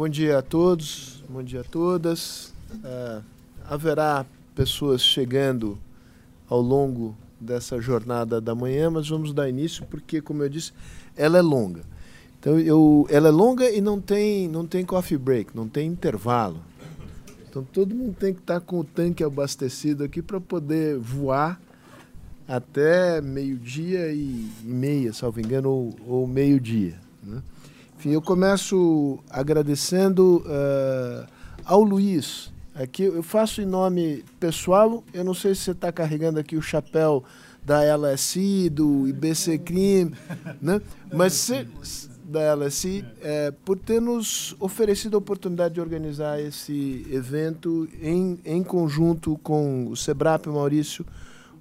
Bom dia a todos, bom dia a todas. Uh, haverá pessoas chegando ao longo dessa jornada da manhã, mas vamos dar início porque, como eu disse, ela é longa. Então, eu, ela é longa e não tem, não tem coffee break, não tem intervalo. Então, todo mundo tem que estar com o tanque abastecido aqui para poder voar até meio-dia e, e meia, salvo engano, ou, ou meio-dia. Né? Enfim, eu começo agradecendo uh, ao Luiz. Aqui eu faço em nome pessoal. Eu não sei se você está carregando aqui o chapéu da LSI, do IBC Crime, né? mas se, da LSI, é, por ter nos oferecido a oportunidade de organizar esse evento em, em conjunto com o Sebrap Maurício.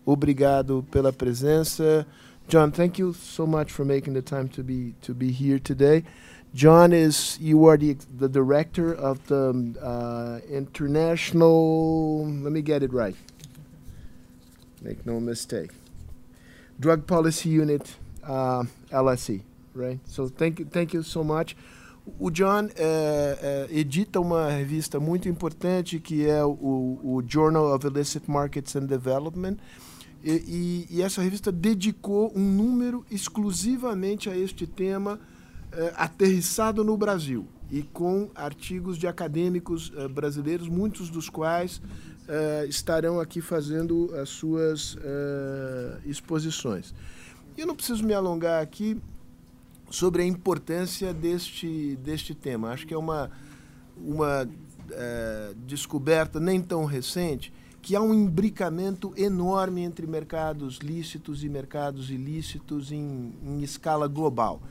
Obrigado pela presença. John, thank you so much for making the time to be to be here today. John is you are the the director of the uh, international. Let me get it right. Make no mistake. Drug Policy Unit, uh, LSE, right? So thank you, thank you so much. O John uh, edita uma revista muito importante que é o, o Journal of Illicit Markets and Development. E, e, e, essa revista dedicou um número exclusivamente a este tema eh, aterrissado no Brasil e com artigos de acadêmicos eh, brasileiros, muitos dos quais eh, estarão aqui fazendo as suas exposições. Eu não preciso me alongar aqui sobre a importância deste, deste tema. Acho que é uma, uma descoberta nem tão recente que há um imbricamento enorme entre mercados lícitos e mercados ilícitos em, em escala global.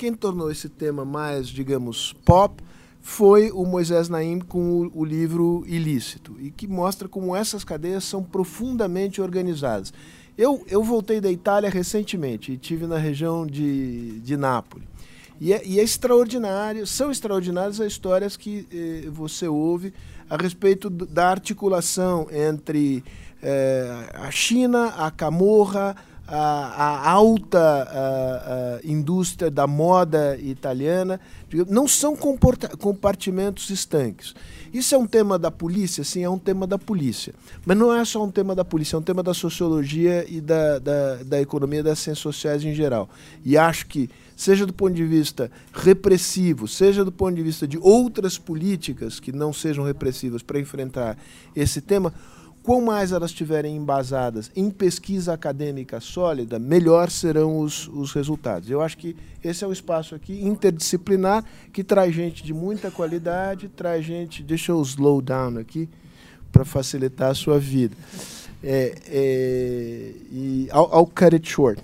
Quem tornou esse tema mais, digamos, pop foi o Moisés Naim com o, o, livro Ilícito, e que mostra como essas cadeias são profundamente organizadas. Eu, eu voltei da Itália recentemente e tive na região de, de Nápoles. E é, e é extraordinário, são extraordinárias as histórias que eh, você ouve a respeito da articulação entre eh, a China, a Camorra, a, alta a indústria da moda italiana, não são compartimentos estanques. Isso é um tema da polícia? Sim, é um tema da polícia. Mas não é só um tema da polícia, é um tema da sociologia e da, da, da economia das ciências sociais em geral. E acho que, seja do ponto de vista repressivo, seja do ponto de vista de outras políticas que não sejam repressivas para enfrentar esse tema, Quanto mais elas estiverem embasadas em pesquisa acadêmica sólida, melhor serão os, os resultados. Eu acho que esse é o espaço aqui interdisciplinar que traz gente de muita qualidade, traz gente. Deixa eu slow down aqui para facilitar a sua vida. É, é, e I'll, I'll, cut it short.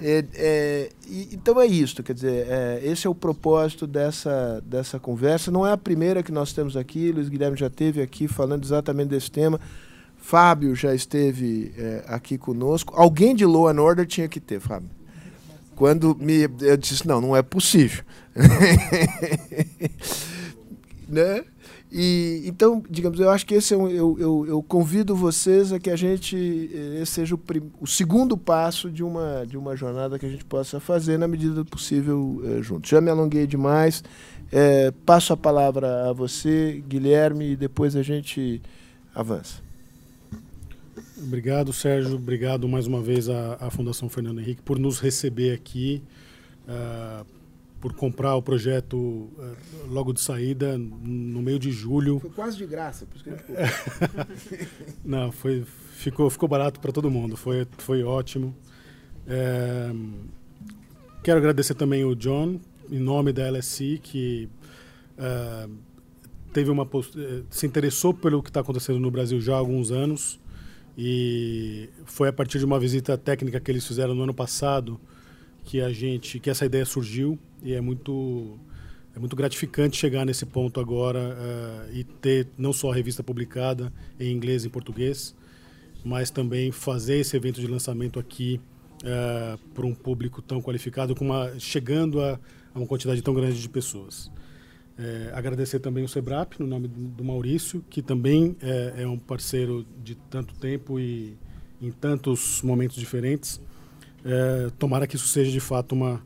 É, é, e, então é isso, quer dizer, é, esse é o propósito dessa, dessa conversa. Não é a primeira que nós temos aqui, Luiz Guilherme já teve aqui falando exatamente desse tema. Fábio já esteve é, aqui conosco. Alguém de Law and Order tinha que ter, Fábio. Quando me, eu disse, não, não é possível. né? E, então, digamos, eu acho que esse é um, eu, eu, eu convido vocês a que a gente esse seja o, prim, o, segundo passo de uma, de uma jornada que a gente possa fazer na medida do possível é, juntos. Já me alonguei demais. É, passo a palavra a você, Guilherme, e depois a gente avança. Obrigado, Sérgio. Obrigado mais uma vez à, à Fundação Fernando Henrique por nos receber aqui, uh, por comprar o projeto uh, logo de saída, no meio de julho. Foi quase de graça, por isso que a gente Não, foi, ficou, ficou barato para todo mundo, foi, foi ótimo. É, quero agradecer também o John, em nome da LSI, que uh, teve uma se interessou pelo que está acontecendo no Brasil já há alguns anos e foi a partir de uma visita técnica que eles fizeram no ano passado que a gente, que essa ideia surgiu e é muito é muito gratificante chegar nesse ponto agora uh, e ter não só a revista publicada em inglês e em português, mas também fazer esse evento de lançamento aqui uh, para um público tão qualificado, com uma, chegando a, a uma quantidade tão grande de pessoas. É, agradecer também o Sebrap, no nome do Maurício, que também é, é, um parceiro de tanto tempo e em tantos momentos diferentes. É, tomara que isso seja de fato uma,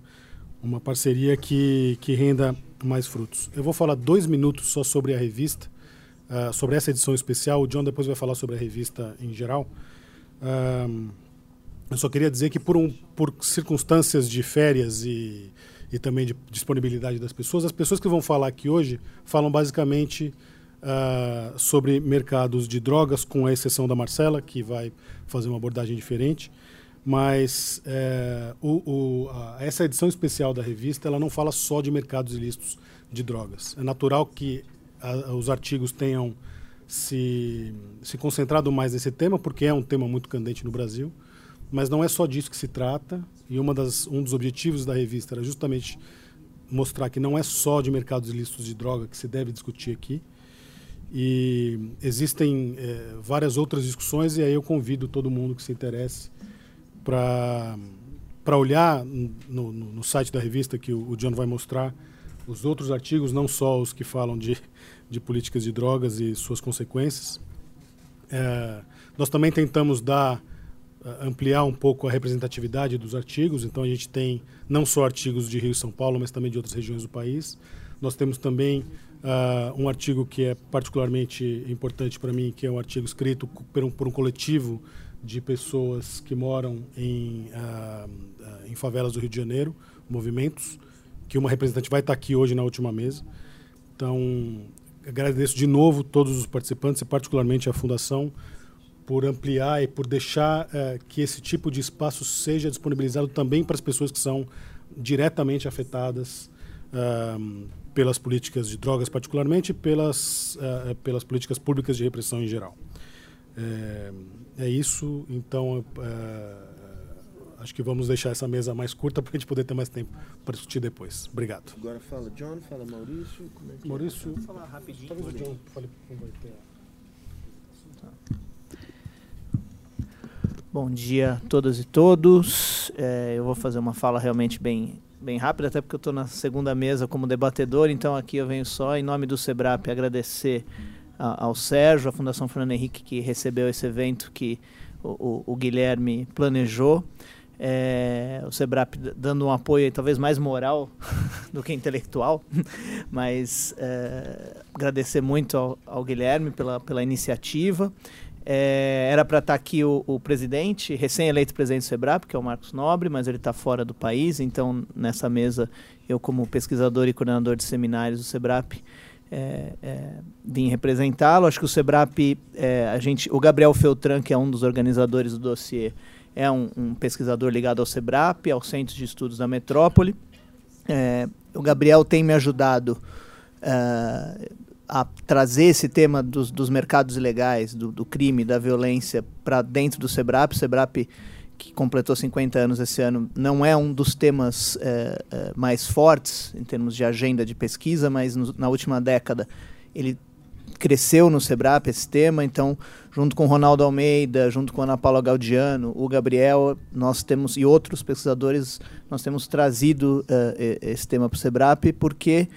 uma parceria que, que renda mais frutos. Eu vou falar dois minutos só sobre a revista, uh, sobre essa edição especial. O John depois vai falar sobre a revista em geral. Uh, eu só queria dizer que por, um, por circunstâncias de férias e, e também de disponibilidade das pessoas, as pessoas que vão falar aqui hoje falam basicamente uh, sobre mercados de drogas, com a exceção da Marcela, que vai fazer uma abordagem diferente. Mas é, o, o, a, essa edição especial da revista ela não fala só de mercados ilícitos de drogas. É natural que a, os artigos tenham se, se concentrado mais nesse tema, porque é um tema muito candente no Brasil. Mas não é só disso que se trata. E uma das, um dos objetivos da revista era justamente mostrar que não é só de mercados ilícitos de droga que se deve discutir aqui. E existem é, várias outras discussões, e aí eu convido todo mundo que se interesse para olhar no, no, site da revista que o, o John vai mostrar os outros artigos, não só os que falam de, de políticas de drogas e suas consequências. É, nós também tentamos dar ampliar um pouco a representatividade dos artigos, então a gente tem não só artigos de Rio e São Paulo, mas também de outras regiões do país. Nós temos também uh, um artigo que é particularmente importante para mim, que é um artigo escrito por um, por um coletivo de pessoas que moram em, uh, em favelas do Rio de Janeiro, movimentos, que uma representante vai estar aqui hoje na última mesa. Então, agradeço de novo todos os participantes e particularmente a Fundação por ampliar e por deixar uh, que esse tipo de espaço seja disponibilizado também para as pessoas que são diretamente afetadas pelas políticas de drogas, particularmente, e pelas, pelas políticas públicas de repressão em geral. É, é isso, então é, acho que vamos deixar essa mesa mais curta para a gente poder ter mais tempo para discutir depois. Obrigado. Agora fala John, fala Maurício. Como é que é? Maurício, é? Vou falar rapidinho. Talvez o John fale como vai ter. Bom dia a todas e todos. É, eu vou fazer uma fala realmente bem, bem rápida, até porque eu estou na segunda mesa como debatedor, então aqui eu venho só, em nome do SEBRAP, agradecer ao Sérgio, à Fundação Fernando Henrique, que recebeu esse evento que o, o, o Guilherme planejou. É, o Sebrap dando um apoio talvez mais moral do que intelectual, mas é, agradecer muito ao, ao, Guilherme pela, pela iniciativa. É, era para estar tá aqui o, o presidente, recém-eleito presidente do Sebrap, que é o Marcos Nobre, mas ele está fora do país, então nessa mesa eu como pesquisador e coordenador de seminários do Sebrap é, é, vim representá-lo. Acho que o Sebrap, é, a gente, o Gabriel Feltran, que é um dos organizadores do dossiê, é um, um pesquisador ligado ao Sebrap, ao Centro de Estudos da Metrópole. É, o Gabriel tem me ajudado é, a trazer esse tema dos, dos mercados ilegais, do, do crime, da violência, para dentro do Sebrap. O Sebrap que completou 50 anos esse ano, não é um dos temas é, é, mais fortes em termos de agenda de pesquisa, mas no, na última década ele cresceu no Sebrap esse tema, então junto com Ronaldo Almeida, junto com Ana Paula Gaudiano, o Gabriel, nós temos e outros pesquisadores, nós temos trazido uh, esse tema para o Sebrap porque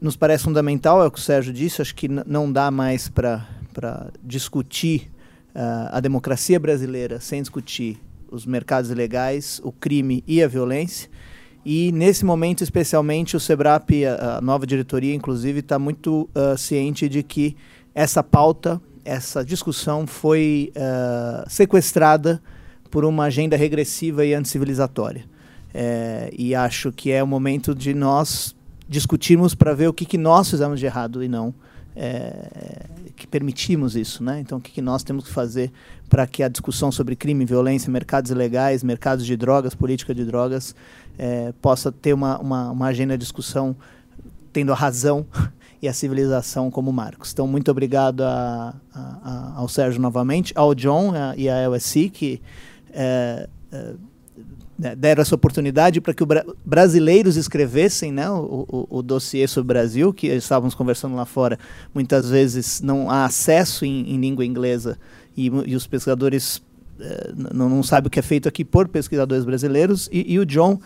nos parece fundamental, é o que o Sérgio disse, acho que não dá mais para discutir uh, a democracia brasileira sem discutir os mercados ilegais, o crime e a violência. E nesse momento, especialmente, o SEBRAP, a, a nova diretoria, inclusive, está muito uh, ciente de que essa pauta, essa discussão foi uh, sequestrada por uma agenda regressiva e anticivilizatória. É, e acho que é o momento de nós discutirmos para ver o que, que nós fizemos de errado e não é, que permitimos isso, né? Então, o que, que nós temos que fazer para que a discussão sobre crime, violência, mercados ilegais, mercados de drogas, política de drogas, é, possa ter uma, uma, uma agenda de discussão tendo a razão e a civilização como marcos. Então, muito obrigado a, a, a, ao Sérgio novamente, ao John e à LSC, que é, é, deram essa oportunidade para que bra brasileiros escrevessem né, o, o, o, dossiê sobre o Brasil, que estávamos conversando lá fora, muitas vezes não há acesso em, em língua inglesa e, e os pesquisadores eh, não, não sabem o que é feito aqui por pesquisadores brasileiros. E, e o John,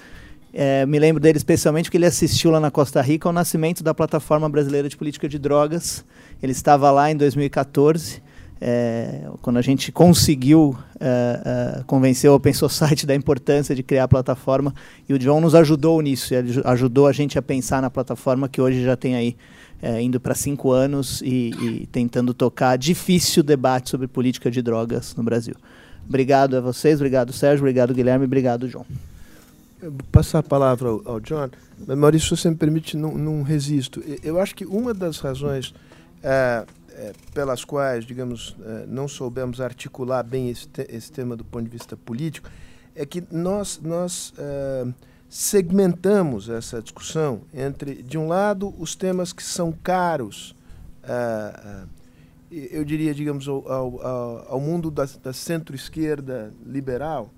eh, me lembro dele especialmente porque ele assistiu lá na Costa Rica ao nascimento da Plataforma Brasileira de Política de Drogas. Ele estava lá em 2014 é, quando a gente conseguiu é, é, convencer o Open Society da importância de criar a plataforma, e o John nos ajudou nisso, ele ajudou a gente a pensar na plataforma que hoje já tem aí é, indo para cinco anos e, e, tentando tocar difícil debate sobre política de drogas no Brasil. Obrigado a vocês, obrigado Sérgio, obrigado Guilherme, obrigado João. passar a palavra ao John, mas Maurício, se você me permite, não, não resisto. Eu acho que uma das razões é, é, pelas quais, digamos, é, não soubemos articular bem esse, te esse tema do ponto de vista político é que nós, nós é, segmentamos essa discussão entre, de um lado, os temas que são caros, eu diria, digamos, ao, ao, ao mundo da, da centro-esquerda liberal,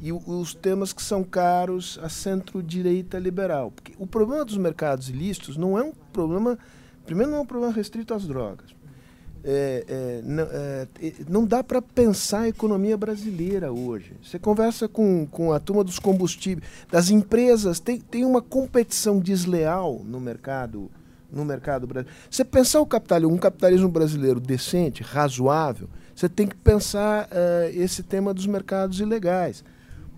e os temas que são caros à centro-direita liberal. Porque o problema dos mercados ilícitos não é um problema, primeiro, não é um problema restrito às drogas é, é, não, é, não, dá para pensar a economia brasileira hoje. Você conversa com, com a turma dos combustíveis, das empresas, tem, tem uma competição desleal no mercado no mercado brasileiro. Você pensar o capitalismo, um capitalismo brasileiro decente, razoável, você tem que pensar uh, esse tema dos mercados ilegais.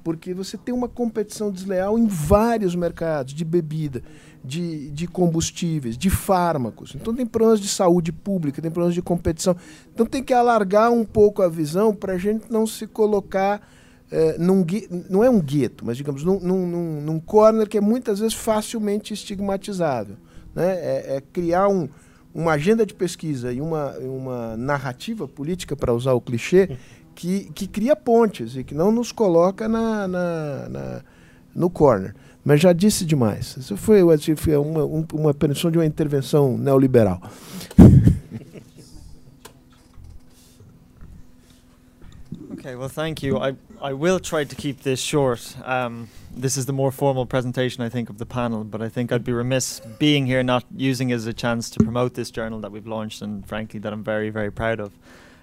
Porque você tem uma competição desleal em vários mercados, de bebida, de, de combustíveis, de fármacos. Então tem problemas de saúde pública, tem problemas de competição. Então tem que alargar um pouco a visão para a gente não se colocar é, num não é um gueto, mas digamos num, num, num corner que é muitas vezes facilmente estigmatizável. Né? É, é criar um, uma agenda de pesquisa e uma, uma narrativa política, para usar o clichê, que, que cria pontes e que não nos coloca na, na, na no corner. Mas já disse demais. Isso foi, foi uma, uma permissão de uma intervenção neoliberal. Okay, well, thank you. I, I will try to keep this short. Um, this is the more formal presentation, I think, of the panel, but I think I'd be remiss being here not using it as a chance to promote this journal that we've launched and, frankly, that I'm very, very proud of.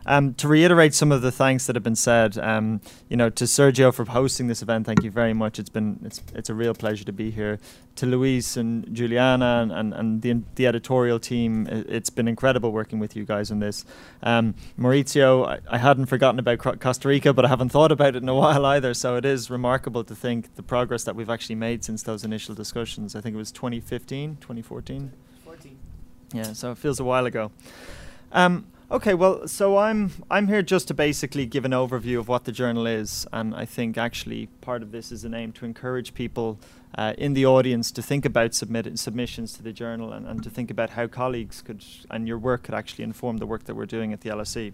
Um, to reiterate some of the thanks that have been said, um, you know, to Sergio for hosting this event, thank you very much. It's been it's it's a real pleasure to be here. To Luis and Juliana and, and, and the the editorial team, it's been incredible working with you guys on this. Um, Maurizio, I, I, hadn't forgotten about Costa Rica, but I haven't thought about it in a while either. So it is remarkable to think the progress that we've actually made since those initial discussions. I think it was 2015, 2014. 14. Yeah, so it feels a while ago. Um, Okay, well, so I'm I'm here just to basically give an overview of what the journal is, and I think actually part of this is an aim to encourage people uh, in the audience to think about submit- submissions to the journal and, and to think about how colleagues could and your work could actually inform the work that we're doing at the LSE.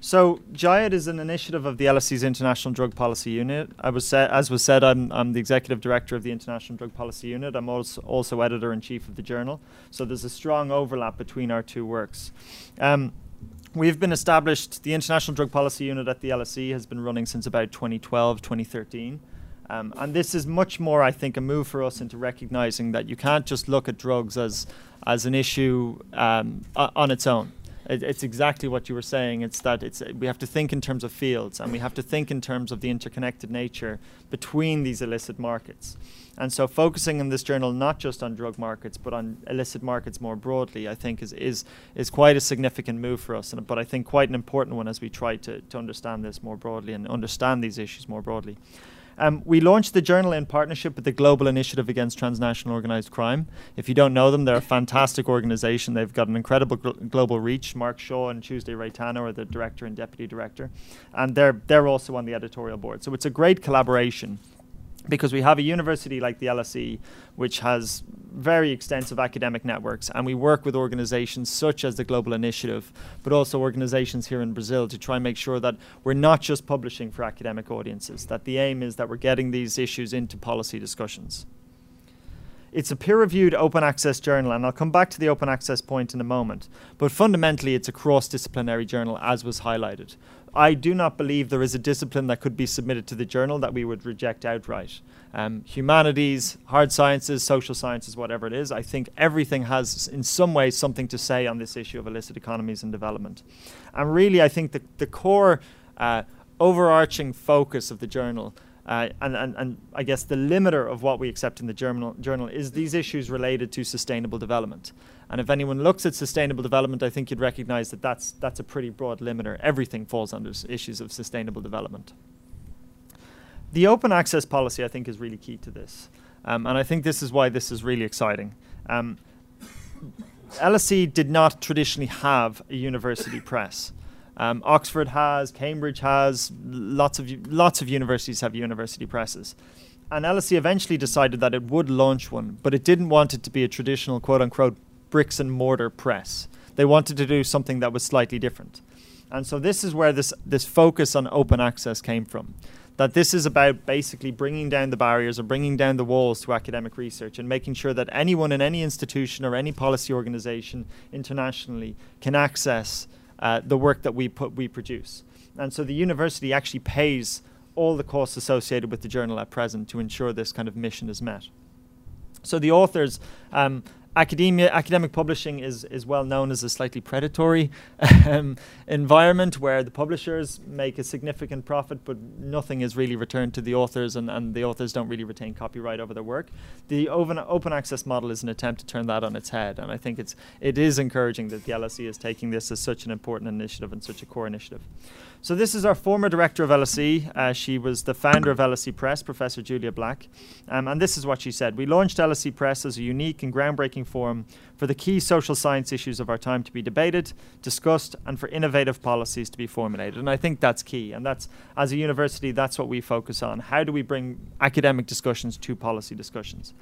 So JIAD is an initiative of the LSE's International Drug Policy Unit. I was sa- as was said, I'm, I'm the executive director of the International Drug Policy Unit. I'm also, also editor in chief of the journal. So there's a strong overlap between our two works. Um, We've been established, the International Drug Policy Unit at the LSE has been running since about 2012, 2013. Um, and this is much more, I think, a move for us into recognizing that you can't just look at drugs as, as an issue um, on its own it, it's exactly what you were saying. It's that it's we have to think in terms of fields, and we have to think in terms of the interconnected nature between these illicit markets. And so, focusing in this journal not just on drug markets, but on illicit markets more broadly, I think is is is quite a significant move for us, and, but I think quite an important one as we try to to understand this more broadly and understand these issues more broadly. Um, we launched the journal in partnership with the Global Initiative Against Transnational Organized Crime. If you don't know them, they're a fantastic organization. They've got an incredible gl- global reach. Mark Shaw and Tuesday Raitano are the director and deputy director, and they're they're also on the editorial board. So it's a great collaboration because we have a university like the LSE, which has very extensive academic networks, and we work with organizations such as the Global Initiative, but also organizations here in Brazil to try and make sure that we're not just publishing for academic audiences, that the aim is that we're getting these issues into policy discussions. It's a peer reviewed open access journal, and I'll come back to the open access point in a moment. But fundamentally, it's a cross disciplinary journal, as was highlighted. I do not believe there is a discipline that could be submitted to the journal that we would reject outright. Um, humanities, hard sciences, social sciences, whatever it is, I think everything has, in some way, something to say on this issue of illicit economies and development. And really, I think the, the core uh, overarching focus of the journal Uh, and, and, and I guess the limiter of what we accept in the journal, journal is these issues related to sustainable development. And if anyone looks at sustainable development, I think you'd recognize that that's, that's a pretty broad limiter. Everything falls under issues of sustainable development. The open access policy, I think, is really key to this. Um, and I think this is why this is really exciting. Um, LSE did not traditionally have a university press. Um, Oxford has, Cambridge has, lots of lots of universities have university presses. And LSE eventually decided that it would launch one, but it didn't want it to be a traditional quote unquote bricks and mortar press. They wanted to do something that was slightly different. And so this is where this, this focus on open access came from. That this is about basically bringing down the barriers or bringing down the walls to academic research and making sure that anyone in any institution or any policy organization internationally can access uh, the work that we put we produce. And so the university actually pays all the costs associated with the journal at present to ensure this kind of mission is met. So the authors um, academia, academic publishing is, is well known as a slightly predatory um, environment where the publishers make a significant profit, but nothing is really returned to the authors, and, and the authors don't really retain copyright over their work. The open, open access model is an attempt to turn that on its head, and I think it's it is encouraging that the LSE is taking this as such an important initiative and such a core initiative. So this is our former director of LSE. Uh, she was the founder of LSE Press, Professor Julia Black. Um, and this is what she said. We launched LSE Press as a unique and groundbreaking forum for the key social science issues of our time to be debated, discussed, and for innovative policies to be formulated. And I think that's key. And that's, as a university, that's what we focus on. How do we bring academic discussions to policy discussions?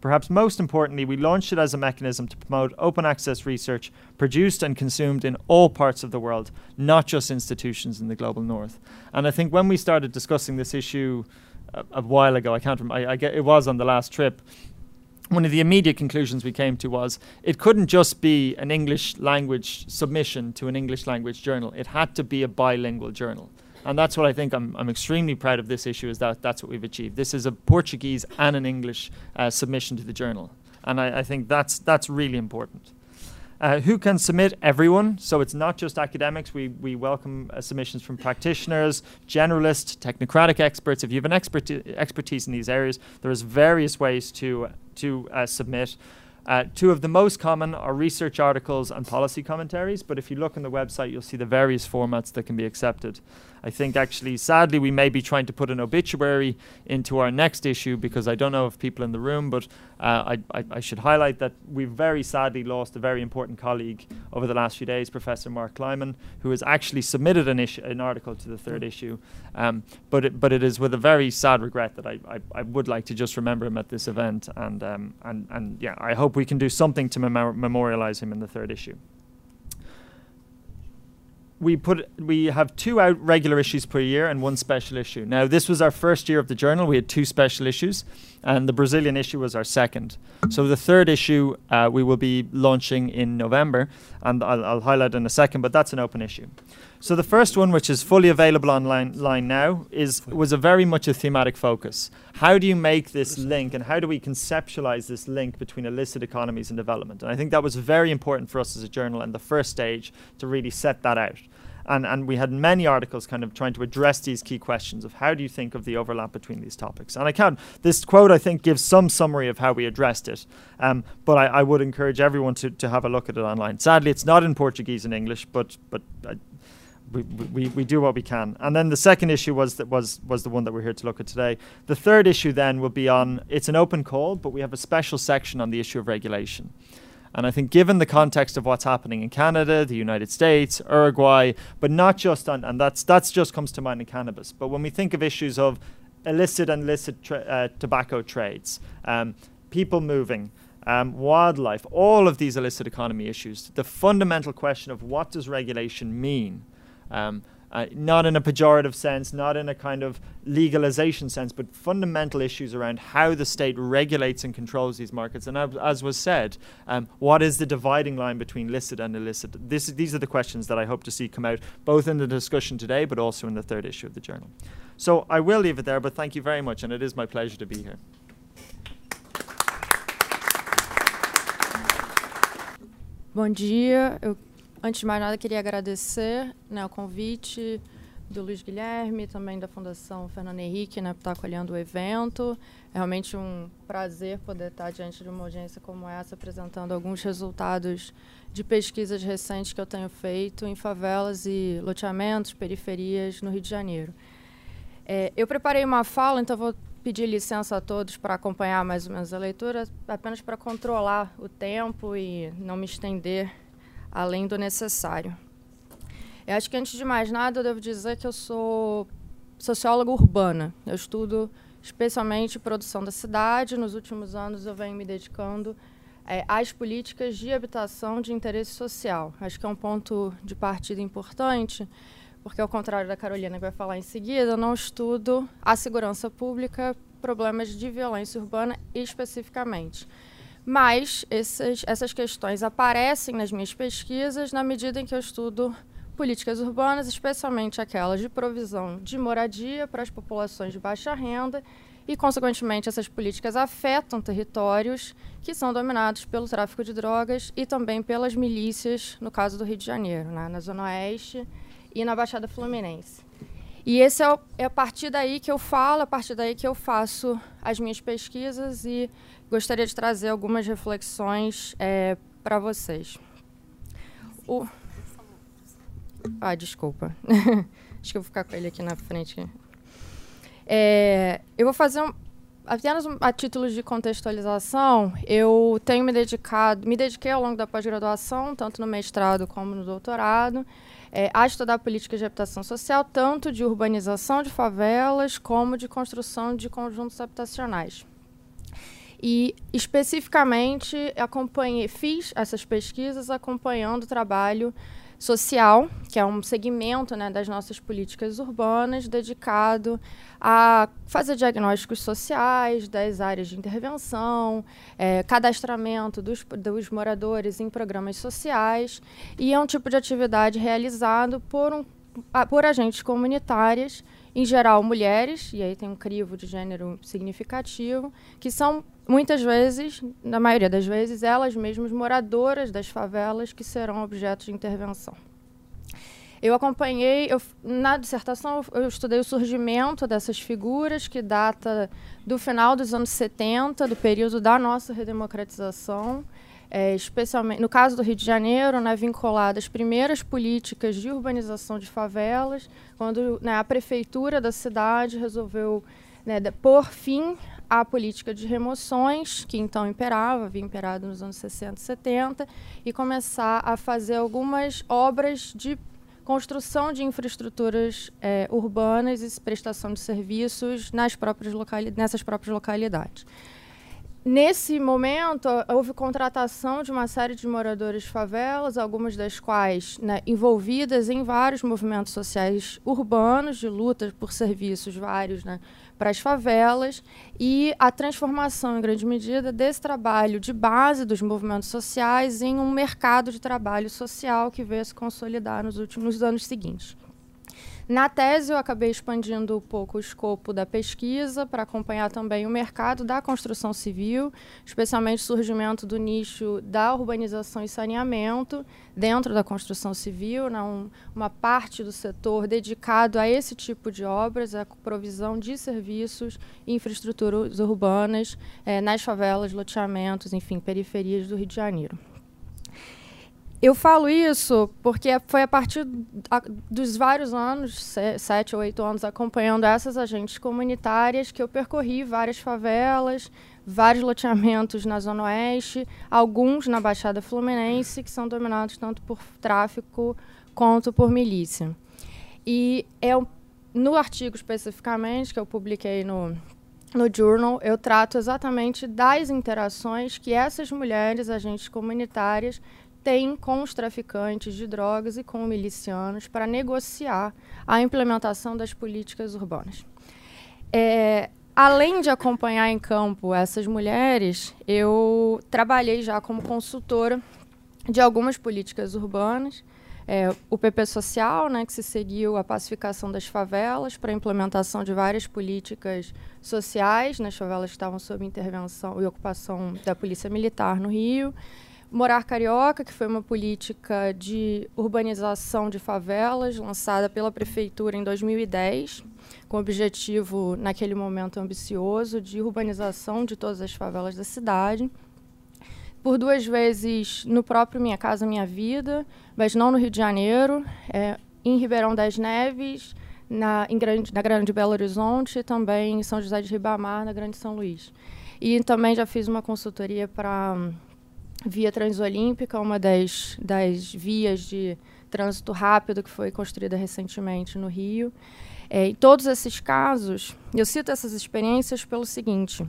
Perhaps most importantly, we launched it as a mechanism to promote open access research produced and consumed in all parts of the world, not just institutions in the global north. And I think when we started discussing this issue a, a while ago, I can't remember, I, I get, it was on the last trip, one of the immediate conclusions we came to was it couldn't just be an English language submission to an English language journal. It had to be a bilingual journal and that's what I think I'm, I'm extremely proud of this issue is that that's what we've achieved. This is a Portuguese and an English uh, submission to the journal, and I, I, think that's that's really important. Uh, who can submit? Everyone. So it's not just academics. We, we welcome uh, submissions from practitioners, generalists, technocratic experts. If you have an experti- expertise in these areas, there's various ways to to uh, submit. Uh, two of the most common are research articles and policy commentaries, but if you look on the website, you'll see the various formats that can be accepted. I think actually, sadly, we may be trying to put an obituary into our next issue because I don't know if people in the room, but uh, I, I, I, should highlight that we've very sadly lost a very important colleague over the last few days, Professor Mark Kleiman, who has actually submitted an, issue, an article to the third issue. Um, but, it, but it is with a very sad regret that I, I, I would like to just remember him at this event. And, um, and, and yeah, I hope we can do something to mem- memorialize him in the third issue we put we have two out regular issues per year and one special issue. Now this was our first year of the journal. We had two special issues, and the Brazilian issue was our second. So the third issue uh, we will be launching in November, and I'll, I'll, highlight in a second. But that's an open issue. So the first one, which is fully available online line now, is was a very much a thematic focus. How do you make this link, and how do we conceptualize this link between illicit economies and development? And I think that was very important for us as a journal and the first stage to really set that out. And, and we had many articles kind of trying to address these key questions of how do you think of the overlap between these topics. And I can this quote I think gives some summary of how we addressed it. Um, but I, I, would encourage everyone to, to have a look at it online. Sadly, it's not in Portuguese and English, but but uh, we, we, we do what we can. And then the second issue was that was was the one that we're here to look at today. The third issue then will be on it's an open call, but we have a special section on the issue of regulation. And I think, given the context of what's happening in Canada, the United States, Uruguay, but not just on, and that's that's just comes to mind in cannabis. But when we think of issues of illicit and illicit tra- uh, tobacco trades, um, people moving, um, wildlife, all of these illicit economy issues, the fundamental question of what does regulation mean? Um, uh, not in a pejorative sense, not in a kind of legalization sense, but fundamental issues around how the state regulates and controls these markets. And as, as was said, um, what is the dividing line between licit and illicit? This, these are the questions that I hope to see come out both in the discussion today, but also in the third issue of the journal. So I will leave it there, but thank you very much, and it is my pleasure to be here. Bom dia. Eu Antes de mais nada, queria agradecer né, o convite do Luiz Guilherme, também da Fundação Fernando Henrique, né, por estar acolhendo o evento. É realmente um prazer poder estar diante de uma audiência como essa, apresentando alguns resultados de pesquisas recentes que eu tenho feito em favelas e loteamentos, periferias no Rio de Janeiro. É, eu preparei uma fala, então vou pedir licença a todos para acompanhar mais ou menos a leitura, apenas para controlar o tempo e não me estender além do necessário. Eu acho que antes de mais nada eu devo dizer que eu sou socióloga urbana. Eu estudo especialmente produção da cidade. Nos últimos anos eu venho me dedicando é, às políticas de habitação de interesse social. Acho que é um ponto de partida importante, porque ao contrário da Carolina que vai falar em seguida, eu não estudo a segurança pública, problemas de violência urbana especificamente. Mas esses, essas questões aparecem nas minhas pesquisas na medida em que eu estudo políticas urbanas, especialmente aquelas de provisão de moradia para as populações de baixa renda e, consequentemente, essas políticas afetam territórios que são dominados pelo tráfico de drogas e também pelas milícias, no caso do Rio de Janeiro, né, na Zona Oeste e na Baixada Fluminense. E esse é, o, é a partir daí que eu falo, a partir daí que eu faço as minhas pesquisas e gostaria de trazer algumas reflexões é, para vocês. O, ah, desculpa. Acho que eu vou ficar com ele aqui na frente. É, eu vou fazer um, apenas a título de contextualização. Eu tenho me dedicado, me dediquei ao longo da pós-graduação, tanto no mestrado como no doutorado, é, a estudar políticas de habitação social, tanto de urbanização de favelas como de construção de conjuntos habitacionais. E especificamente acompanhei, fiz essas pesquisas acompanhando o trabalho social, que é um segmento né, das nossas políticas urbanas dedicado a fazer diagnósticos sociais das áreas de intervenção, é, cadastramento dos, dos moradores em programas sociais, e é um tipo de atividade realizado por, um, por agentes comunitárias, em geral mulheres, e aí tem um crivo de gênero significativo, que são muitas vezes, na maioria das vezes, elas mesmas moradoras das favelas que serão objetos de intervenção. Eu acompanhei, eu, na dissertação, eu estudei o surgimento dessas figuras, que data do final dos anos 70, do período da nossa redemocratização, é, especialmente no caso do Rio de Janeiro, né, vinculado às primeiras políticas de urbanização de favelas, quando né, a prefeitura da cidade resolveu né, pôr fim a política de remoções, que então imperava, havia imperado nos anos 60 e 70, e começar a fazer algumas obras de construção de infraestruturas é, urbanas e prestação de serviços nas próprias nessas próprias localidades. Nesse momento, houve contratação de uma série de moradores de favelas, algumas das quais né, envolvidas em vários movimentos sociais urbanos, de luta por serviços vários, né, para as favelas e a transformação, em grande medida, desse trabalho de base dos movimentos sociais em um mercado de trabalho social que veio se consolidar nos últimos anos seguintes. Na tese, eu acabei expandindo um pouco o escopo da pesquisa para acompanhar também o mercado da construção civil, especialmente o surgimento do nicho da urbanização e saneamento dentro da construção civil, né, um, uma parte do setor dedicado a esse tipo de obras, a provisão de serviços e infraestruturas urbanas eh, nas favelas, loteamentos, enfim, periferias do Rio de Janeiro. Eu falo isso porque foi a partir dos vários anos, sete ou oito anos, acompanhando essas agentes comunitárias, que eu percorri várias favelas, vários loteamentos na Zona Oeste, alguns na Baixada Fluminense, que são dominados tanto por tráfico quanto por milícia. E é no artigo especificamente, que eu publiquei no, no Journal, eu trato exatamente das interações que essas mulheres, agentes comunitárias, tem com os traficantes de drogas e com milicianos para negociar a implementação das políticas urbanas. É, além de acompanhar em campo essas mulheres, eu trabalhei já como consultora de algumas políticas urbanas. É, o PP Social, né, que se seguiu a pacificação das favelas para a implementação de várias políticas sociais nas favelas que estavam sob intervenção e ocupação da Polícia Militar no Rio Morar Carioca, que foi uma política de urbanização de favelas lançada pela prefeitura em 2010, com objetivo, naquele momento ambicioso, de urbanização de todas as favelas da cidade. Por duas vezes no próprio Minha Casa Minha Vida, mas não no Rio de Janeiro, é, em Ribeirão das Neves, na, em grande, na Grande Belo Horizonte e também em São José de Ribamar, na Grande São Luís. E também já fiz uma consultoria para Via Transolímpica, uma das, das vias de trânsito rápido que foi construída recentemente no Rio. É, em todos esses casos, eu cito essas experiências pelo seguinte: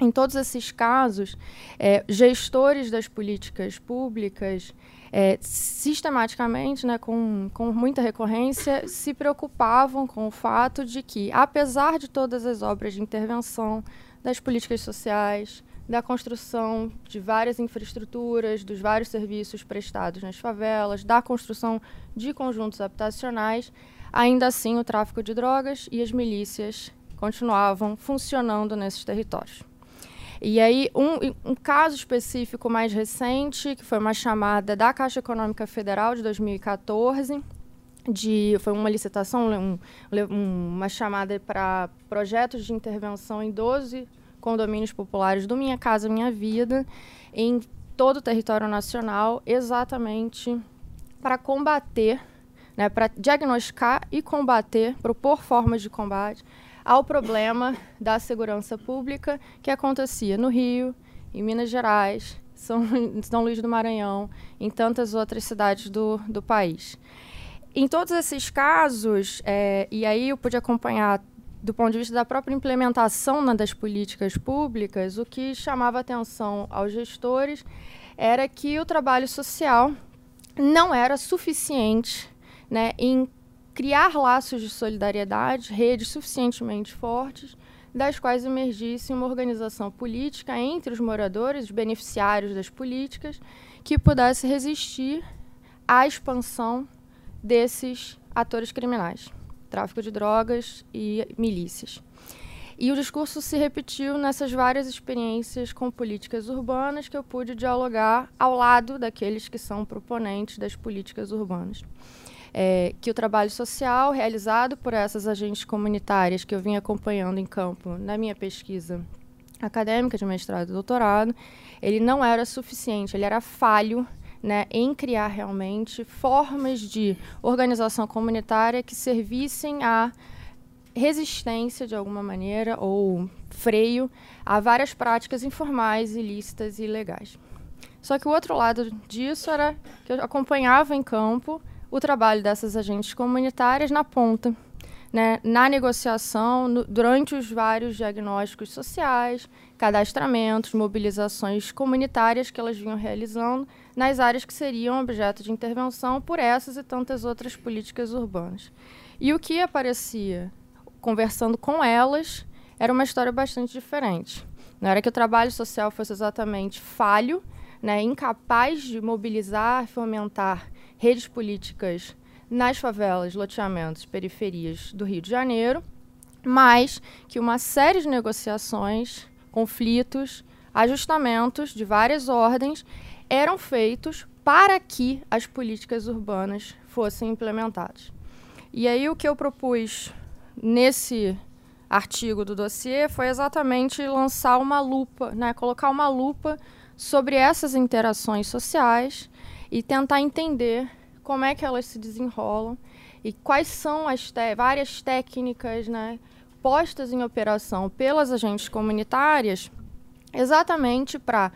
em todos esses casos, é, gestores das políticas públicas é, sistematicamente, né, com, com muita recorrência, se preocupavam com o fato de que, apesar de todas as obras de intervenção das políticas sociais, da construção de várias infraestruturas, dos vários serviços prestados nas favelas, da construção de conjuntos habitacionais, ainda assim o tráfico de drogas e as milícias continuavam funcionando nesses territórios. E aí, um, um, caso específico mais recente, que foi uma chamada da Caixa Econômica Federal de 2014, de, foi uma licitação, um, uma chamada para projetos de intervenção em 12 condomínios populares do Minha Casa Minha Vida, em todo o território nacional, exatamente para combater, né, para diagnosticar e combater, propor formas de combate ao problema da segurança pública que acontecia no Rio, em Minas Gerais, São, São Luís do Maranhão, em tantas outras cidades do, do país. Em todos esses casos, é, e aí eu pude acompanhar do ponto de vista da própria implementação né, das políticas públicas, o que chamava atenção aos gestores era que o trabalho social não era suficiente né, em criar laços de solidariedade, redes suficientemente fortes, das quais emergisse uma organização política entre os moradores, os beneficiários das políticas, que pudesse resistir à expansão desses atores criminais tráfico de drogas e milícias. E o discurso se repetiu nessas várias experiências com políticas urbanas que eu pude dialogar ao lado daqueles que são proponentes das políticas urbanas. É, que o trabalho social realizado por essas agentes comunitárias que eu vim acompanhando em campo na minha pesquisa acadêmica de mestrado e doutorado, ele não era suficiente, ele era falho né, em criar realmente formas de organização comunitária que servissem à resistência, de alguma maneira, ou freio a várias práticas informais, ilícitas e ilegais. Só que o outro lado disso era que eu acompanhava em campo o trabalho dessas agentes comunitárias na ponta, né, na negociação, no, durante os vários diagnósticos sociais, cadastramentos, mobilizações comunitárias que elas vinham realizando nas áreas que seriam objeto de intervenção por essas e tantas outras políticas urbanas. E o que aparecia conversando com elas era uma história bastante diferente. Não era que o trabalho social fosse exatamente falho, né, incapaz de mobilizar, fomentar redes políticas nas favelas, loteamentos, periferias do Rio de Janeiro, mas que uma série de negociações, conflitos, ajustamentos de várias ordens eram feitos para que as políticas urbanas fossem implementadas. E aí o que eu propus nesse artigo do dossiê foi exatamente lançar uma lupa, né, colocar uma lupa sobre essas interações sociais e tentar entender como é que elas se desenrolam e quais são as várias técnicas né, postas em operação pelas agentes comunitárias exatamente para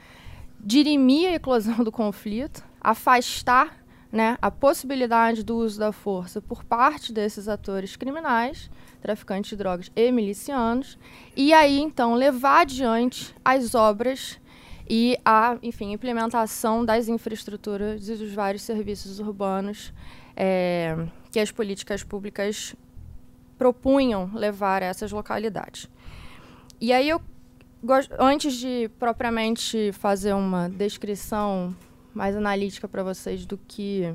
dirimir a eclosão do conflito, afastar né, a possibilidade do uso da força por parte desses atores criminais, traficantes de drogas e milicianos, e aí então levar adiante as obras e a, enfim, implementação das infraestruturas e dos vários serviços urbanos é, que as políticas públicas propunham levar a essas localidades. E aí eu antes de propriamente fazer uma descrição mais analítica para vocês do que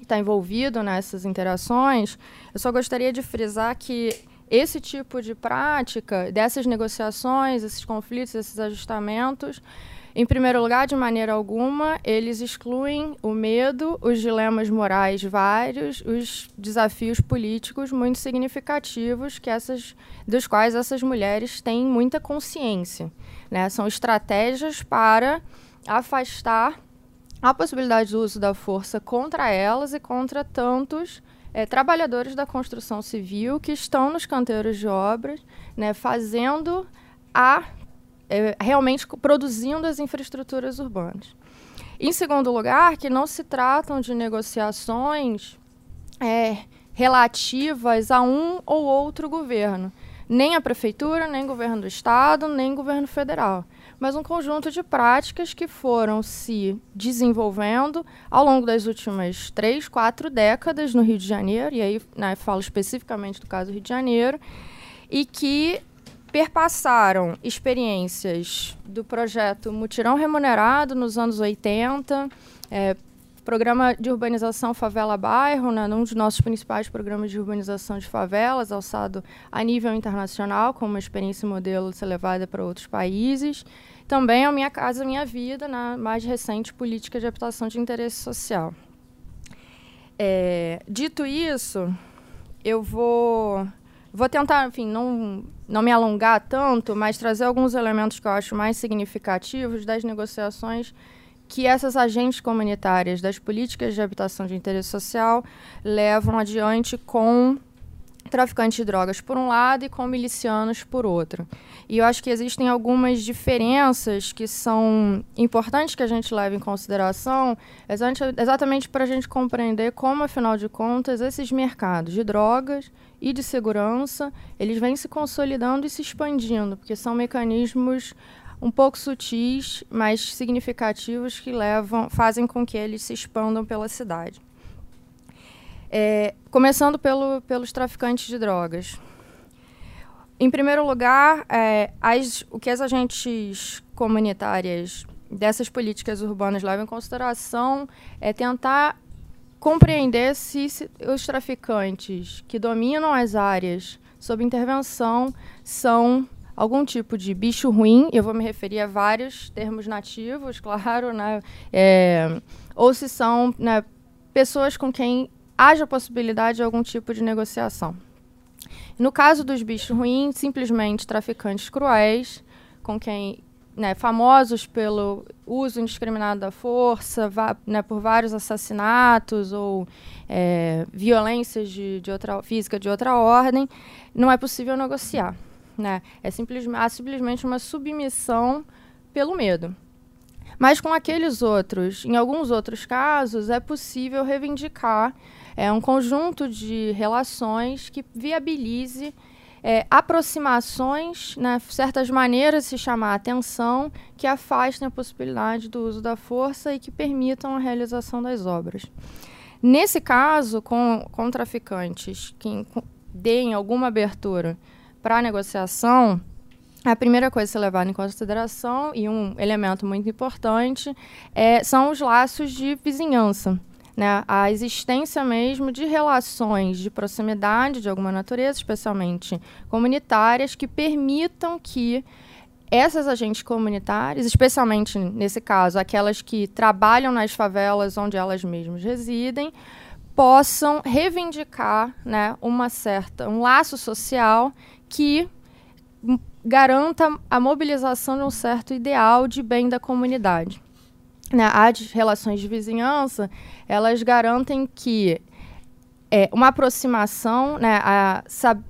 está envolvido nessas interações, eu só gostaria de frisar que esse tipo de prática, dessas negociações, esses conflitos, esses ajustamentos, Em primeiro lugar, de maneira alguma, eles excluem o medo, os dilemas morais vários, os desafios políticos muito significativos que essas, dos quais essas mulheres têm muita consciência. Né? São estratégias para afastar a possibilidade do uso da força contra elas e contra tantos é, trabalhadores da construção civil que estão nos canteiros de obras, né, fazendo a é, realmente produzindo as infraestruturas urbanas. Em segundo lugar, que não se tratam de negociações é, relativas a um ou outro governo, nem a prefeitura, nem governo do estado, nem governo federal, mas um conjunto de práticas que foram se desenvolvendo ao longo das últimas três, quatro décadas no Rio de Janeiro, e aí né, falo especificamente do caso do Rio de Janeiro, e que perpassaram experiências do projeto Mutirão Remunerado nos anos 80, é, programa de urbanização Favela Bairro, né, um dos nossos principais programas de urbanização de favelas, alçado a nível internacional, com uma experiência modelo de ser levada para outros países. Também a Minha Casa Minha Vida, na mais recente política de habitação de interesse social. É, dito isso, eu vou Vou tentar, enfim, não, não me alongar tanto, mas trazer alguns elementos que eu acho mais significativos das negociações que essas agentes comunitárias das políticas de habitação de interesse social levam adiante com traficantes de drogas por um lado e com milicianos por outro. E eu acho que existem algumas diferenças que são importantes que a gente leve em consideração, exatamente para a gente compreender como, afinal de contas, esses mercados de drogas e de segurança, eles vêm se consolidando e se expandindo, porque são mecanismos um pouco sutis, mas significativos que levam, fazem com que eles se expandam pela cidade. É, começando pelo, pelos traficantes de drogas. Em primeiro lugar, é, as, o que as agentes comunitárias dessas políticas urbanas levam em consideração é tentar compreender se, os traficantes que dominam as áreas sob intervenção são algum tipo de bicho ruim, eu vou me referir a vários termos nativos, claro, né? É, ou se são né, pessoas com quem haja possibilidade de algum tipo de negociação. No caso dos bichos ruins, simplesmente traficantes cruéis, com quem né, famosos pelo uso indiscriminado da força, né, por vários assassinatos ou é, violências de, de outra, física de outra ordem, não é possível negociar. Né? É há simplesmente uma submissão pelo medo. Mas com aqueles outros, em alguns outros casos, é possível reivindicar é um conjunto de relações que viabilize é, aproximações, né, certas maneiras de se chamar a atenção que afastem a possibilidade do uso da força e que permitam a realização das obras. Nesse caso, com, com traficantes que deem alguma abertura para a negociação, a primeira coisa a ser levada em consideração, e um elemento muito importante, é, são os laços de vizinhança né, a existência mesmo de relações de proximidade de alguma natureza, especialmente comunitárias, que permitam que essas agentes comunitárias, especialmente nesse caso, aquelas que trabalham nas favelas onde elas mesmas residem, possam reivindicar né, uma certa, um laço social que garanta a mobilização de um certo ideal de bem da comunidade né, as relações de vizinhança, elas garantem que é, uma aproximação, né, a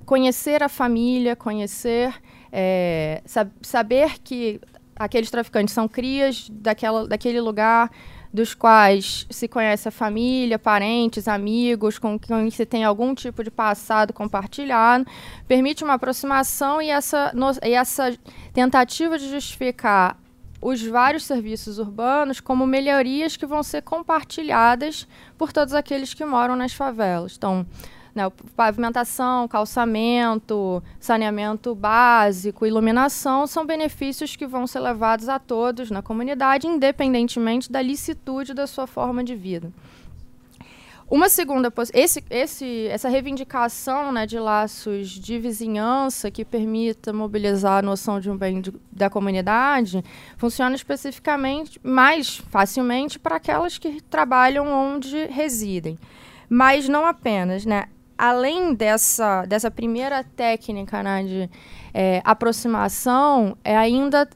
conhecer a família, conhecer, é, sab saber que aqueles traficantes são crias daquela, daquele lugar, dos quais se conhece a família, parentes, amigos, com quem se tem algum tipo de passado compartilhado, permite uma aproximação e essa, no, e essa tentativa de justificar os vários serviços urbanos como melhorias que vão ser compartilhadas por todos aqueles que moram nas favelas. Então, né, pavimentação, calçamento, saneamento básico, iluminação são benefícios que vão ser levados a todos na comunidade, independentemente da licitude da sua forma de vida. Uma segunda esse, esse, essa reivindicação né, de laços de vizinhança que permita mobilizar a noção de um bem de, da comunidade funciona especificamente mais facilmente para aquelas que trabalham onde residem. Mas não apenas, né? Além dessa, dessa primeira técnica né, de é, aproximação, é ainda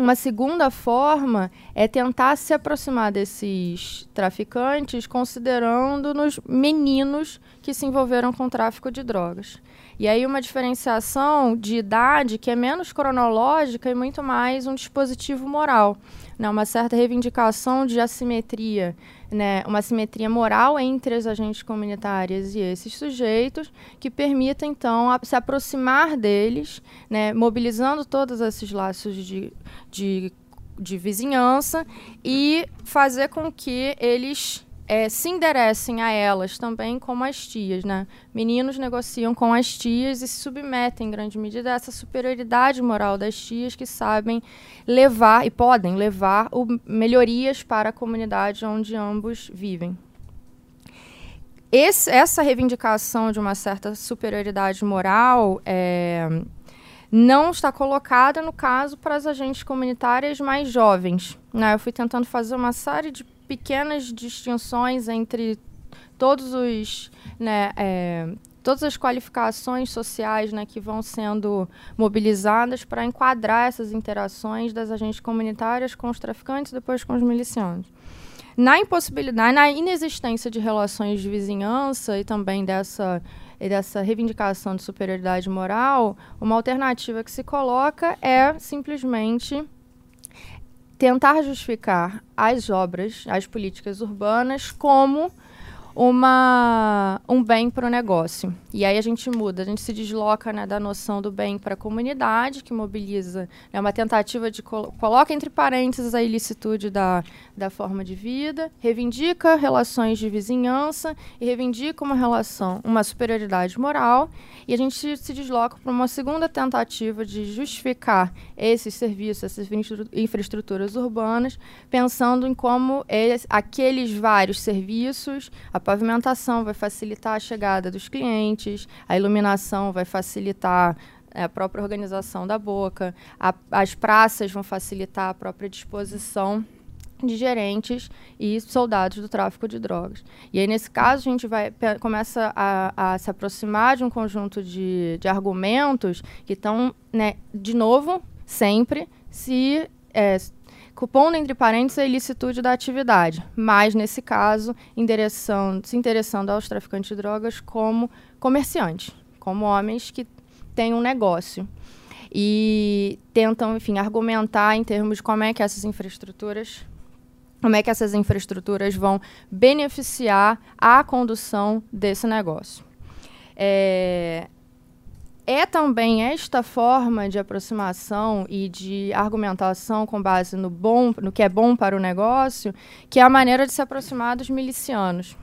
uma segunda forma é tentar se aproximar desses traficantes considerando nos meninos que se envolveram com o tráfico de drogas. E aí uma diferenciação de idade que é menos cronológica e muito mais um dispositivo moral, né? uma certa reivindicação de assimetria né, uma simetria moral entre as agentes comunitárias e esses sujeitos, que permita, então, a, se aproximar deles, né, mobilizando todos esses laços de, de, de vizinhança e fazer com que eles é, se enderecem a elas também como as tias, né? Meninos negociam com as tias e se submetem em grande medida a essa superioridade moral das tias que sabem levar e podem levar o, melhorias para a comunidade onde ambos vivem. Esse, essa reivindicação de uma certa superioridade moral é, não está colocada no caso para as agentes comunitárias mais jovens. Né? Eu fui tentando fazer uma série de pequenas distinções entre todos os né, é, todas as qualificações sociais né, que vão sendo mobilizadas para enquadrar essas interações das agentes comunitárias com os traficantes e depois com os milicianos. Na impossibilidade, na inexistência de relações de vizinhança e também dessa, dessa reivindicação de superioridade moral, uma alternativa que se coloca é simplesmente tentar justificar as obras, as políticas urbanas, como uma, um bem para o negócio. E aí a gente muda, a gente se desloca né, da noção do bem para a comunidade, que mobiliza né, uma tentativa de colo coloca entre parênteses a ilicitude da, da forma de vida, reivindica relações de vizinhança e reivindica uma relação, uma superioridade moral, e a gente se desloca para uma segunda tentativa de justificar esses serviços, essas infraestruturas urbanas, pensando em como eles, aqueles vários serviços, a pavimentação vai facilitar a chegada dos clientes, a iluminação vai facilitar é, a própria organização da boca, a, as praças vão facilitar a própria disposição de gerentes e soldados do tráfico de drogas. E aí, nesse caso, a gente vai começa a, a se aproximar de um conjunto de, de argumentos que estão, né, de novo, sempre se é, pondo entre parênteses a ilicitude da atividade, mas nesse caso se interessando aos traficantes de drogas como comerciantes, como homens que têm um negócio e tentam, enfim, argumentar em termos de como é que essas infraestruturas como é que essas infraestruturas vão beneficiar a condução desse negócio. É, é também esta forma de aproximação e de argumentação com base no bom, no que é bom para o negócio, que é a maneira de se aproximar dos milicianos.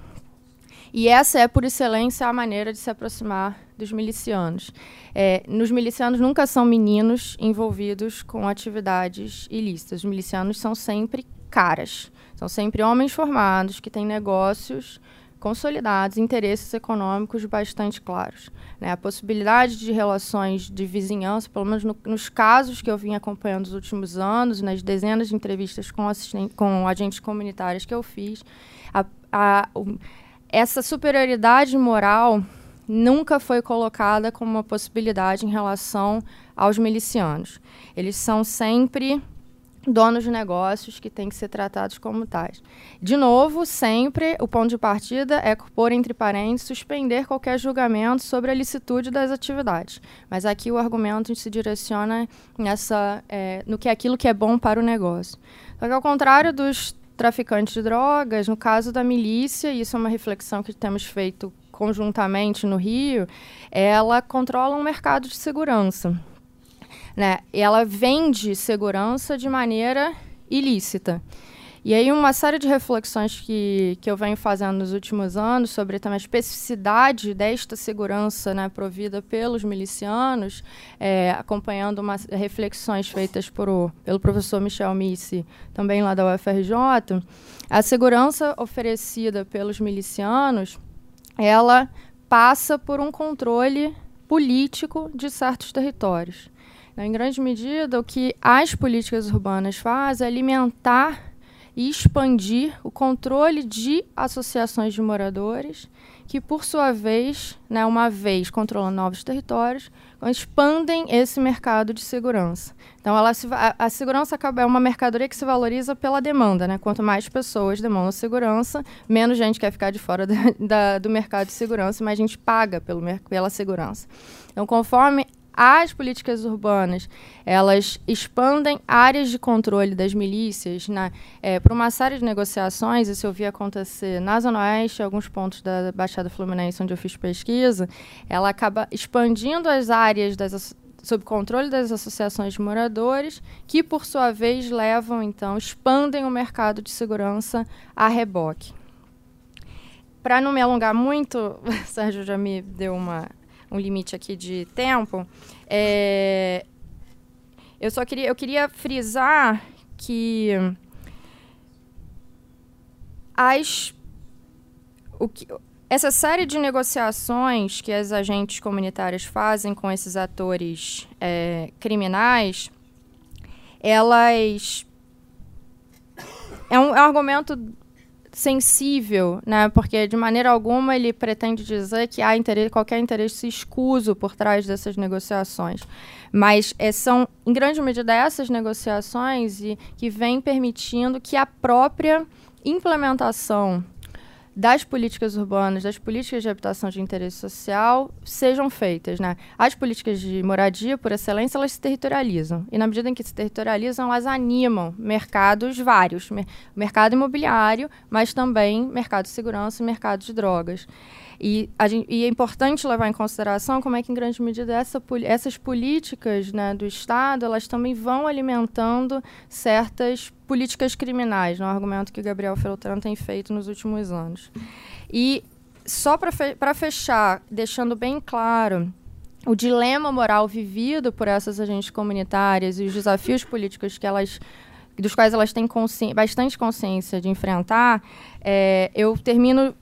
E essa é, por excelência, a maneira de se aproximar dos milicianos. É, nos milicianos nunca são meninos envolvidos com atividades ilícitas. Os milicianos são sempre caras. São sempre homens formados que têm negócios consolidados, interesses econômicos bastante claros. Né? A possibilidade de relações de vizinhança, pelo menos no, nos casos que eu vim acompanhando nos últimos anos, nas dezenas de entrevistas com, com agentes comunitários que eu fiz, a, a, o, essa superioridade moral nunca foi colocada como uma possibilidade em relação aos milicianos. Eles são sempre donos de negócios que têm que ser tratados como tais. De novo, sempre o ponto de partida é pôr entre parênteses, suspender qualquer julgamento sobre a licitude das atividades. Mas aqui o argumento se direciona nessa, é, no que é aquilo que é bom para o negócio. Só que ao contrário dos traficantes de drogas, no caso da milícia, e isso é uma reflexão que temos feito conjuntamente no Rio, ela controla um mercado de segurança né? Ela vende segurança de maneira ilícita. E aí uma série de reflexões que, que eu venho fazendo nos últimos anos sobre também a especificidade desta segurança né, provida pelos milicianos, é, acompanhando uma, reflexões feitas por pelo professor Michel Missi, também lá da UFRJ, a segurança oferecida pelos milicianos, ela passa por um controle político de certos territórios. Em grande medida, o que as políticas urbanas fazem é alimentar e expandir o controle de associações de moradores, que, por sua vez, né, uma vez controlando novos territórios, expandem esse mercado de segurança. Então, ela se, a, a, segurança é uma mercadoria que se valoriza pela demanda. Né? Quanto mais pessoas demandam segurança, menos gente quer ficar de fora da, da, do mercado de segurança, mais gente paga pelo, pela segurança. Então, conforme as políticas urbanas elas expandem áreas de controle das milícias né, é, para uma série de negociações. Isso eu vi acontecer na Zona Oeste, alguns pontos da Baixada Fluminense, onde eu fiz pesquisa. Ela acaba expandindo as áreas das sob controle das associações de moradores, que por sua vez levam então expandem o mercado de segurança a reboque. Para não me alongar muito, o Sérgio já me deu uma um limite aqui de tempo. É, eu só queria, eu queria frisar que as o que, essa série de negociações que as agentes comunitárias fazem com esses atores é, criminais, elas é um, é um argumento sensível, né? Porque de maneira alguma ele pretende dizer que há interesse, qualquer interesse escuso por trás dessas negociações. Mas é, são, em grande medida, essas negociações e, que vêm permitindo que a própria implementação das políticas urbanas, das políticas de habitação de interesse social sejam feitas. Né? As políticas de moradia, por excelência, elas se territorializam. E na medida em que se territorializam, elas animam mercados vários. mercado imobiliário, mas também mercado de segurança e mercado de drogas. E, gente, e, é importante levar em consideração como é que, em grande medida, essa, essas políticas né, do Estado elas também vão alimentando certas políticas criminais, no é argumento que Gabriel Feltrano tem feito nos últimos anos. E só para fe fechar, deixando bem claro o dilema moral vivido por essas agentes comunitárias e os desafios políticos que elas dos quais elas têm consci bastante consciência de enfrentar, é, eu termino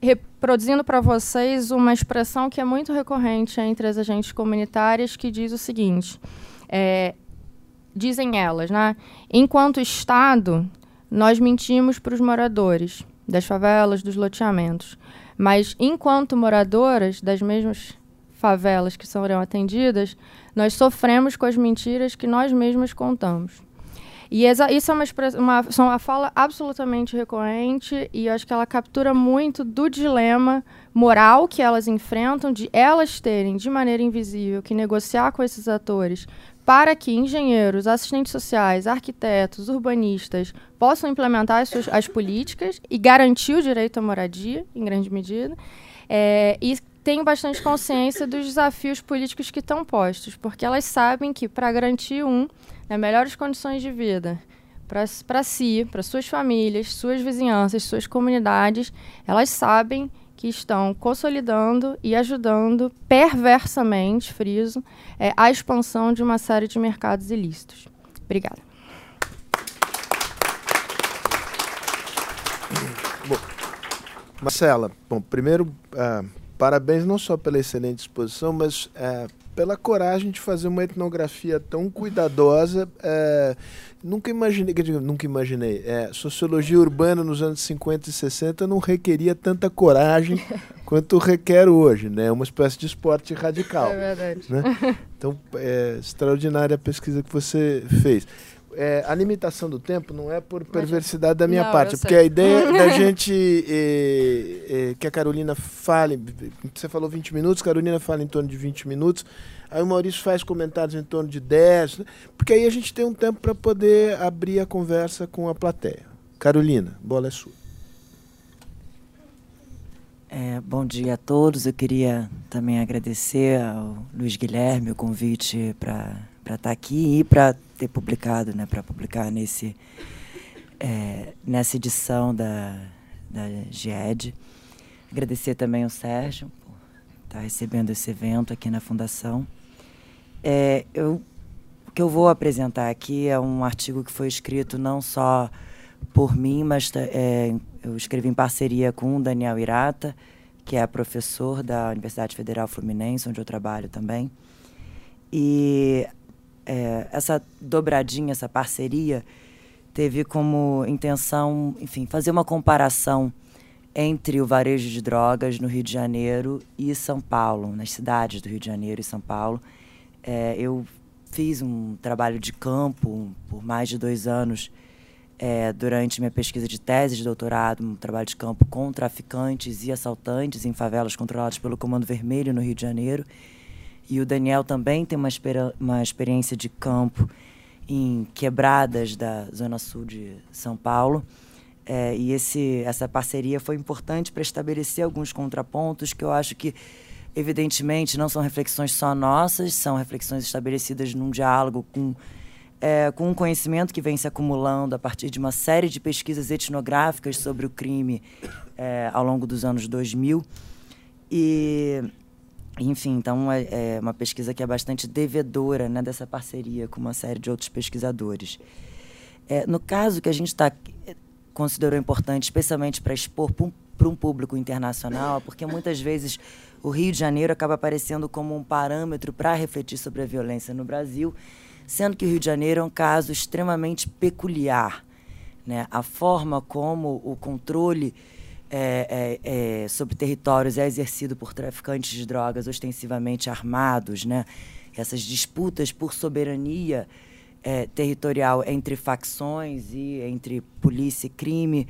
reproduzindo para vocês uma expressão que é muito recorrente entre as agentes comunitárias, que diz o seguinte: é, dizem elas, né? Enquanto Estado, nós mentimos para os moradores das favelas, dos loteamentos, mas enquanto moradoras das mesmas favelas que serão atendidas, nós sofremos com as mentiras que nós mesmas contamos. E isso é uma, uma, uma fala absolutamente recorrente e eu acho que ela captura muito do dilema moral que elas enfrentam, de elas terem, de maneira invisível, que negociar com esses atores para que engenheiros, assistentes sociais, arquitetos, urbanistas possam implementar as, suas, as políticas e garantir o direito à moradia, em grande medida. É, e tenho bastante consciência dos desafios políticos que estão postos, porque elas sabem que para garantir um né, melhores condições de vida para si, para suas famílias, suas vizinhanças, suas comunidades, elas sabem que estão consolidando e ajudando perversamente, friso, é, a expansão de uma série de mercados ilícitos. Obrigada. Bom, Marcela, bom, primeiro, uh, parabéns não só pela excelente exposição, mas uh, pela coragem de fazer uma etnografia tão cuidadosa. É, nunca imaginei, nunca imaginei, é, sociologia urbana nos anos 50 e 60 não requeria tanta coragem quanto requer hoje, né? É uma espécie de esporte radical. É verdade. Né? Então, é extraordinária a pesquisa que você fez. É, a limitação do tempo não é por perversidade da minha não, parte, porque a ideia da gente é, é, que a Carolina fale, você falou 20 minutos, Carolina fala em torno de 20 minutos, aí o Maurício faz comentários em torno de 10, né? porque aí a gente tem um tempo para poder abrir a conversa com a plateia. Carolina, bola é sua. É, bom dia a todos. Eu queria também agradecer ao Luiz Guilherme o convite para estar tá aqui e para ter publicado, né, para publicar nesse é, nessa edição da, da GED. Agradecer também ao Sérgio por estar recebendo esse evento aqui na Fundação. É, eu, o que eu vou apresentar aqui é um artigo que foi escrito não só por mim, mas é, eu escrevi em parceria com o Daniel Irata, que é professor da Universidade Federal Fluminense, onde eu trabalho também. E é, essa dobradinha, essa parceria, teve como intenção, enfim, fazer uma comparação entre o varejo de drogas no Rio de Janeiro e São Paulo, nas cidades do Rio de Janeiro e São Paulo. É, eu fiz um trabalho de campo por mais de dois anos é, durante minha pesquisa de tese de doutorado, um trabalho de campo com traficantes e assaltantes em favelas controladas pelo Comando Vermelho no Rio de Janeiro. E o Daniel também tem uma, uma experiência de campo em quebradas da Zona Sul de São Paulo. É, e esse, essa parceria foi importante para estabelecer alguns contrapontos que eu acho que, evidentemente, não são reflexões só nossas, são reflexões estabelecidas num diálogo com, é, com um conhecimento que vem se acumulando a partir de uma série de pesquisas etnográficas sobre o crime é, ao longo dos anos 2000. E enfim, então é, é, uma pesquisa que é bastante devedora né, dessa parceria com uma série de outros pesquisadores. É, no caso que a gente está considerou importante, especialmente para expor para um público internacional, porque muitas vezes o Rio de Janeiro acaba aparecendo como um parâmetro para refletir sobre a violência no Brasil, sendo que o Rio de Janeiro é um caso extremamente peculiar. Né? A forma como o controle é, é, é, sobre territórios é exercido por traficantes de drogas ostensivamente armados, né? essas disputas por soberania é, territorial entre facções e entre polícia e crime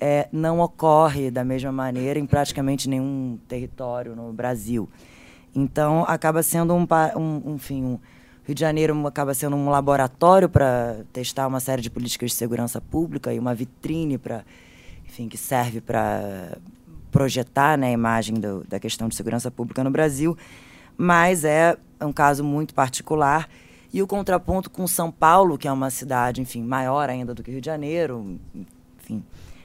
é, não ocorre da mesma maneira em praticamente nenhum território no Brasil. Então, acaba sendo um, um enfim, um, Rio de Janeiro acaba sendo um laboratório para testar uma série de políticas de segurança pública e uma vitrine para enfim, que serve para projetar né, a imagem do, da questão de segurança pública no Brasil, mas é um caso muito particular. E o contraponto com São Paulo, que é uma cidade, enfim, maior ainda do que Rio de Janeiro, enfim,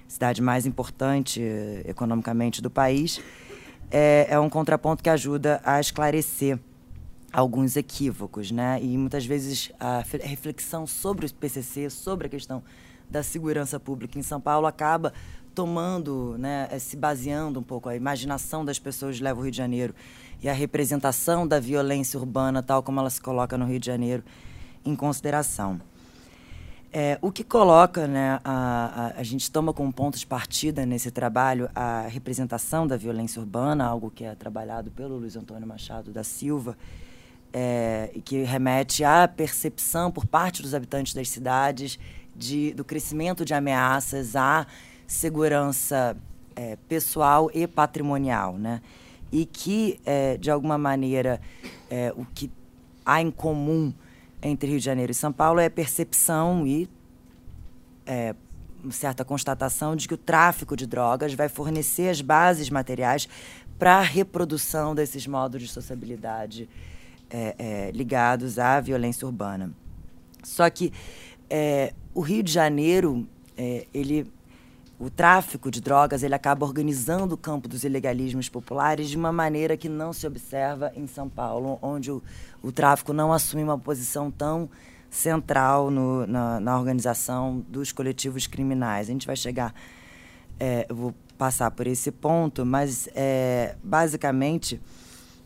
cidade mais importante eh, economicamente do país, é, é um contraponto que ajuda a esclarecer alguns equívocos, né? E muitas vezes a reflexão sobre o PCC, sobre a questão da segurança pública em São Paulo acaba tomando, né, eh, se baseando um pouco, a imaginação das pessoas leva o Rio de Janeiro e a representação da violência urbana, tal como ela se coloca no Rio de Janeiro, em consideração. É, o que coloca, né, a, a, a, gente toma como ponto de partida nesse trabalho a representação da violência urbana, algo que é trabalhado pelo Luiz Antônio Machado da Silva, é, e que remete à percepção por parte dos habitantes das cidades de, do crescimento de ameaças à segurança é, pessoal e patrimonial, né? E que, é, de alguma maneira, é, o que há em comum entre Rio de Janeiro e São Paulo é a percepção e é, certa constatação de que o tráfico de drogas vai fornecer as bases materiais para a reprodução desses modos de sociabilidade é, é, ligados à violência urbana. Só que é, o Rio de Janeiro, é, ele, o tráfico de drogas, ele acaba organizando o campo dos ilegalismos populares de uma maneira que não se observa em São Paulo, onde o, o tráfico não assume uma posição tão central no, na, na, organização dos coletivos criminais. A gente vai chegar, é, eu vou passar por esse ponto, mas é, basicamente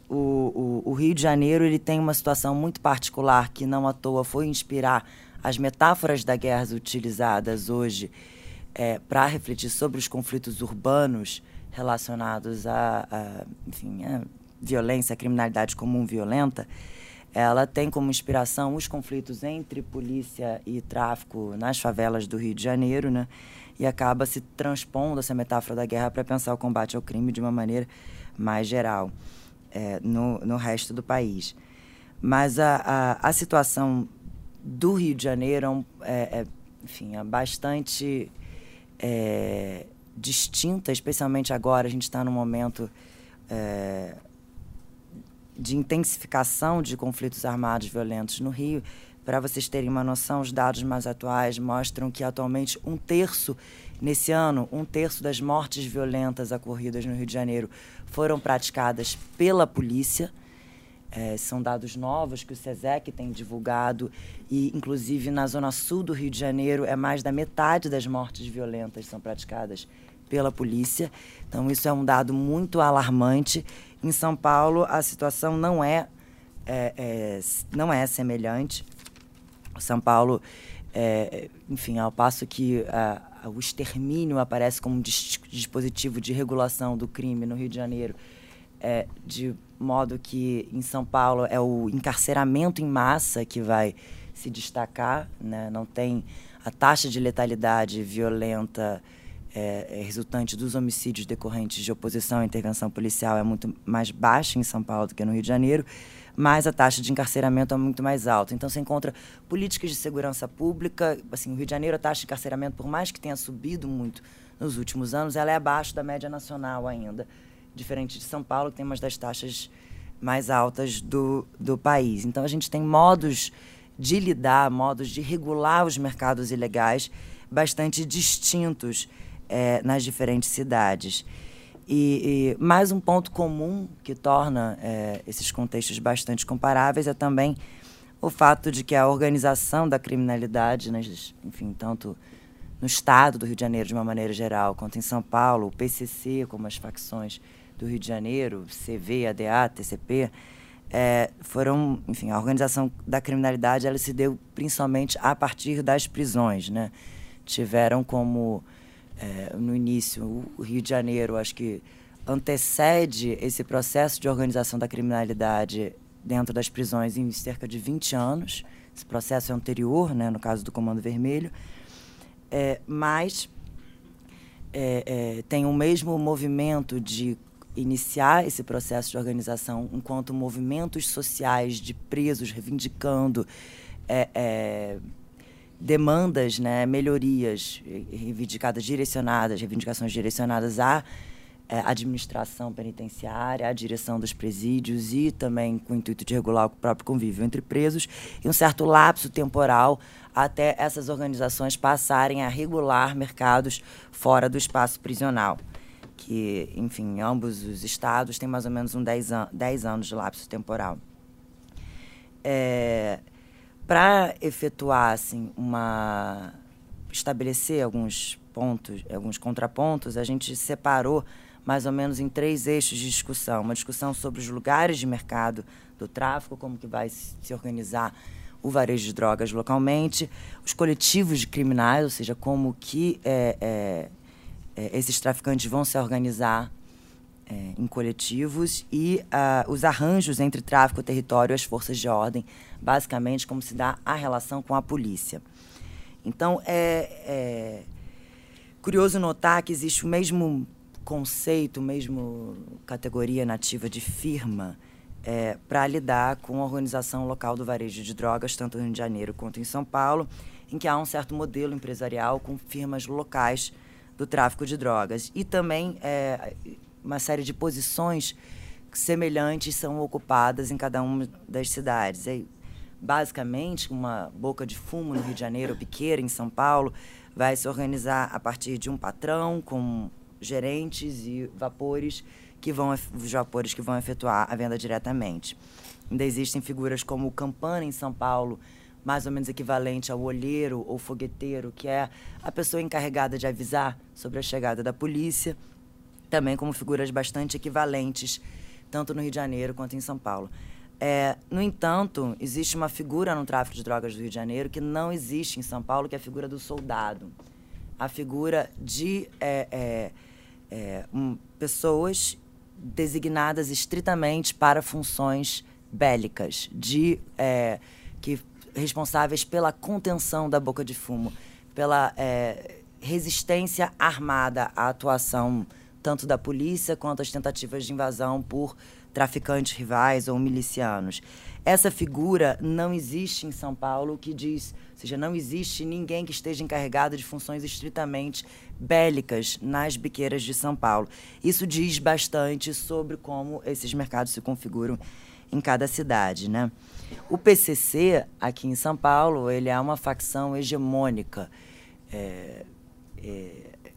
o, o, o, Rio de Janeiro ele tem uma situação muito particular que não à toa foi inspirar as metáforas da guerra utilizadas hoje é, para refletir sobre os conflitos urbanos relacionados à, enfim, violência, a criminalidade comum violenta, ela tem como inspiração os conflitos entre polícia e tráfico nas favelas do Rio de Janeiro, né? E acaba se transpondo essa metáfora da guerra para pensar o combate ao crime de uma maneira mais geral é, no, no resto do país. Mas a, a, a situação do Rio de Janeiro é, é enfim, é bastante é, distinta, especialmente agora. A gente está num momento é, de intensificação de conflitos armados violentos no Rio, Para vocês terem uma noção, os dados mais atuais mostram que atualmente um terço, nesse ano, um terço das mortes violentas ocorridas no Rio de Janeiro foram praticadas pela polícia. É, são dados novos que o SESEC tem divulgado e, inclusive, na zona sul do Rio de Janeiro, é mais da metade das mortes violentas são praticadas pela polícia. Então, isso é um dado muito alarmante. Em São Paulo, a situação não é, é, é não é semelhante. São Paulo, é, enfim, ao passo que a, o extermínio aparece como um dispositivo de regulação do crime no Rio de Janeiro, é, de modo que em São Paulo é o encarceramento em massa que vai se destacar, né? não tem a taxa de letalidade violenta é, é, resultante dos homicídios decorrentes de oposição à intervenção policial é muito mais baixa em São Paulo do que no Rio de Janeiro, mas a taxa de encarceramento é muito mais alta. Então você encontra políticas de segurança pública, assim, no Rio de Janeiro a taxa de encarceramento, por mais que tenha subido muito nos últimos anos, ela é abaixo da média nacional ainda, diferente de São Paulo, que tem uma das taxas mais altas do, do país. Então a gente tem modos de lidar, modos de regular os mercados ilegais bastante distintos é, nas diferentes cidades. E, e, mais um ponto comum que torna é, esses contextos bastante comparáveis é também o fato de que a organização da criminalidade, né, enfim, tanto no estado do Rio de Janeiro de uma maneira geral, quanto em São Paulo, o PCC, como as facções do Rio de Janeiro, CV, ADA, TCP, é, foram, enfim, a organização da criminalidade ela se deu principalmente a partir das prisões, né? Tiveram como é, no início, o Rio de Janeiro, acho que antecede esse processo de organização da criminalidade dentro das prisões em cerca de 20 anos. Esse processo é anterior, né, no caso do Comando Vermelho, é, mas é, é, tem o mesmo movimento de iniciar esse processo de organização enquanto movimentos sociais de presos reivindicando é, é, demandas, né, melhorias reivindicadas, direcionadas, reivindicações direcionadas à é, administração penitenciária, à direção dos presídios e também com o intuito de regular o próprio convívio entre presos e um certo lapso temporal até essas organizações passarem a regular mercados fora do espaço prisional. Que, enfim, ambos os estados têm mais ou menos um 10, an 10 anos de lapso temporal. É, para efetuar assim uma estabelecer alguns pontos, alguns contrapontos, a gente separou mais ou menos em três eixos de discussão. Uma discussão sobre os lugares de mercado do tráfico, como que vai se organizar o varejo de drogas localmente, os coletivos de criminais, ou seja, como que é, é, é, esses traficantes vão se organizar é, em coletivos e uh, os arranjos entre tráfico, território e as forças de ordem, basicamente como se dá a relação com a polícia. Então, é, é curioso notar que existe o mesmo conceito, mesmo categoria nativa de firma é, para lidar com a organização local do varejo de drogas, tanto no Rio de Janeiro quanto em São Paulo, em que há um certo modelo empresarial com firmas locais do tráfico de drogas. E também é, uma série de posições semelhantes são ocupadas em cada uma das cidades. E, basicamente, uma boca de fumo no Rio de Janeiro, Piqueira, em São Paulo, vai se organizar a partir de um patrão com gerentes e vapores que vão os vapores que vão efetuar a venda diretamente. Ainda existem figuras como o campana em São Paulo, mais ou menos equivalente ao olheiro ou fogueteiro, que é a pessoa encarregada de avisar sobre a chegada da polícia também como figuras bastante equivalentes, tanto no Rio de Janeiro quanto em São Paulo. É, no entanto, existe uma figura no tráfico de drogas do Rio de Janeiro que não existe em São Paulo, que é a figura do soldado. A figura de é, é, é um, pessoas designadas estritamente para funções bélicas, de é, que responsáveis pela contenção da boca de fumo, pela é, resistência armada à atuação tanto da polícia quanto as tentativas de invasão por traficantes rivais ou milicianos. Essa figura não existe em São Paulo, que diz, ou seja, não existe ninguém que esteja encarregado de funções estritamente bélicas nas biqueiras de São Paulo. Isso diz bastante sobre como esses mercados se configuram em cada cidade, né? O PCC aqui em São Paulo ele é uma facção hegemônica. É, é,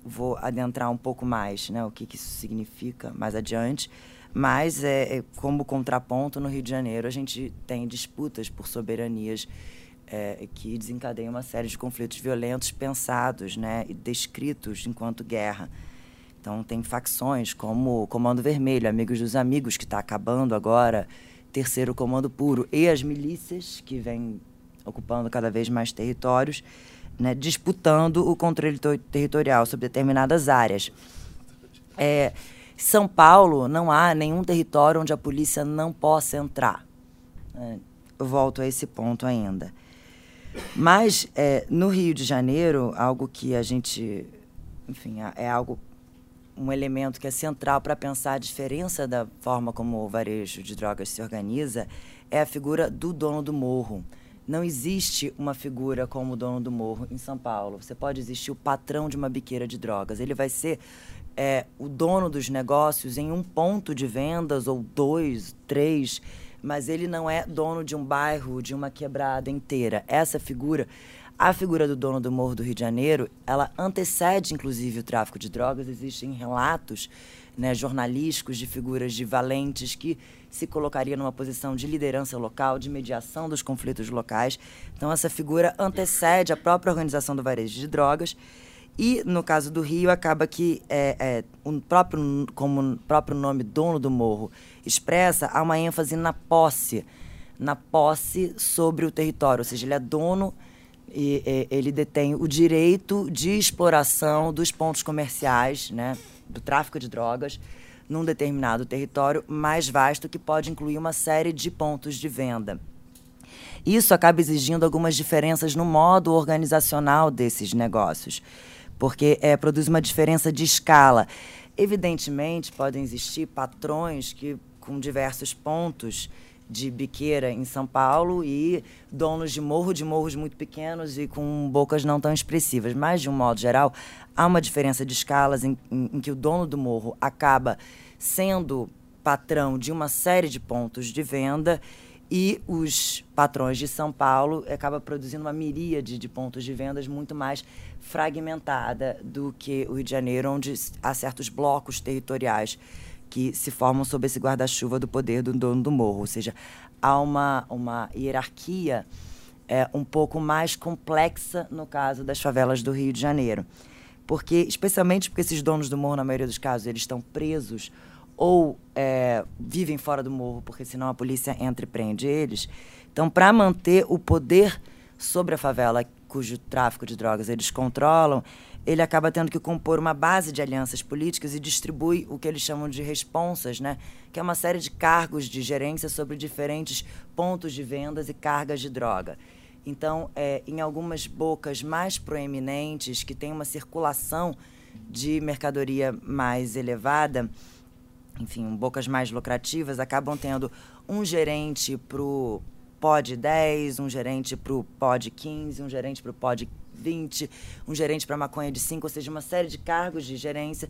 vou adentrar um pouco mais, né? O que, que isso significa mais adiante. Mas é, é, como contraponto no Rio de Janeiro a gente tem disputas por soberanias é, que desencadeiam uma série de conflitos violentos pensados, né, e descritos enquanto guerra. Então tem facções como o Comando Vermelho, Amigos dos Amigos, que está acabando agora, Terceiro Comando Puro, e as milícias, que vêm ocupando cada vez mais territórios, né, disputando o controle territorial sobre determinadas áreas. É, São Paulo não há nenhum território onde a polícia não possa entrar. É, eu volto a esse ponto ainda. Mas é, no Rio de Janeiro, algo que a gente, enfim, é algo um elemento que é central para pensar a diferença da forma como o varejo de drogas se organiza é a figura do dono do morro. Não existe uma figura como o dono do morro em São Paulo. Você pode existir o patrão de uma biqueira de drogas. Ele vai ser é, o dono dos negócios em um ponto de vendas, ou dois, três, mas ele não é dono de um bairro, de uma quebrada inteira. Essa figura a figura do dono do Morro do Rio de Janeiro, ela antecede, inclusive, o tráfico de drogas. Existem relatos né, jornalísticos de figuras de valentes que se colocaria numa posição de liderança local, de mediação dos conflitos locais. Então, essa figura antecede a própria organização do varejo de drogas. E, no caso do Rio, acaba que, é, é, um próprio, como o próprio nome dono do morro expressa, há uma ênfase na posse, na posse sobre o território, ou seja, ele é dono e, e, ele detém o direito de exploração dos pontos comerciais, né, do tráfico de drogas, num determinado território mais vasto que pode incluir uma série de pontos de venda. Isso acaba exigindo algumas diferenças no modo organizacional desses negócios, porque é, produz uma diferença de escala. Evidentemente, podem existir patrões que, com diversos pontos, de biqueira em São Paulo e donos de morro, de morros muito pequenos e com bocas não tão expressivas. Mas, de um modo geral, há uma diferença de escalas em, em, em que o dono do morro acaba sendo patrão de uma série de pontos de venda e os patrões de São Paulo acaba produzindo uma miríade de pontos de vendas muito mais fragmentada do que o Rio de Janeiro, onde há certos blocos territoriais que se formam sob esse guarda-chuva do poder do dono do morro. Ou seja, há uma, uma hierarquia é, um pouco mais complexa no caso das favelas do Rio de Janeiro. Porque, especialmente porque esses donos do morro, na maioria dos casos, eles estão presos ou é, vivem fora do morro, porque senão a polícia entra e prende eles. Então, para manter o poder sobre a favela, cujo tráfico de drogas eles controlam, ele acaba tendo que compor uma base de alianças políticas e distribui o que eles chamam de responsas, né? que é uma série de cargos de gerência sobre diferentes pontos de vendas e cargas de droga. Então, é, em algumas bocas mais proeminentes, que tem uma circulação de mercadoria mais elevada, enfim, bocas mais lucrativas, acabam tendo um gerente para o pod 10, um gerente para o pod 15, um gerente para o pod 20, um gerente para maconha de 5, ou seja, uma série de cargos de gerência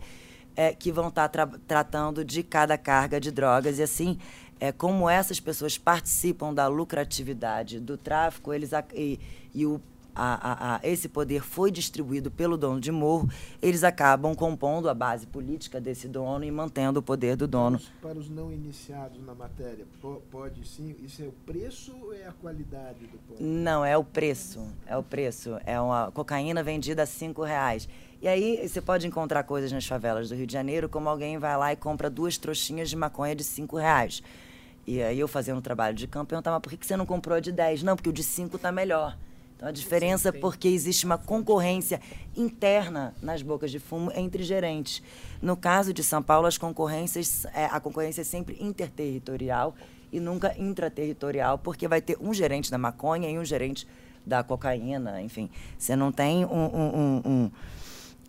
é, que vão estar tá tra tratando de cada carga de drogas. E assim, é, como essas pessoas participam da lucratividade do tráfico, eles e, e o a, a, a, esse poder foi distribuído pelo dono de morro, eles acabam compondo a base política desse dono e mantendo o poder do dono. Para os não iniciados na matéria, pode sim? Isso é o preço ou é a qualidade do pó? Não, é o preço. É o preço. É uma cocaína vendida a cinco reais. E aí você pode encontrar coisas nas favelas do Rio de Janeiro, como alguém vai lá e compra duas trouxinhas de maconha de cinco reais. E aí eu fazendo um trabalho de campo, eu perguntava, por que você não comprou a de 10? Não, porque o de 5 está melhor. Então, a diferença é porque existe uma concorrência interna nas bocas de fumo entre gerentes. No caso de São Paulo, as concorrências, é, a concorrência é sempre interterritorial e nunca intraterritorial, porque vai ter um gerente da maconha e um gerente da cocaína, enfim. Você não tem um, um, um, um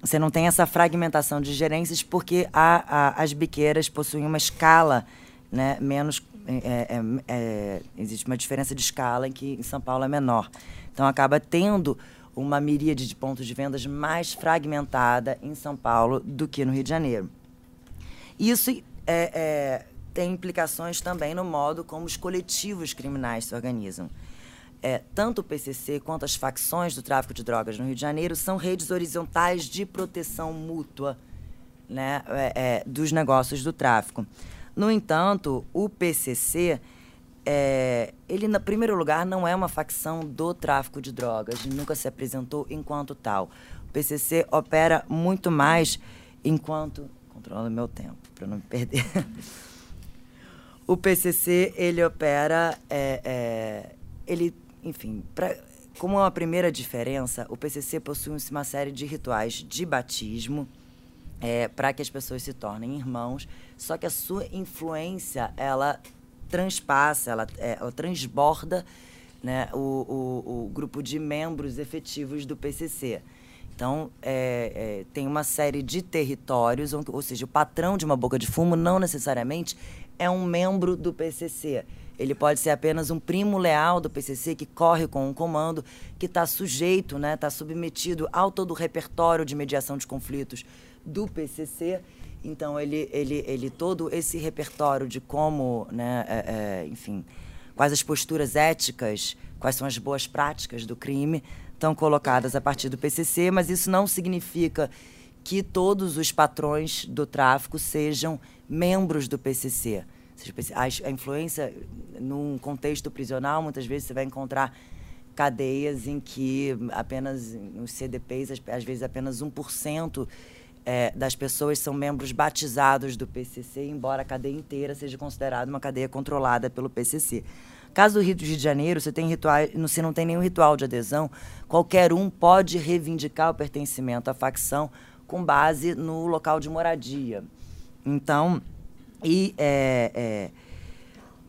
você não tem essa fragmentação de gerências porque a, a, as biqueiras possuem uma escala né, menos. É, é, é, existe uma diferença de escala em que em São Paulo é menor. Então acaba tendo uma miríade de pontos de vendas mais fragmentada em São Paulo do que no Rio de Janeiro. Isso é, é, tem implicações também no modo como os coletivos criminais se organizam. É, tanto o PCC quanto as facções do tráfico de drogas no Rio de Janeiro são redes horizontais de proteção mútua né, é, é, dos negócios do tráfico. No entanto, o PCC, é, ele, no primeiro lugar, não é uma facção do tráfico de drogas, nunca se apresentou enquanto tal. O PCC opera muito mais enquanto. Controlando meu tempo, para não me perder. o PCC, ele opera. É, é, ele, enfim, pra, como uma primeira diferença, o PCC possui uma série de rituais de batismo é, para que as pessoas se tornem irmãos, só que a sua influência, ela transpassa, ela, é, ela transborda né, o, o, o, grupo de membros efetivos do PCC. Então, é, é, tem uma série de territórios, ou, ou seja, o patrão de uma boca de fumo não necessariamente é um membro do PCC. Ele pode ser apenas um primo leal do PCC que corre com um comando, que está sujeito, está né, tá submetido ao todo o repertório de mediação de conflitos do PCC. Então, ele, ele, ele todo esse repertório de como, né, é, é, enfim, quais as posturas éticas, quais são as boas práticas do crime, estão colocadas a partir do PCC, mas isso não significa que todos os patrões do tráfico sejam membros do PCC. A influência num contexto prisional, muitas vezes você vai encontrar cadeias em que apenas nos CDPs, às vezes apenas 1% é, das pessoas são membros batizados do PCC, embora a cadeia inteira seja considerada uma cadeia controlada pelo PCC. Caso do Rio de Janeiro, você, tem não tem nenhum ritual de adesão, qualquer um pode reivindicar o pertencimento à facção com base no local de moradia. Então, e é, é,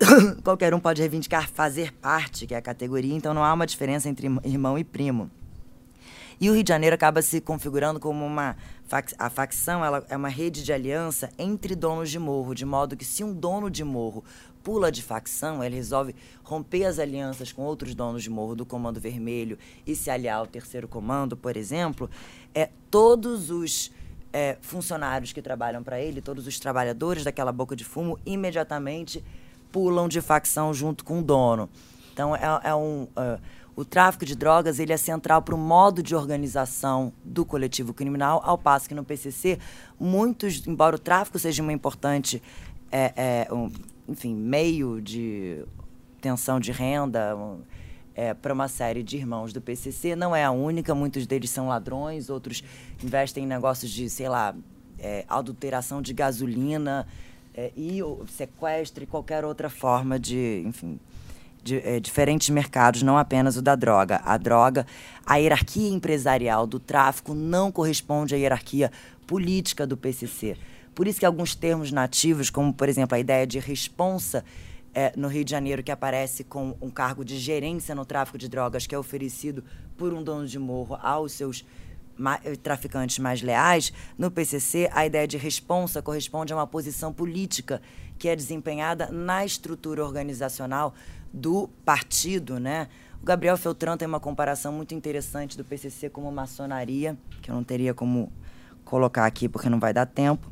qualquer um pode reivindicar fazer parte, que é a categoria, então não há uma diferença entre irmão e primo. E o Rio de Janeiro acaba se configurando como uma a facção ela é uma rede de aliança entre donos de morro, de modo que se um dono de morro pula de facção, ele resolve romper as alianças com outros donos de morro do Comando Vermelho e se aliar ao terceiro comando, por exemplo, é todos os é, funcionários que trabalham para ele, todos os trabalhadores daquela boca de fumo, imediatamente pulam de facção junto com o dono. Então é, é um uh, o tráfico de drogas ele é central para o modo de organização do coletivo criminal, ao passo que no PCC, muitos, embora o tráfico seja uma importante, é, é, um, enfim, meio de tensão de renda um, é, para uma série de irmãos do PCC, não é a única. Muitos deles são ladrões, outros investem em negócios de, sei lá, é, adulteração de gasolina é, e sequestro e qualquer outra forma de, enfim, de, é, diferentes mercados, não apenas o da droga. A droga, a hierarquia empresarial do tráfico não corresponde à hierarquia política do PCC. Por isso que alguns termos nativos, como por exemplo a ideia de responsa é, no Rio de Janeiro, que aparece com um cargo de gerência no tráfico de drogas, que é oferecido por um dono de morro aos seus traficantes mais leais, no PCC a ideia de responsa corresponde a uma posição política que é desempenhada na estrutura organizacional do partido, né? O Gabriel Feltran tem uma comparação muito interessante do PCC como maçonaria, que eu não teria como colocar aqui porque não vai dar tempo,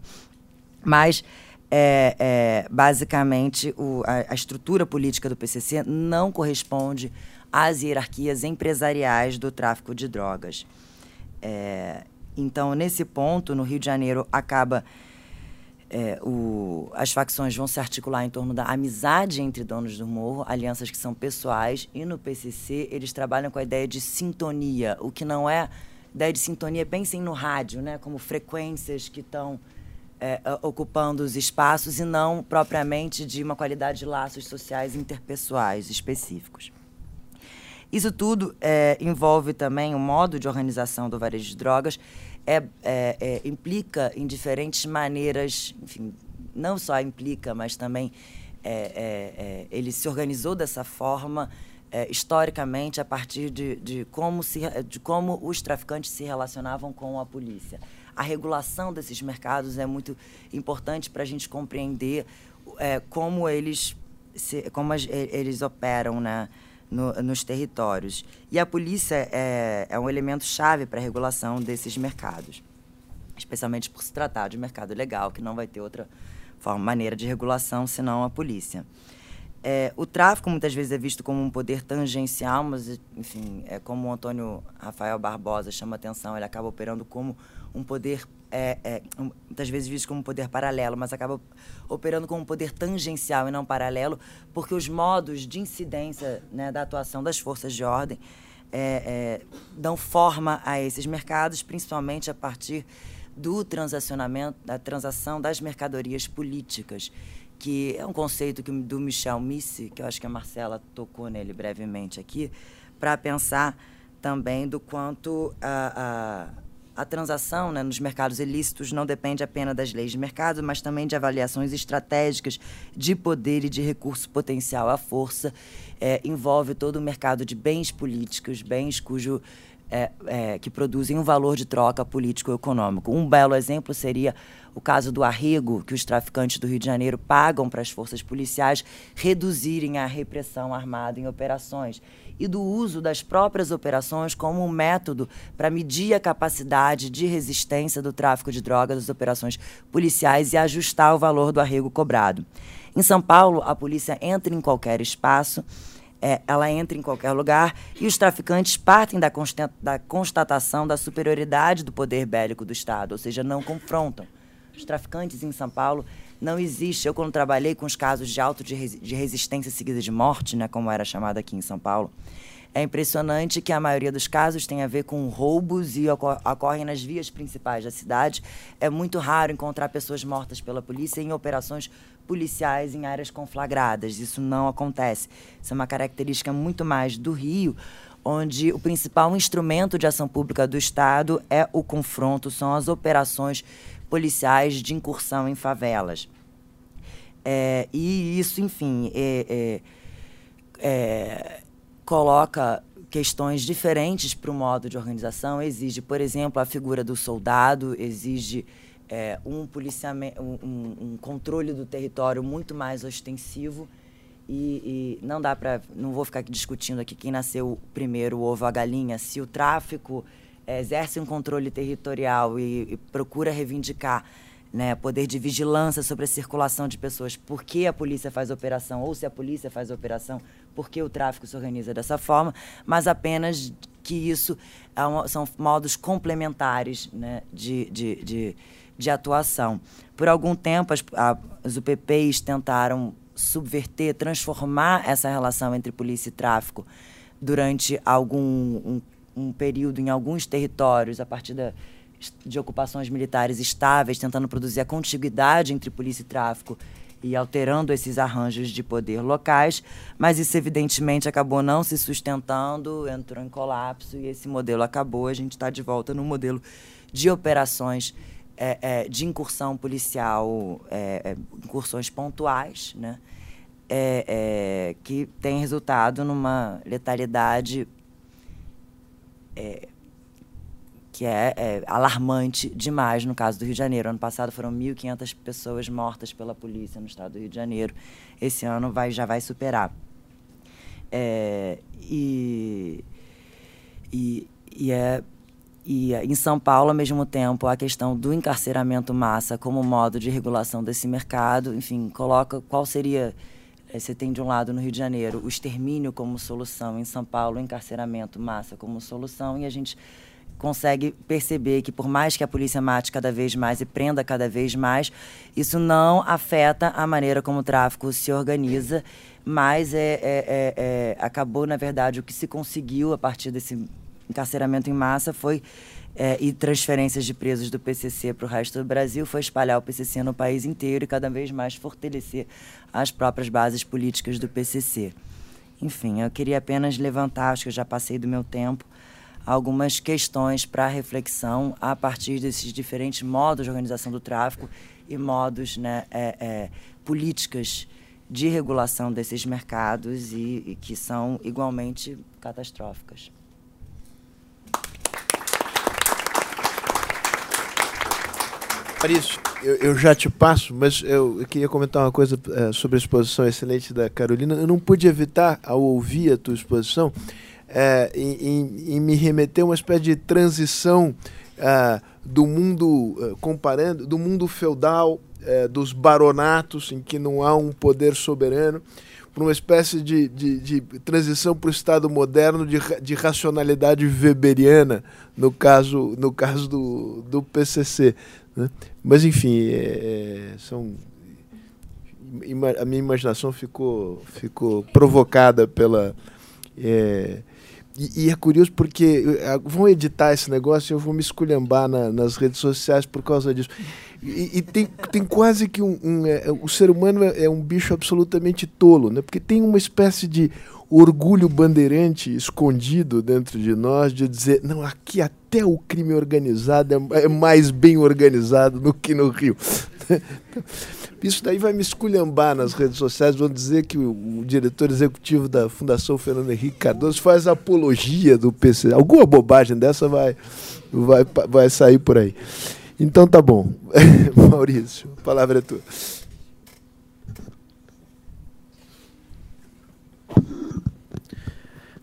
mas é, é, basicamente o, a, a, estrutura política do PCC não corresponde às hierarquias empresariais do tráfico de drogas. É, então, nesse ponto, no Rio de Janeiro, acaba é, o, as facções vão se articular em torno da amizade entre donos do morro, alianças que são pessoais, e no PCC eles trabalham com a ideia de sintonia, o que não é ideia de sintonia, pensem no rádio, né, como frequências que estão é, ocupando os espaços e não propriamente de uma qualidade de laços sociais interpessoais específicos. Isso tudo é, envolve também o modo de organização do varejo de drogas é, é, é, implica em diferentes maneiras, enfim, não só implica, mas também é, é, é, ele se organizou dessa forma historicamente a partir de, de, como se, de como os traficantes se relacionavam com a polícia. A regulação desses mercados é muito importante para a gente compreender como eles se, como as, eles operam, né? No, nos territórios. E a polícia é, é um elemento chave para a regulação desses mercados, especialmente por se tratar de mercado legal, que não vai ter outra forma, maneira de regulação, senão a polícia. É, o tráfico muitas vezes é visto como um poder tangencial, mas, enfim, é como o Antônio Rafael Barbosa chama atenção, ele acaba operando como um poder, é, é, muitas vezes visto como um poder paralelo, mas acaba operando como um poder tangencial e não paralelo, porque os modos de incidência né, da atuação das forças de ordem é, é, dão forma a esses mercados, principalmente a partir do transacionamento, da transação das mercadorias políticas que é um conceito que, do Michel Misse, que eu acho que a Marcela tocou nele brevemente aqui, para pensar também do quanto a, a, a transação né, nos mercados ilícitos não depende apenas das leis de mercado, mas também de avaliações estratégicas de poder e de recurso potencial à força. É, envolve todo o mercado de bens políticos, bens cujo é, é, que produzem um valor de troca político-econômico. Um belo exemplo seria o caso do arrego que os traficantes do Rio de Janeiro pagam para as forças policiais reduzirem a repressão armada em operações e do uso das próprias operações como um método para medir a capacidade de resistência do tráfico de drogas das operações policiais e ajustar o valor do arrego cobrado. Em São Paulo, a polícia entra em qualquer espaço é, ela entra em qualquer lugar e os traficantes partem da, da constatação da superioridade do poder bélico do Estado, ou seja, não confrontam. Os traficantes em São Paulo não existe. Eu, quando trabalhei com os casos de auto de, res, de resistência seguida de morte, né, como era chamado aqui em São Paulo, é impressionante que a maioria dos casos tem a ver com roubos e ocorrem nas vias principais da cidade. É muito raro encontrar pessoas mortas pela polícia em operações policiais em áreas conflagradas. Isso não acontece. Isso é uma característica muito mais do Rio, onde o principal instrumento de ação pública do Estado é o confronto, são as operações policiais de incursão em favelas. É, e isso, enfim, é, é, é coloca questões diferentes para o modo de organização. Exige, por exemplo, a figura do soldado, exige é, um policiamento, um, um, controle do território muito mais ostensivo e, e não dá para, não vou ficar aqui discutindo aqui quem nasceu primeiro, o ovo a galinha, se o tráfico exerce um controle territorial e, e procura reivindicar né, poder de vigilância sobre a circulação de pessoas, por que a polícia faz operação, ou se a polícia faz operação, por que o tráfico se organiza dessa forma, mas apenas que isso é uma, são modos complementares né, de, de, de de atuação. Por algum tempo, as, a, as UPPs tentaram subverter, transformar essa relação entre polícia e tráfico durante algum um, um período em alguns territórios, a partir da, de ocupações militares estáveis, tentando produzir a contiguidade entre polícia e tráfico e alterando esses arranjos de poder locais, mas isso evidentemente acabou não se sustentando, entrou em colapso e esse modelo acabou. A gente está de volta no modelo de operações é, é, de incursão policial, é, é incursões pontuais, né? É, é, que tem resultado numa letalidade que é, alarmante demais no caso do Rio de Janeiro. Ano passado foram 1.500 pessoas mortas pela polícia no estado do Rio de Janeiro. Esse ano vai, já vai superar. e, e, e é e eh, em São Paulo, ao mesmo tempo, a questão do encarceramento massa como modo de regulação desse mercado, enfim, coloca qual seria. Eh, você tem de um lado no Rio de Janeiro o extermínio como solução, em São Paulo o encarceramento massa como solução, e a gente consegue perceber que por mais que a polícia mate cada vez mais e prenda cada vez mais, isso não afeta a maneira como o tráfico se organiza, mas é, é, é, é acabou, na verdade, o que se conseguiu a partir desse encarceramento em massa foi é, e transferências de presos do PCC para o resto do Brasil foi espalhar o PCC no país inteiro e cada vez mais fortalecer as próprias bases políticas do PCC. Enfim, eu queria apenas levantar, acho que eu já passei do meu tempo, algumas questões para reflexão a partir desses diferentes modos de organização do tráfico e modos, né, é, é, políticas de regulação desses mercados e, e que são igualmente catastróficas. Maurício, eu, eu, já te passo, mas eu, queria comentar uma coisa é, sobre a exposição excelente da Carolina. Eu não pude evitar, ao ouvir a tua exposição, é, em, em, me remeter a uma espécie de transição é, do mundo, comparando, do mundo feudal dos baronatos, em que não há um poder soberano, para uma espécie de, de, de transição para o Estado moderno de, de racionalidade weberiana, no caso, no caso do, do PCC. Né? Mas, enfim, é, é são a minha imaginação ficou, ficou provocada pela. É, e, e, é curioso porque vão editar esse negócio e eu vou me esculhambar na, nas redes sociais por causa disso. E, e tem, tem quase que um. um é, o ser humano é, é um bicho absolutamente tolo, né? porque tem uma espécie de orgulho bandeirante escondido dentro de nós de dizer: não, aqui até o crime organizado é, é mais bem organizado do que no Rio. Isso daí vai me esculhambar nas redes sociais, vão dizer que o, o, diretor executivo da Fundação Fernando Henrique Cardoso faz apologia do PC. Alguma bobagem dessa vai, vai, vai sair por aí. Então tá bom. Maurício, a palavra é tua.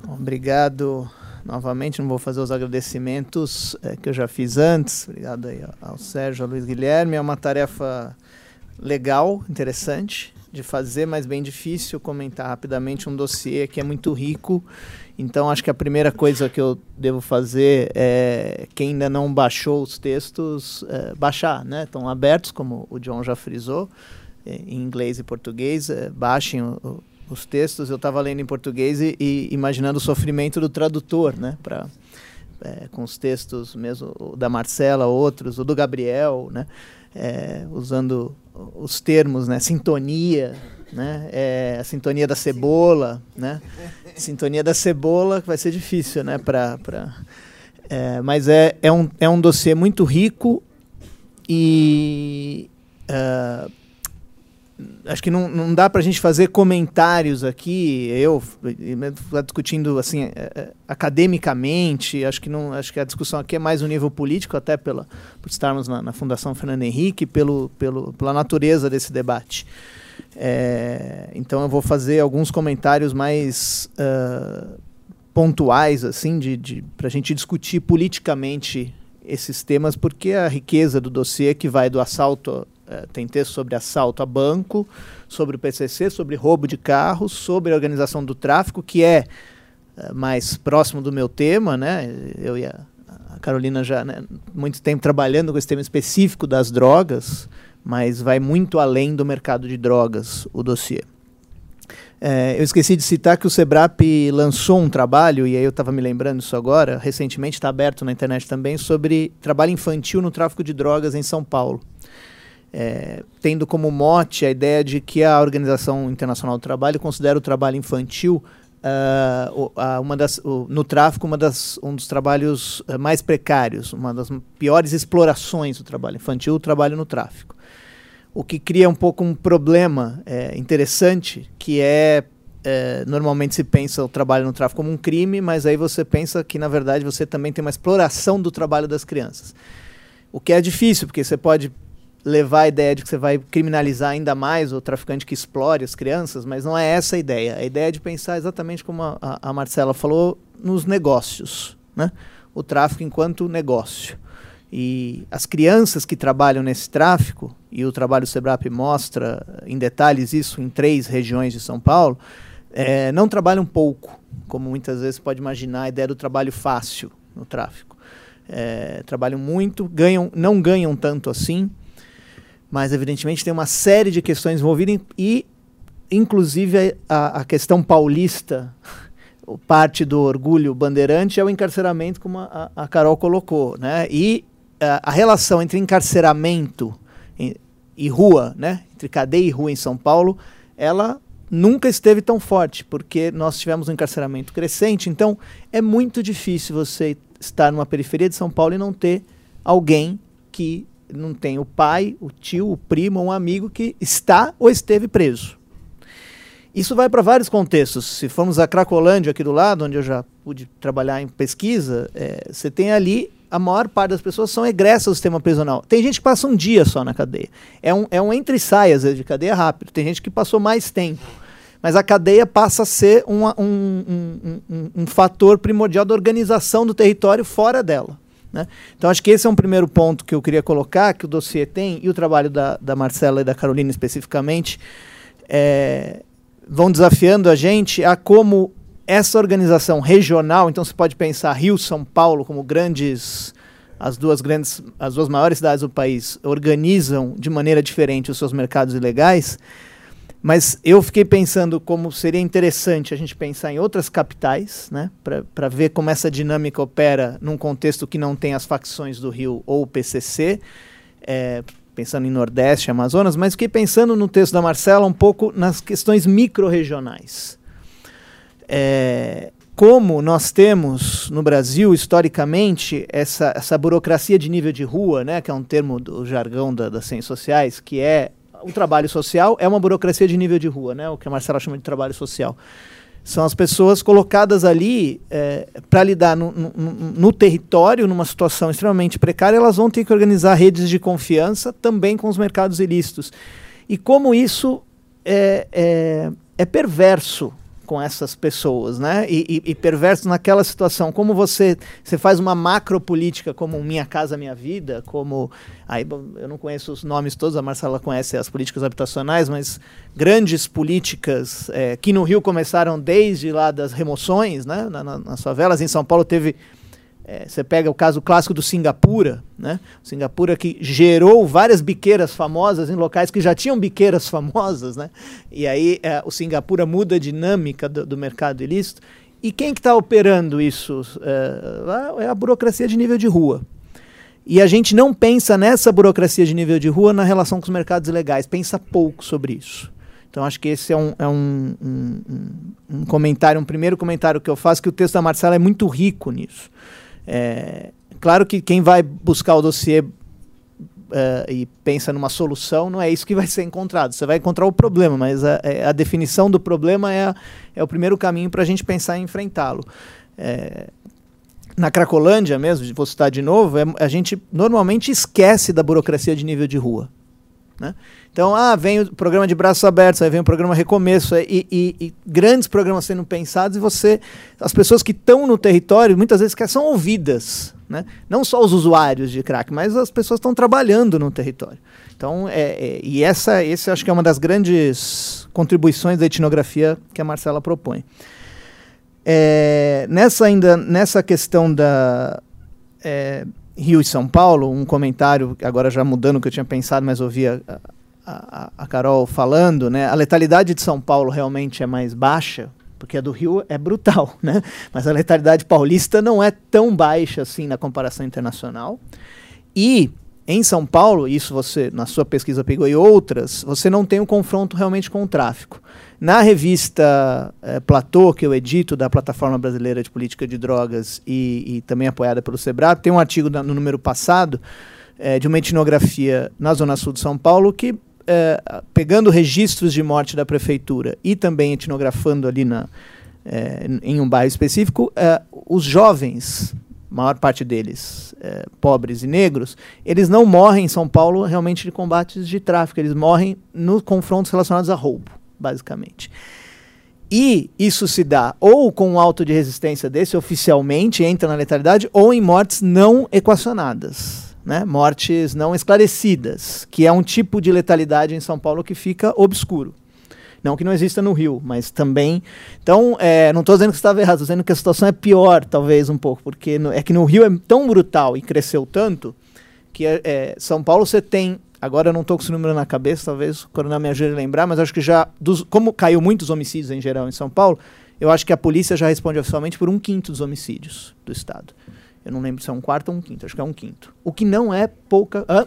Obrigado novamente, não vou fazer os agradecimentos é, que eu já fiz antes. Obrigado aí ao Sérgio, ao Luiz Guilherme. É uma tarefa legal, interessante de fazer, mas bem difícil comentar rapidamente um dossiê que é muito rico. Então, acho que a primeira coisa que eu devo fazer é quem ainda não baixou os textos, é, baixar, né? Estão abertos, como o John já frisou, é, em inglês e português. É, baixem o, os textos. Eu estava lendo em português e, e, imaginando o sofrimento do tradutor, né? Para é, com os textos mesmo da Marcela, outros, o do Gabriel, né? É, usando os termos, né? Sintonia, né? É, a sintonia da cebola, né? Sintonia da cebola que vai ser difícil, né? Pra, pra, é, mas é, é, um, é um dossiê muito rico e uh, acho que não, não dá para a gente fazer comentários aqui. Eu discutindo assim é, é, academicamente. Acho que não, acho que a discussão aqui é mais um nível político, até pela por estarmos na, na Fundação Fernando Henrique, pelo, pelo pela natureza desse debate. É, então eu vou fazer alguns comentários mais uh, pontuais assim de, de para a gente discutir politicamente esses temas, porque a riqueza do dossiê que vai do assalto é, tem texto sobre assalto a banco, sobre o PCC, sobre roubo de carros, sobre a organização do tráfico, que é, é mais próximo do meu tema, né? Eu e a, a Carolina já né, muito tempo trabalhando com esse tema específico das drogas, mas vai muito além do mercado de drogas o dossiê. É, eu esqueci de citar que o Sebrap lançou um trabalho, e aí eu estava me lembrando isso agora, recentemente está aberto na internet também, sobre trabalho infantil no tráfico de drogas em São Paulo é, tendo como mote a ideia de que a Organização Internacional do Trabalho considera o trabalho infantil uh, uma das, uh, no tráfico uma das, um dos trabalhos eh, mais precários, uma das piores explorações do trabalho infantil, o trabalho no tráfico. O que cria um pouco um problema é, interessante, que é, é, normalmente se pensa o trabalho no tráfico como um crime, mas aí você pensa que na verdade você também tem uma exploração do trabalho das crianças. O que é difícil, porque você pode levar a ideia de que você vai criminalizar ainda mais o traficante que explore as crianças, mas não é essa a ideia. A ideia é de pensar exatamente como a, a Marcela falou, nos negócios, né? O tráfico enquanto negócio. E as crianças que trabalham nesse tráfico, e o trabalho do Sebrap mostra em detalhes isso em três regiões de São Paulo, é, não trabalham pouco, como muitas vezes pode imaginar a ideia do trabalho fácil no tráfico. É, trabalham muito, ganham, não ganham tanto assim, mas evidentemente tem uma série de questões envolvidas e, inclusive, a, a questão paulista, parte do orgulho bandeirante é o encarceramento, como a, a Carol colocou, né? E a, a relação entre encarceramento e, e rua, né? Entre cadeia e rua em São Paulo, ela nunca esteve tão forte, porque nós tivemos um encarceramento crescente. Então, é muito difícil você estar numa periferia de São Paulo e não ter alguém que não tem o pai, o tio, o primo, um amigo que está ou esteve preso. Isso vai para vários contextos. Se formos a Cracolândia, aqui do lado, onde eu já pude trabalhar em pesquisa, é, você tem ali a maior parte das pessoas são egressas do sistema prisional. Tem gente que passa um dia só na cadeia. É um, é um entre e sai, às vezes, de cadeia rápido. Tem gente que passou mais tempo. Mas a cadeia passa a ser um, um, um, um fator primordial da organização do território fora dela. Né? Então, acho que esse é um primeiro ponto que eu queria colocar, que o dossiê tem, e o trabalho da, da Marcela e da Carolina especificamente, é, vão desafiando a gente a como essa organização regional, então você pode pensar Rio, São Paulo como grandes as duas grandes, as duas maiores cidades do país organizam de maneira diferente os seus mercados ilegais, mas eu fiquei pensando como seria interessante a gente pensar em outras capitais, né, para ver como essa dinâmica opera num contexto que não tem as facções do Rio ou o PCC, é, pensando em Nordeste, Amazonas, mas fiquei pensando no texto da Marcela um pouco nas questões micro-regionais. É, como nós temos no Brasil, historicamente, essa, essa burocracia de nível de rua, né, que é um termo do jargão da, das ciências sociais, que é o trabalho social, é uma burocracia de nível de rua, né, o que a Marcela chama de trabalho social. São as pessoas colocadas ali é, para lidar no, no, no, território, numa situação extremamente precária, elas vão ter que organizar redes de confiança também com os mercados ilícitos. E como isso é, é, é perverso com essas pessoas, né? E, e, e, perverso naquela situação. Como você, você faz uma macro política como Minha Casa Minha Vida, como. Aí, eu não conheço os nomes todos, a Marcela conhece as políticas habitacionais, mas grandes políticas é, que no Rio começaram desde lá das remoções, né? Na, na, nas favelas. Em São Paulo teve é, você pega o caso clássico do Singapura, né? Singapura que gerou várias biqueiras famosas em locais que já tinham biqueiras famosas, né? E aí é, o Singapura muda a dinâmica do, do mercado ilícito. E quem que está operando isso? É, é a burocracia de nível de rua. E a gente não pensa nessa burocracia de nível de rua na relação com os mercados ilegais, pensa pouco sobre isso. Então acho que esse é um, é um, um, um comentário, um primeiro comentário que eu faço, que o texto da Marcela é muito rico nisso. É, claro que quem vai buscar o dossiê uh, e pensa numa solução, não é isso que vai ser encontrado. Você vai encontrar o problema, mas a, é, a definição do problema é, a, é o primeiro caminho para a gente pensar em enfrentá-lo. É, na Cracolândia mesmo, vou citar de novo, é, a gente normalmente esquece da burocracia de nível de rua. Né? Então, ah, vem o programa de braços abertos, aí vem o programa Recomeço, e, e, e grandes programas sendo pensados, e você, as pessoas que estão no território, muitas vezes são ouvidas, né? Não só os usuários de crack, mas as pessoas estão trabalhando no território. Então, é, é, e essa, esse acho que é uma das grandes contribuições da etnografia que a Marcela propõe. É, nessa ainda nessa questão da é, Rio e São Paulo, um comentário, agora já mudando o que eu tinha pensado, mas ouvia a, a, Carol falando, né? A letalidade de São Paulo realmente é mais baixa, porque a do Rio é brutal, né? Mas a letalidade paulista não é tão baixa assim na comparação internacional. E em São Paulo, isso você na sua pesquisa pegou e outras, você não tem um confronto realmente com o tráfico. Na revista é, Platô, que eu edito, da Plataforma Brasileira de Política de Drogas e, e também apoiada pelo SEBRAP, tem um artigo no número passado é, de uma etnografia na Zona Sul de São Paulo que, é, pegando registros de morte da prefeitura e também etnografando ali na, em um bairro específico, os jovens, maior parte deles pobres e negros, eles não morrem em São Paulo realmente de combates de tráfico, eles morrem nos confrontos relacionados a roubo basicamente. E isso se dá ou com um auto de resistência desse oficialmente, entra na letalidade, ou em mortes não equacionadas, né? mortes não esclarecidas, que é um tipo de letalidade em São Paulo que fica obscuro. Não que não exista no Rio, mas também. Então, é, não estou dizendo que estava errado, estou dizendo que a situação é pior, talvez, um pouco, porque no, é que no Rio é tão brutal e cresceu tanto que é, é São Paulo você tem Agora eu não estou com esse número na cabeça, talvez o coronel me ajude a lembrar, mas acho que já, dos, como caiu muitos homicídios em geral em São Paulo, eu acho que a polícia já responde oficialmente por um quinto dos homicídios do Estado. Eu não lembro se é um quarto ou um quinto, acho que é um quinto. O que não é pouca. Hã?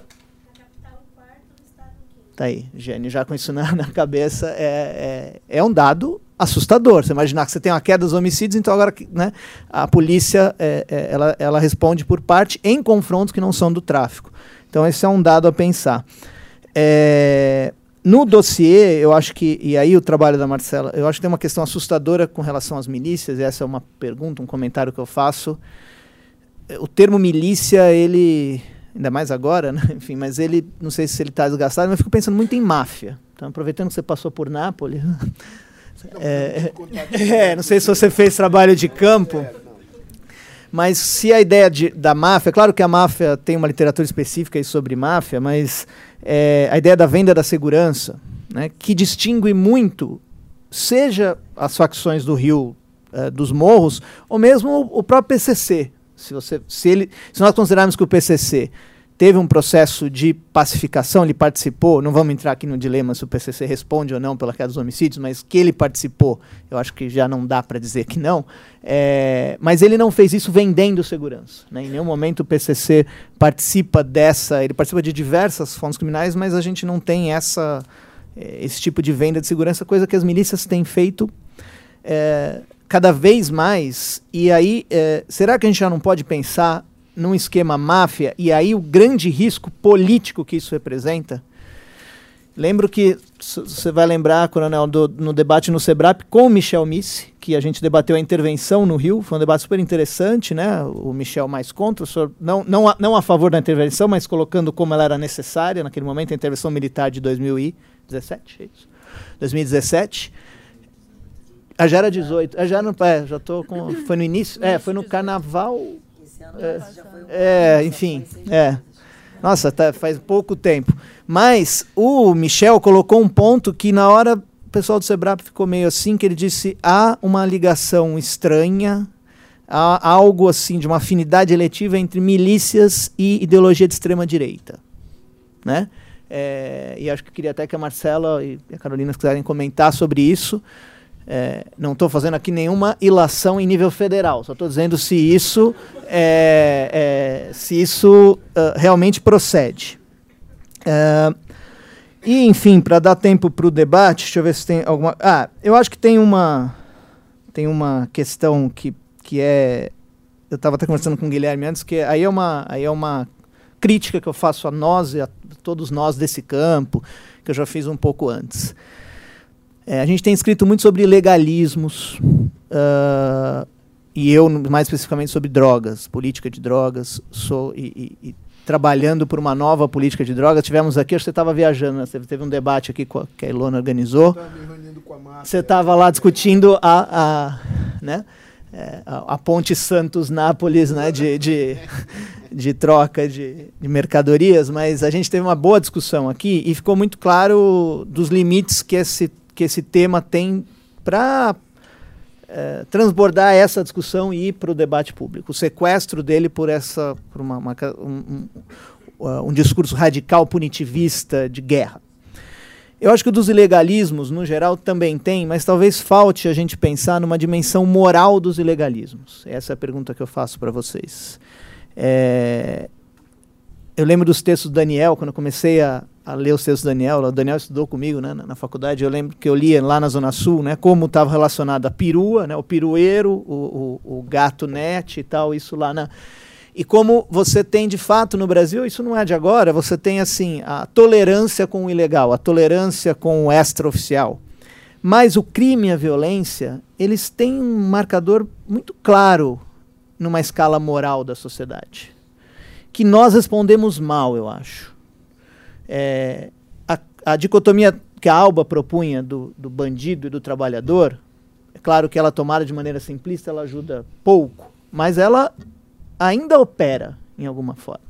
Tá aí, Gênio, já com isso na, na cabeça, é, é, é, um dado assustador. Você imaginar que você tem uma queda dos homicídios, então agora né, a polícia é, é, ela, ela responde por parte em confrontos que não são do tráfico. Então, esse é um dado a pensar. É, no dossiê, eu acho que, e aí o trabalho da Marcela, eu acho que tem uma questão assustadora com relação às milícias, e essa é uma pergunta, um comentário que eu faço. O termo milícia, ele, ainda mais agora, né? enfim, mas ele, não sei se ele está desgastado, mas eu fico pensando muito em máfia. Então, aproveitando que você passou por Nápoles, é, é, não sei se você fez trabalho de campo, Mas se a ideia de, da máfia, claro que a máfia tem uma literatura específica sobre máfia, mas é, a ideia da venda da segurança, né, que distingue muito, seja as facções do Rio, é, dos morros, ou mesmo o, o próprio PCC. Se, você, se, ele, se nós considerarmos que o PCC teve um processo de pacificação, ele participou, não vamos entrar aqui no dilema se o PCC responde ou não pela queda dos homicídios, mas que ele participou, eu acho que já não dá para dizer que não, é, mas ele não fez isso vendendo segurança. Né? Em nenhum momento o PCC participa dessa, ele participa de diversas fontes criminais, mas a gente não tem essa, é, esse tipo de venda de segurança, coisa que as milícias têm feito é, cada vez mais, e aí, é, será que a gente já não pode pensar num esquema máfia, e aí o grande risco político que isso representa. Lembro que você vai lembrar, Coronel, do, no debate no SEBRAP com o Michel Missi, que a gente debateu a intervenção no Rio, foi um debate super interessante, né? O Michel mais contra, o senhor não, não, a, não a favor da intervenção, mas colocando como ela era necessária naquele momento, a intervenção militar de 2017, é isso? 2017. Ah, já era 18. Ah, já, não, é, já tô com. Foi no início? É, foi no carnaval é, é, enfim, é. Nossa, tá, faz pouco tempo. Mas o Michel colocou um ponto que na hora o pessoal do Sebrap ficou meio assim, que ele disse há uma ligação estranha, há algo assim de uma afinidade eletiva entre milícias e ideologia de extrema direita, né? É, e acho que queria até que a Marcela e a Carolina quiserem comentar sobre isso. É, não estou fazendo aqui nenhuma ilação em nível federal, só estou dizendo se isso, é, é, se isso uh, realmente procede. Uh, e, enfim, para dar tempo para o debate, deixa eu ver se tem alguma. Ah, eu acho que tem uma, tem uma questão que, que é. Eu estava até conversando com o Guilherme antes, que aí é uma, aí é uma crítica que eu faço a nós, a todos nós desse campo, que eu já fiz um pouco antes. É, a gente tem escrito muito sobre legalismos, uh, e eu mais especificamente sobre drogas, política de drogas, sou, e, e, e trabalhando por uma nova política de drogas. Tivemos aqui, acho que você estava viajando, né? teve, um debate aqui a, que a Ilona organizou. Você estava lá discutindo a, a, né? É, a, a, ponte Santos-Nápoles né? de, de, de troca de, de, mercadorias, mas a gente teve uma boa discussão aqui e ficou muito claro dos limites que esse que esse tema tem para é, transbordar essa discussão e ir para o debate público. O sequestro dele por essa por uma, uma, um, um, uh, um discurso radical punitivista de guerra. Eu acho que o dos ilegalismos, no geral, também tem, mas talvez falte a gente pensar numa dimensão moral dos ilegalismos. Essa é a pergunta que eu faço para vocês. É, eu lembro dos textos do Daniel, quando eu comecei a, a ler os textos do Daniel, o Daniel estudou comigo né, na, na, faculdade, eu lembro que eu lia lá na Zona Sul, né, como estava relacionado a perua, né, o pirueiro, o, o, o, gato net e tal, isso lá na... E como você tem de fato no Brasil, isso não é de agora, você tem assim a tolerância com o ilegal, a tolerância com o extraoficial. Mas o crime e a violência, eles têm um marcador muito claro numa escala moral da sociedade. Que nós respondemos mal, eu acho é, a, a, dicotomia que a Alba propunha do, do bandido e do trabalhador, é claro que ela tomada de maneira simplista, ela ajuda pouco, mas ela ainda opera em alguma forma.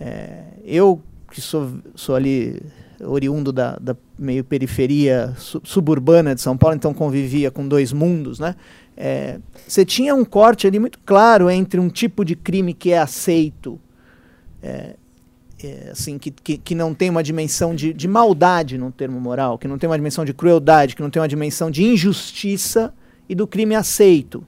É, eu, que sou, sou ali oriundo da, da meio periferia su suburbana de São Paulo, então convivia com dois mundos, né? É, você tinha um corte ali muito claro entre um tipo de crime que é aceito é, é, assim, que, que, que, não tem uma dimensão de, de maldade no termo moral, que não tem uma dimensão de crueldade, que não tem uma dimensão de injustiça e do crime aceito.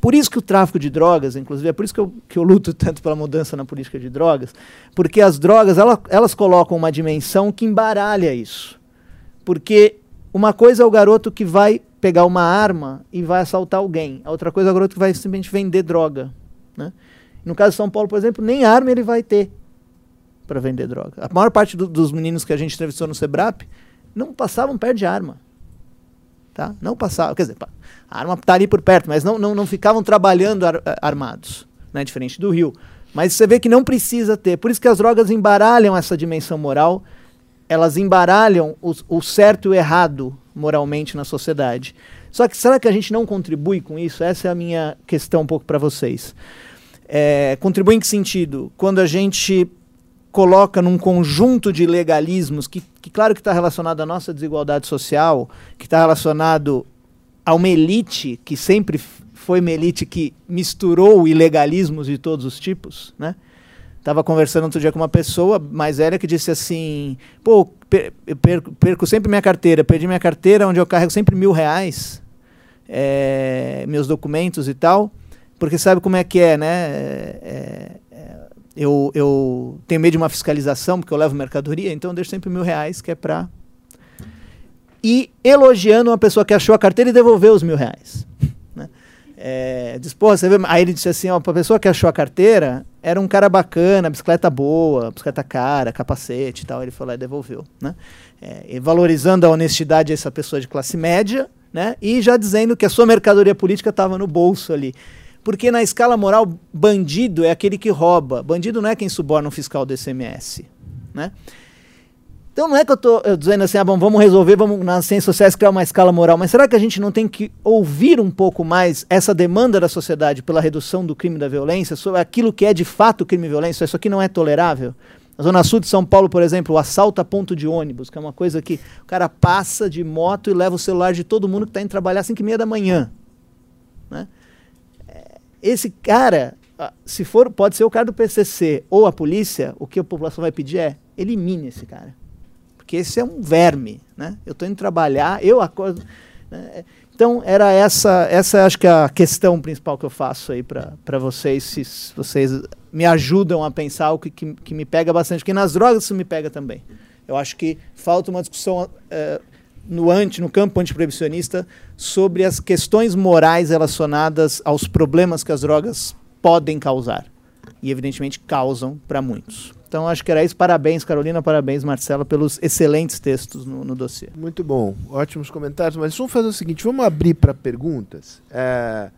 Por isso que o tráfico de drogas, inclusive, é por isso que eu, que eu luto tanto pela mudança na política de drogas, porque as drogas, ela, elas colocam uma dimensão que embaralha isso. Porque uma coisa é o garoto que vai pegar uma arma e vai assaltar alguém, a outra coisa é o garoto que vai simplesmente vender droga. Né? No caso de São Paulo, por exemplo, nem arma ele vai ter para vender droga. A maior parte do, dos meninos que a gente entrevistou no Sebrap não passavam perto de arma. Tá? Não passavam, quer dizer, a arma está ali por perto, mas não, não, não ficavam trabalhando ar, eh, armados, né? diferente do Rio. Mas você vê que não precisa ter. Por isso que as drogas embaralham essa dimensão moral elas embaralham o, o certo e o errado moralmente na sociedade. Só que será que a gente não contribui com isso? Essa é a minha questão um pouco para vocês. É, contribui em que sentido? Quando a gente coloca num conjunto de legalismos que, que claro que está relacionado à nossa desigualdade social, que está relacionado a uma elite que sempre foi uma elite que misturou ilegalismos de todos os tipos, né? Tava conversando outro dia com uma pessoa mais velha que disse assim: pô, eu perco, perco, sempre minha carteira, perdi minha carteira, onde eu carrego sempre mil reais, é, meus documentos e tal, porque sabe como é que é, né? É, eu, eu tenho medo de uma fiscalização, porque eu levo mercadoria, então eu deixo sempre mil reais, que é para. E elogiando uma pessoa que achou a carteira e devolveu os mil reais. Né? É, diz, você vê? Aí ele disse assim: ó, a pessoa que achou a carteira era um cara bacana, bicicleta boa, bicicleta cara, capacete e tal. Ele foi lá e devolveu. Né? É, valorizando a honestidade dessa pessoa de classe média né? e já dizendo que a sua mercadoria política estava no bolso ali. Porque na escala moral, bandido é aquele que rouba. Bandido não é quem suborna um fiscal do SMS. Né? Então não é que eu estou dizendo assim, ah, bom, vamos resolver, vamos nas ciências sociais criar uma escala moral, mas será que a gente não tem que ouvir um pouco mais essa demanda da sociedade pela redução do crime e da violência, sobre aquilo que é de fato crime e violência? Isso aqui não é tolerável? Na Zona Sul de São Paulo, por exemplo, o assalto a ponto de ônibus, que é uma coisa que o cara passa de moto e leva o celular de todo mundo que está indo trabalhar às 5 e meia da manhã. Né? Esse cara, se for, pode ser o cara do PCC ou a polícia, o que a população vai pedir é elimine esse cara. Porque esse é um verme, né? Eu estou indo trabalhar, eu acordo... Né? Então, era essa, essa acho que é a questão principal que eu faço aí para vocês, se vocês me ajudam a pensar o que, que, que, me pega bastante, porque nas drogas isso me pega também. Eu acho que falta uma discussão... Uh, no, anti, no campo antiproibicionista sobre as questões morais relacionadas aos problemas que as drogas podem causar. E, evidentemente, causam para muitos. Então, acho que era isso. Parabéns, Carolina. Parabéns, Marcela, pelos excelentes textos no, no dossiê. Muito bom. Ótimos comentários. Mas vamos fazer o seguinte: vamos abrir para perguntas. É,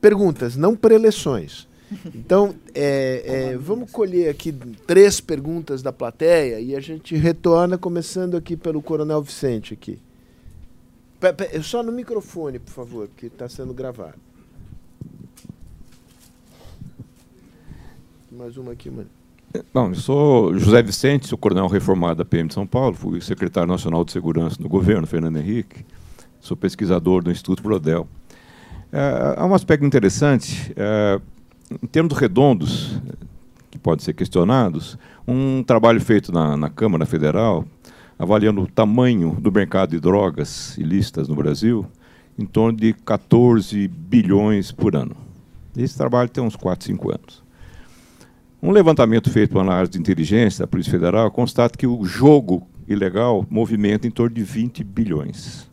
perguntas, não preleções. Então, é, é, vamos colher aqui três perguntas da plateia e a gente retorna, começando aqui pelo Coronel Vicente aqui. Só no microfone, por favor, que está sendo gravado. Mais uma aqui, mano. Bom, eu sou José Vicente, sou coronel reformado da PM de São Paulo, fui secretário nacional de segurança no governo, Fernando Henrique, sou pesquisador do Instituto Brodel. É, há um aspecto interessante, é, em termos redondos, que podem ser questionados, um trabalho feito na, na Câmara Federal avaliando o tamanho do mercado de drogas ilícitas no Brasil, em torno de 14 bilhões por ano. Esse trabalho tem uns 4, 5 anos. Um levantamento feito por análise de inteligência da Polícia Federal constata que o jogo ilegal movimenta em torno de 20 bilhões.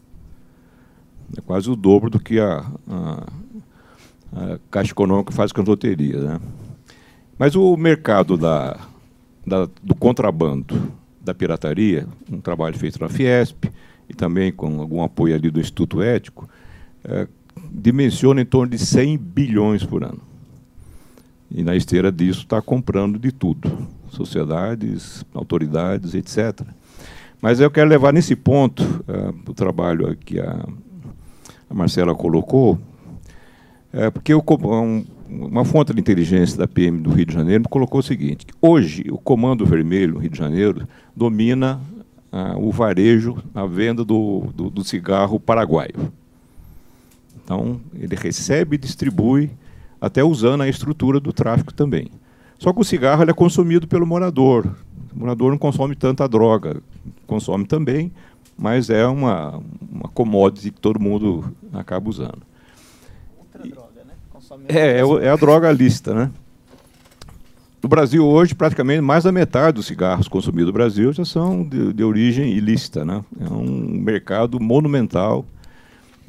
É quase o dobro do que a, a, a Caixa Econômica faz com a loteria. Né? Mas o mercado da, da, do contrabando da pirataria, um trabalho feito na Fiesp e também com algum apoio ali do Instituto Ético, é, dimensiona em torno de 100 bilhões por ano. E na esteira disso está comprando de tudo, sociedades, autoridades, etc. Mas eu quero levar nesse ponto uh, o trabalho que a, a Marcela colocou, é, porque eu, um, uma fonte de inteligência da PM do Rio de Janeiro colocou o seguinte: hoje o Comando Vermelho, Rio de Janeiro, domina ah, o varejo, a venda do, do, do, cigarro paraguaio. Então, ele recebe e distribui, até usando a estrutura do tráfico também. Só que o cigarro é consumido pelo morador. O morador não consome tanta droga, consome também, mas é uma, uma commodity que todo mundo acaba usando. Outra droga. É, é, é a droga lista, né? No Brasil hoje, praticamente mais da metade dos cigarros consumidos no Brasil já são de, de origem ilícita, né? É um mercado monumental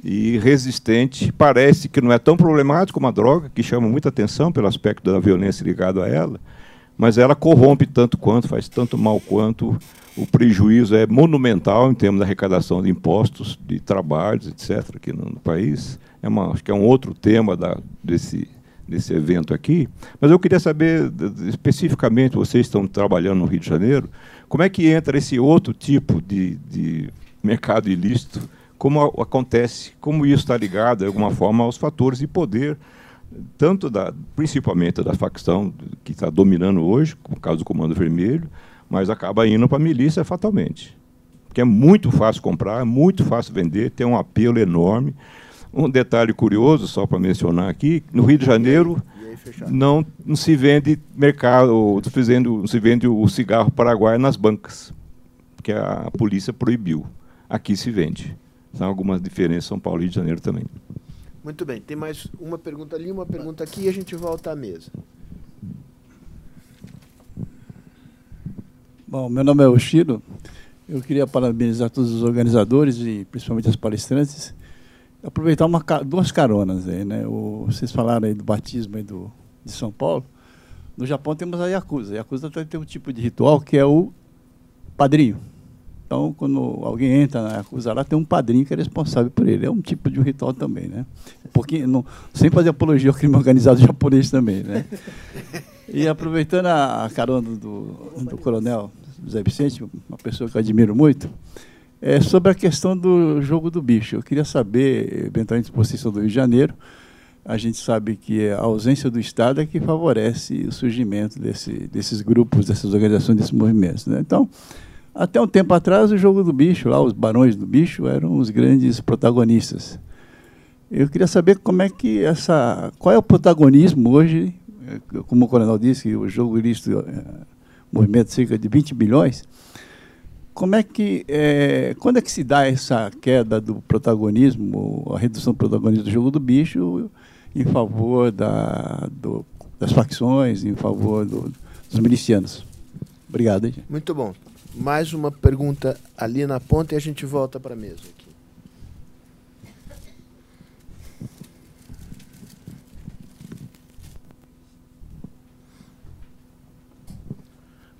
e resistente. Parece que não é tão problemático como a droga, que chama muita atenção pelo aspecto da violência ligado a ela, mas ela corrompe tanto quanto, faz tanto mal quanto. O prejuízo é monumental em termos da arrecadação de impostos, de trabalhos, etc., aqui no, no país é uma, acho que é um outro tema da, desse, nesse evento aqui, mas eu queria saber especificamente, vocês estão trabalhando no Rio de Janeiro, como é que entra esse outro tipo de, de mercado ilícito, como acontece, como isso está ligado, de alguma forma, aos fatores de poder, tanto da, principalmente da facção que está dominando hoje, no caso do Comando Vermelho, mas acaba indo para a milícia fatalmente. Porque é muito fácil comprar, é muito fácil vender, tem um apelo enorme. Um detalhe curioso, só para mencionar aqui, no Rio de Janeiro não, não se vende mercado, não se vende o cigarro paraguaio nas bancas, porque a polícia proibiu. Aqui se vende. São algumas diferenças São Paulo e Rio de Janeiro também. Muito bem, tem mais uma pergunta ali, uma pergunta aqui e a gente volta à mesa. Bom, meu nome é Oshiro. Eu queria parabenizar todos os organizadores e principalmente as palestrantes. Aproveitar uma, duas caronas aí, né? O, vocês falaram aí do batismo aí do, de São Paulo. No Japão temos a Yakuza. A Yakuza tem um tipo de ritual que é o padrinho. Então, quando alguém entra na Yakuza lá, tem um padrinho que é responsável por ele. É um tipo de ritual também, né? Pouquinho, não, sem fazer apologia ao crime organizado japonês também, né? E aproveitando a carona do, do coronel José Vicente, uma pessoa que eu admiro muito, é sobre a questão do jogo do bicho. Eu queria saber, eventualmente, posição do Rio de Janeiro. A gente sabe que a ausência do Estado é que favorece o surgimento desse, desses grupos, dessas organizações, desses movimentos. Né? Então, até um tempo atrás, o jogo do bicho, lá, os barões do bicho, eram os grandes protagonistas. Eu queria saber como é que essa. Qual é o protagonismo hoje, como o coronel disse, o jogo ilícito movimento de cerca de 20 bilhões. Como é que, é, quando é que se dá essa queda do protagonismo, a redução do protagonismo do jogo do bicho em favor da, do, das facções, em favor do, dos milicianos? Obrigado. Hein? Muito bom. Mais uma pergunta ali na ponta e a gente volta para a mesa. Aqui.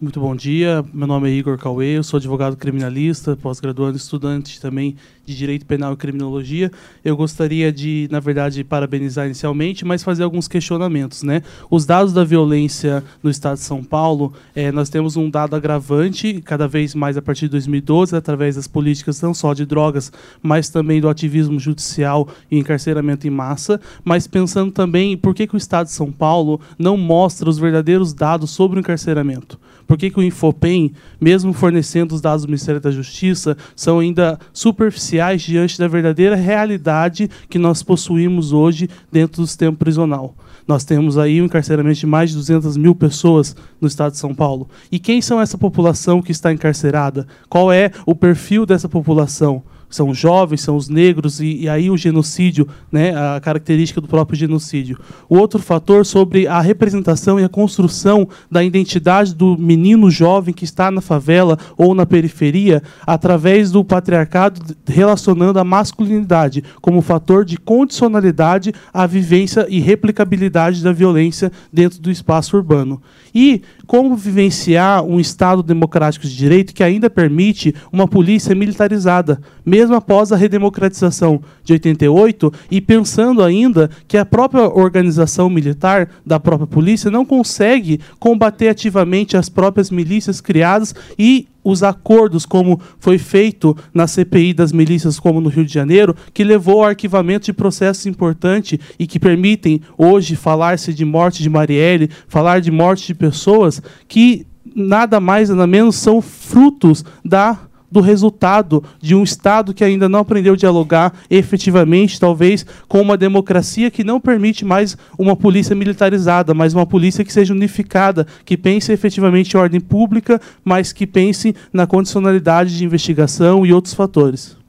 Muito bom dia, meu nome é Igor Cauê, eu sou advogado criminalista, pós-graduando estudante também de Direito Penal e Criminologia. Eu gostaria de, na verdade, parabenizar inicialmente, mas fazer alguns questionamentos. Né? Os dados da violência no estado de São Paulo, é, nós temos um dado agravante, cada vez mais a partir de 2012, através das políticas não só de drogas, mas também do ativismo judicial e encarceramento em massa, mas pensando também por que, que o estado de São Paulo não mostra os verdadeiros dados sobre o encarceramento. Por que, que o Infopem, mesmo fornecendo os dados do Ministério da Justiça, são ainda superficiais diante da verdadeira realidade que nós possuímos hoje dentro do sistema prisional? Nós temos aí um encarceramento de mais de 200 mil pessoas no estado de São Paulo. E quem são essa população que está encarcerada? Qual é o perfil dessa população? São jovens, são os negros, e, e, aí o genocídio, né, a característica do próprio genocídio. O outro fator sobre a representação e a construção da identidade do menino jovem que está na favela ou na periferia, através do patriarcado relacionando a masculinidade como fator de condicionalidade à vivência e replicabilidade da violência dentro do espaço urbano. E como vivenciar um Estado democrático de direito que ainda permite uma polícia militarizada, mesmo após a redemocratização de 88, e pensando ainda que a própria organização militar da própria polícia não consegue combater ativamente as próprias milícias criadas e os acordos, como foi feito na CPI das milícias, como no Rio de Janeiro, que levou ao arquivamento de processos importantes e que permitem hoje falar-se de morte de Marielle, falar de morte de pessoas que nada mais nada menos são frutos da do resultado de um Estado que ainda não aprendeu a dialogar efetivamente, talvez, com uma democracia que não permite mais uma polícia militarizada, mas uma polícia que seja unificada, que pense efetivamente em ordem pública, mas que pense na condicionalidade de investigação e outros fatores.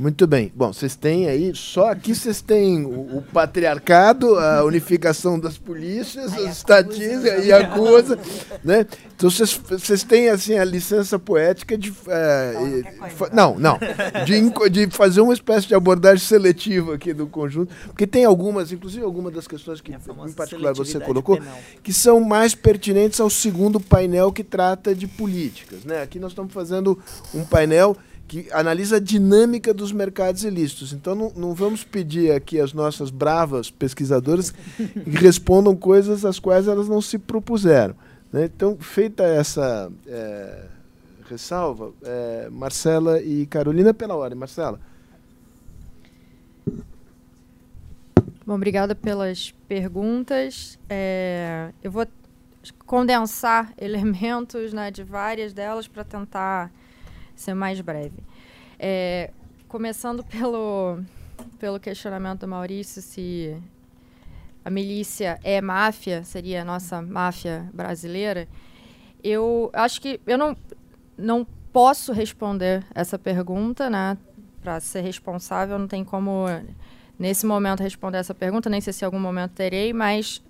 Muito bem. Bom, vocês têm aí, só aqui vocês têm o, o patriarcado, a unificação das polícias, as estatísticas e a coisa, né? Então vocês, têm assim a licença poética de é, não, não, de, de fazer uma espécie de abordagem seletiva aqui do conjunto, porque tem algumas, inclusive algumas das questões que em particular você colocou, penal. que são mais pertinentes ao segundo painel que trata de políticas, né? Aqui nós estamos fazendo um painel que analisa a dinâmica dos mercados ilícitos. Então não, não vamos pedir aqui às nossas bravas pesquisadoras que respondam coisas às quais elas não se propuseram. Né? Então, feita essa é, ressalva, é, Marcela e Carolina pela ordem. Marcela. Bom, obrigada pelas perguntas. É, eu vou condensar elementos né, de várias delas para tentar ser mais breve. É, começando pelo, pelo questionamento do Maurício se a milícia é máfia, seria a nossa máfia brasileira, eu acho que eu não, não posso responder essa pergunta, né? Para ser responsável, não tem como nesse momento responder essa pergunta, nem sei se em algum momento terei, mas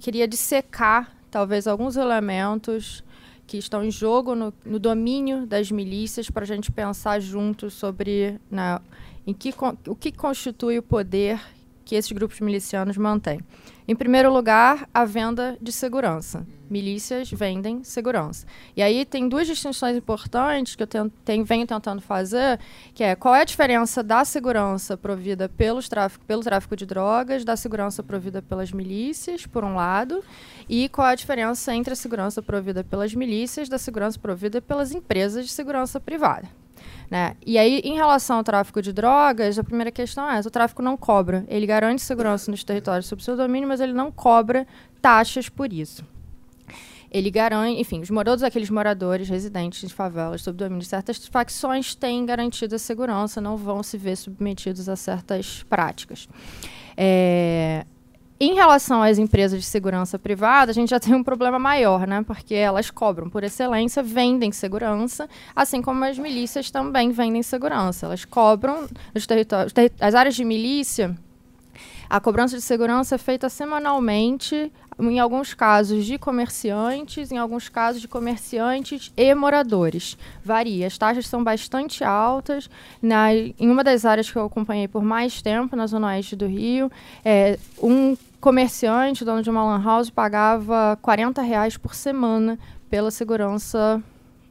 queria dissecar talvez alguns elementos que estão em jogo no, no domínio das milícias para a gente pensar juntos sobre na, em que, o que constitui o poder que esses grupos milicianos mantêm. Em primeiro lugar, a venda de segurança. Milícias vendem segurança. E aí tem duas distinções importantes que eu tento, tenho, venho tentando fazer, que é qual é a diferença da segurança provida pelos tráfico, pelo tráfico de drogas, da segurança provida pelas milícias, por um lado, e qual é a diferença entre a segurança provida pelas milícias da segurança provida pelas empresas de segurança privada. Né? E aí, em relação ao tráfico de drogas, a primeira questão é o tráfico não cobra. Ele garante segurança nos territórios sob seu domínio, mas ele não cobra taxas por isso. Ele garante, enfim, os todos aqueles moradores residentes de favelas sob domínio de certas facções têm garantida segurança, não vão se ver submetidos a certas práticas. É, em relação às empresas de segurança privada, a gente já tem um problema maior, né? Porque elas cobram por excelência, vendem segurança, assim como as milícias também vendem segurança. Elas cobram nos territórios, as áreas de milícia, a cobrança de segurança é feita semanalmente, em alguns casos de comerciantes, em alguns casos de comerciantes e moradores. Varia. As taxas são bastante altas. Na, em uma das áreas que eu acompanhei por mais tempo, na zona oeste do Rio, é, um comerciante, dono de uma lan house, pagava 40 reais por semana pela segurança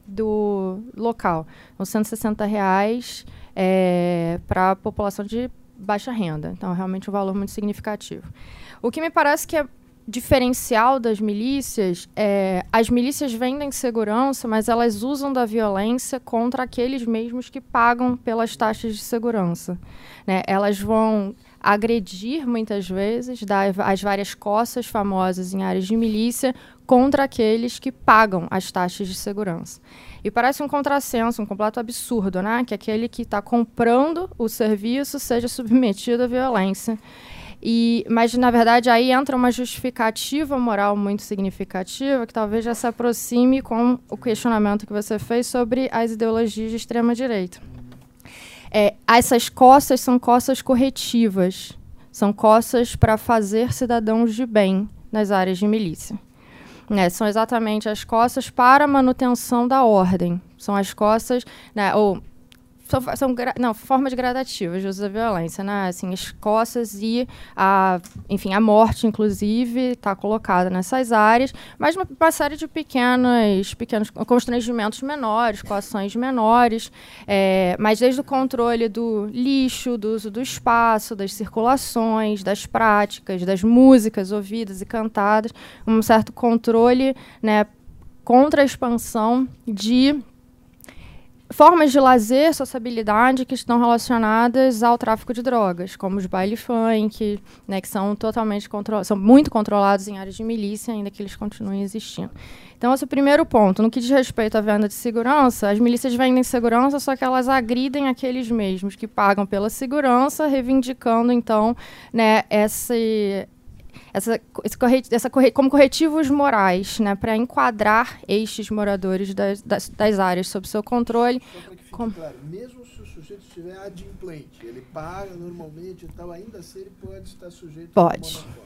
do local. Então, 160 reais é, para a população de baixa renda. Então, realmente um valor muito significativo. O que me parece que é diferencial das milícias é as milícias vendem segurança, mas elas usam da violência contra aqueles mesmos que pagam pelas taxas de segurança. Né? Elas vão agredir muitas vezes, dar as várias coças famosas em áreas de milícia contra aqueles que pagam as taxas de segurança. E parece um contrassenso, um completo absurdo, né? Que aquele que está comprando o serviço seja submetido à violência. E, mas, na verdade, aí entra uma justificativa moral muito significativa que talvez já se aproxime com o questionamento que você fez sobre as ideologias de extrema-direita. É, essas coças são coças corretivas, são coças para fazer cidadãos de bem nas áreas de milícia. Né, são exatamente as costas para manutenção da ordem. São as costas, né, ou são, são não, formas gradativas de uso da violência, né? Assim, as costas e a, enfim, a morte, inclusive, está colocada nessas áreas, mas uma, uma, série de pequenos, pequenos constrangimentos menores, coações menores, é, mas desde o controle do lixo, do uso do espaço, das circulações, das práticas, das músicas ouvidas e cantadas, um certo controle, né, contra a expansão de formas de lazer, sociabilidade que estão relacionadas ao tráfico de drogas, como os baile funk, né, que são totalmente são muito controlados em áreas de milícia, ainda que eles continuem existindo. Então, esse é o primeiro ponto. No que diz respeito à venda de segurança, as milícias vendem segurança, só que elas agridem aqueles mesmos que pagam pela segurança, reivindicando, então, né, esse, essa, esse corre, essa corre, como corretivos morais, né, para enquadrar estes moradores das, das, das, áreas sob seu controle. Com... Claro, mesmo se o sujeito estiver adimplente, ele paga normalmente e tal, ainda assim ele pode estar sujeito pode. a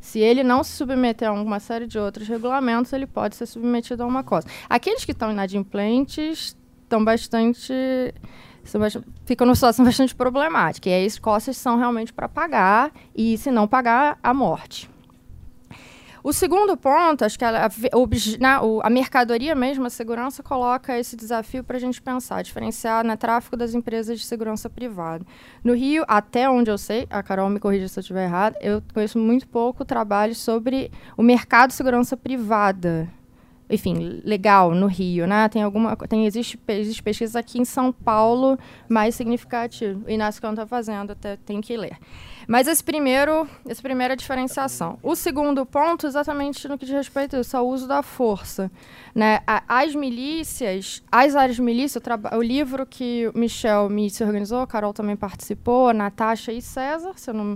se ele não se submeter a uma série de outros regulamentos, ele pode ser submetido a uma coisa. Aqueles que estão inadimplentes estão bastante fica numa situação bastante problemática. E aí as costas são realmente para pagar, e se não pagar, a morte. O segundo ponto, acho que a, a, mercadoria mesmo, a segurança, coloca esse desafio para a gente pensar, diferenciar no né, tráfico das empresas de segurança privada. No Rio, até onde eu sei, a Carol me corrija se eu estiver errado, eu conheço muito pouco trabalho sobre o mercado de segurança privada enfim, legal no Rio, né? Tem alguma, tem existe, existe pesquisa aqui em São Paulo mais significativo. O Inácio Cão está fazendo, até tem que ler. Mas esse primeiro, essa primeira diferenciação. O segundo ponto, exatamente no que diz respeito a isso, ao uso da força, né? As milícias, as áreas de milícia, o, o livro que o Michel me se organizou, a Carol também participou, Natasha e César, se eu não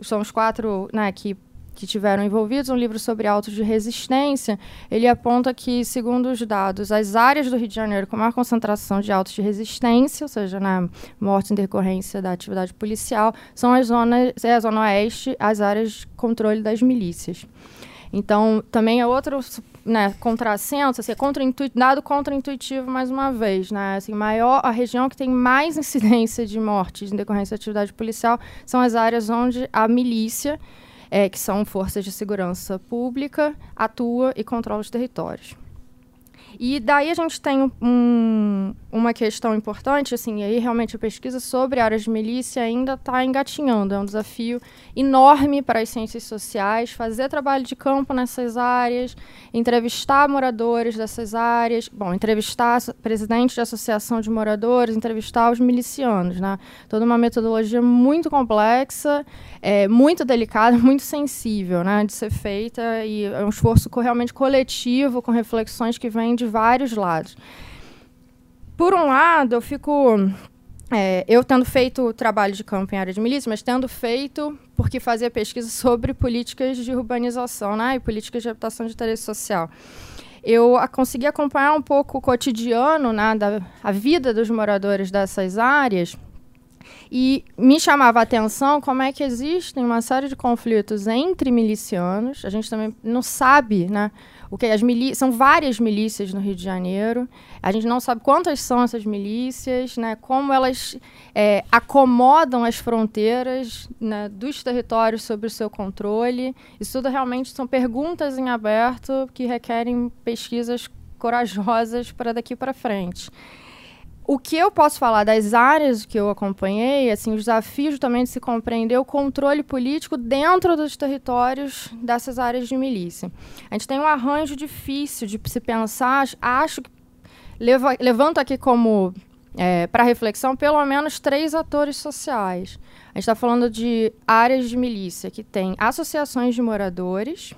são os quatro né, que que tiveram envolvidos, um livro sobre autos de resistência, ele aponta que, segundo os dados, as áreas do Rio de Janeiro com maior concentração de autos de resistência, ou seja, na morte em decorrência da atividade policial, são as zonas, é a zona oeste, as áreas de controle das milícias. Então, também é outro né, contrassenso, assim, é contra dado contra-intuitivo mais uma vez. Né, assim, maior, a região que tem mais incidência de mortes em decorrência da atividade policial são as áreas onde a milícia é, que são forças de segurança pública, atua e controla os territórios. E daí a gente tem um, uma questão importante, assim, e aí realmente a pesquisa sobre áreas de milícia ainda está engatinhando. É um desafio enorme para as ciências sociais fazer trabalho de campo nessas áreas, entrevistar moradores dessas áreas, bom, entrevistar presidente de associação de moradores, entrevistar os milicianos, né? Toda uma metodologia muito complexa, é, muito delicada, muito sensível, né, de ser feita e é um esforço realmente coletivo, com reflexões que vêm de vários lados por um lado, eu fico. É, eu tendo feito trabalho de campo em área de milícia, mas tendo feito porque fazia pesquisa sobre políticas de urbanização né, e políticas de habitação de interesse social. Eu a, consegui acompanhar um pouco o cotidiano, né, da, a vida dos moradores dessas áreas, e me chamava a atenção como é que existem uma série de conflitos entre milicianos. A gente também não sabe, né? O que as são várias milícias no Rio de Janeiro. A gente não sabe quantas são essas milícias, né? Como elas é, acomodam as fronteiras né, dos territórios sob o seu controle. Isso tudo realmente são perguntas em aberto que requerem pesquisas corajosas para daqui para frente o que eu posso falar das áreas que eu acompanhei, assim, os desafios também de se compreender o controle político dentro dos territórios dessas áreas de milícia. A gente tem um arranjo difícil de se pensar, acho que leva, levanto aqui como é, para reflexão pelo menos três atores sociais. A gente está falando de áreas de milícia que tem associações de moradores,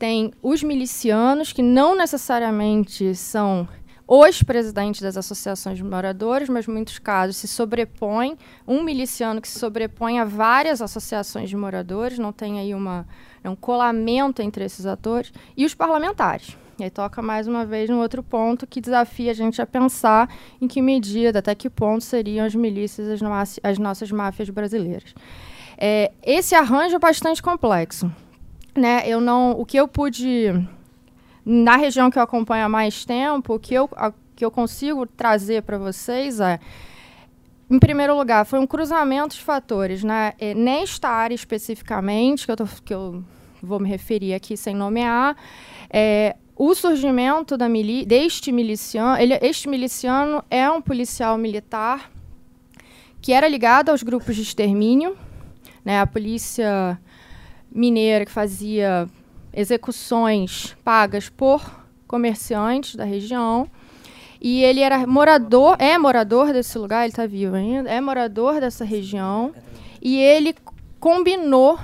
tem os milicianos, que não necessariamente são os presidentes das associações de moradores, mas muitos casos se sobrepõe, um miliciano que se sobrepõe a várias associações de moradores, não tem aí uma, é um colamento entre esses atores, e os parlamentares. E aí toca mais uma vez no outro ponto que desafia a gente a pensar em que medida, até que ponto seriam as milícias as, as nossas máfias brasileiras. É, esse arranjo é bastante complexo. Né? Eu não, o que eu pude na região que eu acompanho há mais tempo, o que eu, a, que eu consigo trazer para vocês é, em primeiro lugar, foi um cruzamento de fatores. Né? É, nesta área especificamente, que eu, tô, que eu vou me referir aqui sem nomear, é, o surgimento da mili deste miliciano, ele, este miliciano é um policial militar que era ligado aos grupos de extermínio, né, a polícia mineira que fazia execuções pagas por comerciantes da região. E ele era morador, é morador desse lugar, ele está vivo ainda, é morador dessa região. E ele combinou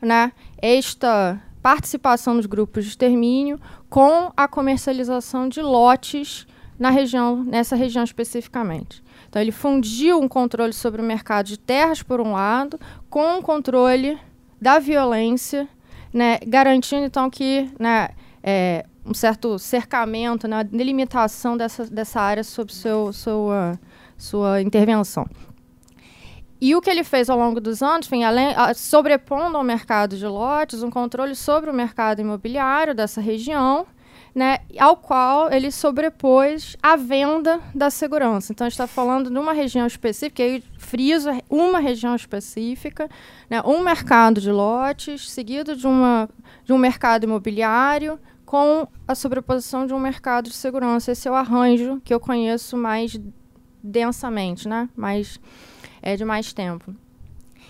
né, esta participação nos grupos de extermínio com a comercialização de lotes na região, nessa região especificamente. Então ele fundiu um controle sobre o mercado de terras por um lado, com o controle da violência né, garantindo então que né, é, um certo cercamento, né, delimitação dessa, dessa área sob seu, sua, sua intervenção. E o que ele fez ao longo dos anos, enfim, além, sobrepondo ao mercado de lotes, um controle sobre o mercado imobiliário dessa região, né, ao qual ele sobrepôs a venda da segurança. Então, está falando de uma região específica, aí friso uma região específica, né, um mercado de lotes, seguido de, uma, de um mercado imobiliário, com a sobreposição de um mercado de segurança. Esse é o arranjo que eu conheço mais densamente, né? mais, é, de mais tempo.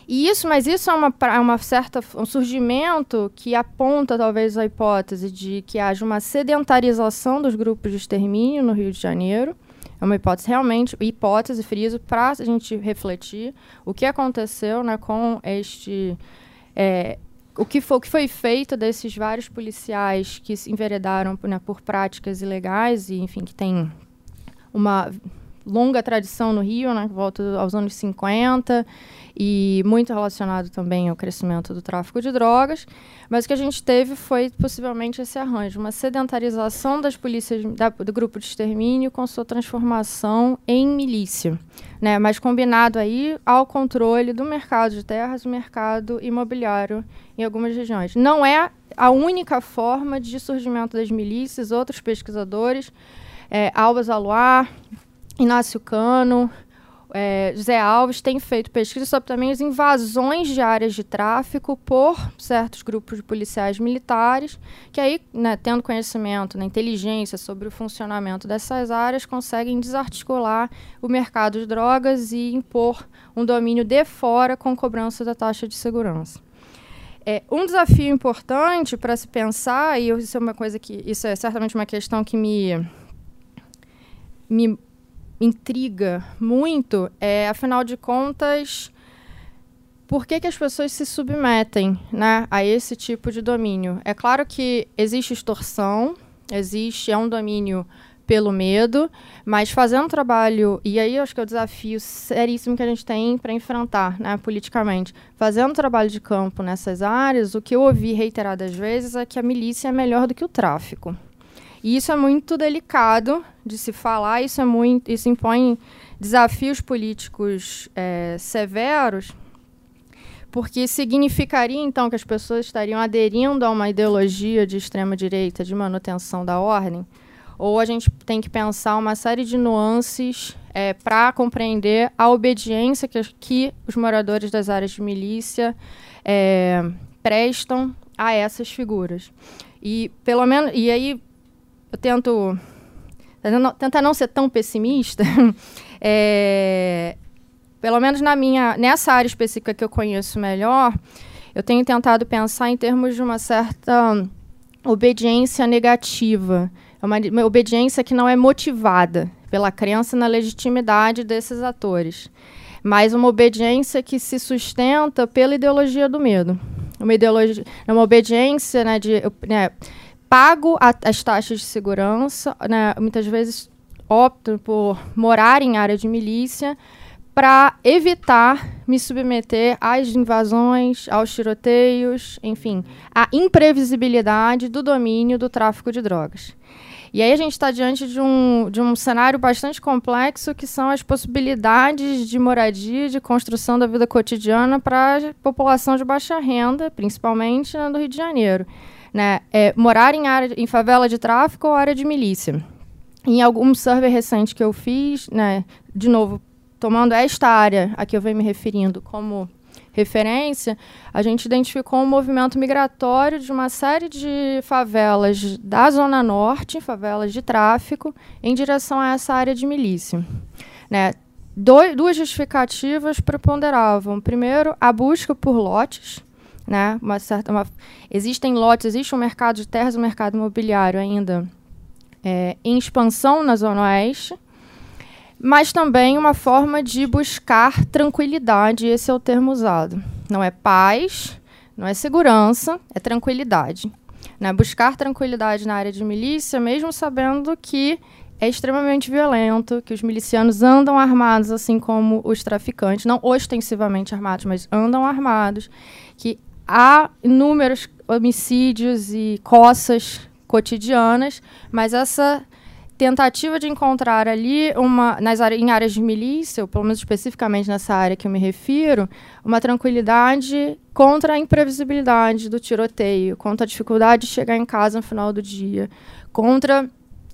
E isso, mas isso é uma, é uma certa um surgimento que aponta talvez a hipótese de que haja uma sedentarização dos grupos de extermínio no Rio de Janeiro. É uma hipótese realmente, hipótese, friso, para a gente refletir o que aconteceu né, com este. É, o, que foi, o que foi feito desses vários policiais que se enveredaram né, por práticas ilegais e, enfim, que tem uma longa tradição no Rio, né, volta aos anos 50, e muito relacionado também ao crescimento do tráfico de drogas. Mas o que a gente teve foi possivelmente esse arranjo, uma sedentarização das polícias da, do grupo de extermínio com sua transformação em milícia, né? Mas combinado aí ao controle do mercado de terras, do mercado imobiliário em algumas regiões. Não é a única forma de surgimento das milícias. Outros pesquisadores, é, Albas Aluar, Inácio Cano, é, José Alves tem feito pesquisa sobre também as invasões de áreas de tráfico por certos grupos de policiais militares, que aí, né, tendo conhecimento né, inteligência sobre o funcionamento dessas áreas, conseguem desarticular o mercado de drogas e impor um domínio de fora com cobrança da taxa de segurança. É, um desafio importante para se pensar, e isso é uma coisa que isso é certamente uma questão que me me intriga muito é, afinal de contas, por que, que as pessoas se submetem né, a esse tipo de domínio? É claro que existe extorsão, existe, é um domínio pelo medo, mas fazendo um trabalho, e aí acho que é o desafio seríssimo que a gente tem para enfrentar né, politicamente. Fazendo um trabalho de campo nessas áreas, o que eu ouvi reiteradas vezes é que a milícia é melhor do que o tráfico. E isso é muito delicado de se falar, isso, é muito, isso impõe desafios políticos é, severos, porque significaria então que as pessoas estariam aderindo a uma ideologia de extrema-direita de manutenção da ordem, ou a gente tem que pensar uma série de nuances é, para compreender a obediência que, que, os moradores das áreas de milícia é, prestam a essas figuras. E pelo menos e aí eu tento tentar não ser tão pessimista, é, pelo menos na minha nessa área específica que eu conheço melhor, eu tenho tentado pensar em termos de uma certa obediência negativa, é uma, uma obediência que não é motivada pela crença na legitimidade desses atores, mas uma obediência que se sustenta pela ideologia do medo, uma ideologia, uma obediência, né, de né, pago a, as taxas de segurança, né, muitas vezes opto por morar em área de milícia para evitar me submeter às invasões, aos tiroteios, enfim, à imprevisibilidade do domínio do tráfico de drogas. E aí a gente está diante de um, de um cenário bastante complexo, que são as possibilidades de moradia, de construção da vida cotidiana para a população de baixa renda, principalmente né, do Rio de Janeiro né, é, morar em, área, em favela de tráfico ou área de milícia. Em algum survey recente que eu fiz, né, de novo, tomando esta área a que eu venho me referindo como referência, a gente identificou um movimento migratório de uma série de favelas da Zona Norte, favelas de tráfico, em direção a essa área de milícia. Né? duas justificativas preponderavam. Primeiro, a busca por lotes, né? Uma certa, uma, existem lotes, existe um mercado de terras, um mercado imobiliário ainda é, em expansão na Zona Oeste, mas também uma forma de buscar tranquilidade, esse é o termo usado. Não é paz, não é segurança, é tranquilidade. Né? Buscar tranquilidade na área de milícia, mesmo sabendo que é extremamente violento, que os milicianos andam armados, assim como os traficantes, não ostensivamente armados, mas andam armados, que há inúmeros homicídios e coças cotidianas, mas essa tentativa de encontrar ali uma nas áreas, em áreas de milícia, ou pelo menos especificamente nessa área que eu me refiro, uma tranquilidade contra a imprevisibilidade do tiroteio, contra a dificuldade de chegar em casa no final do dia, contra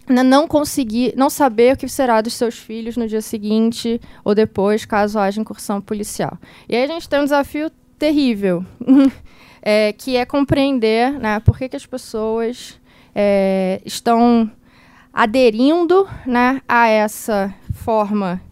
não conseguir, não saber o que será dos seus filhos no dia seguinte ou depois, caso haja incursão policial. E aí a gente tem um desafio terrível, é, que é compreender né, por que, que as pessoas é, estão aderindo né, a essa forma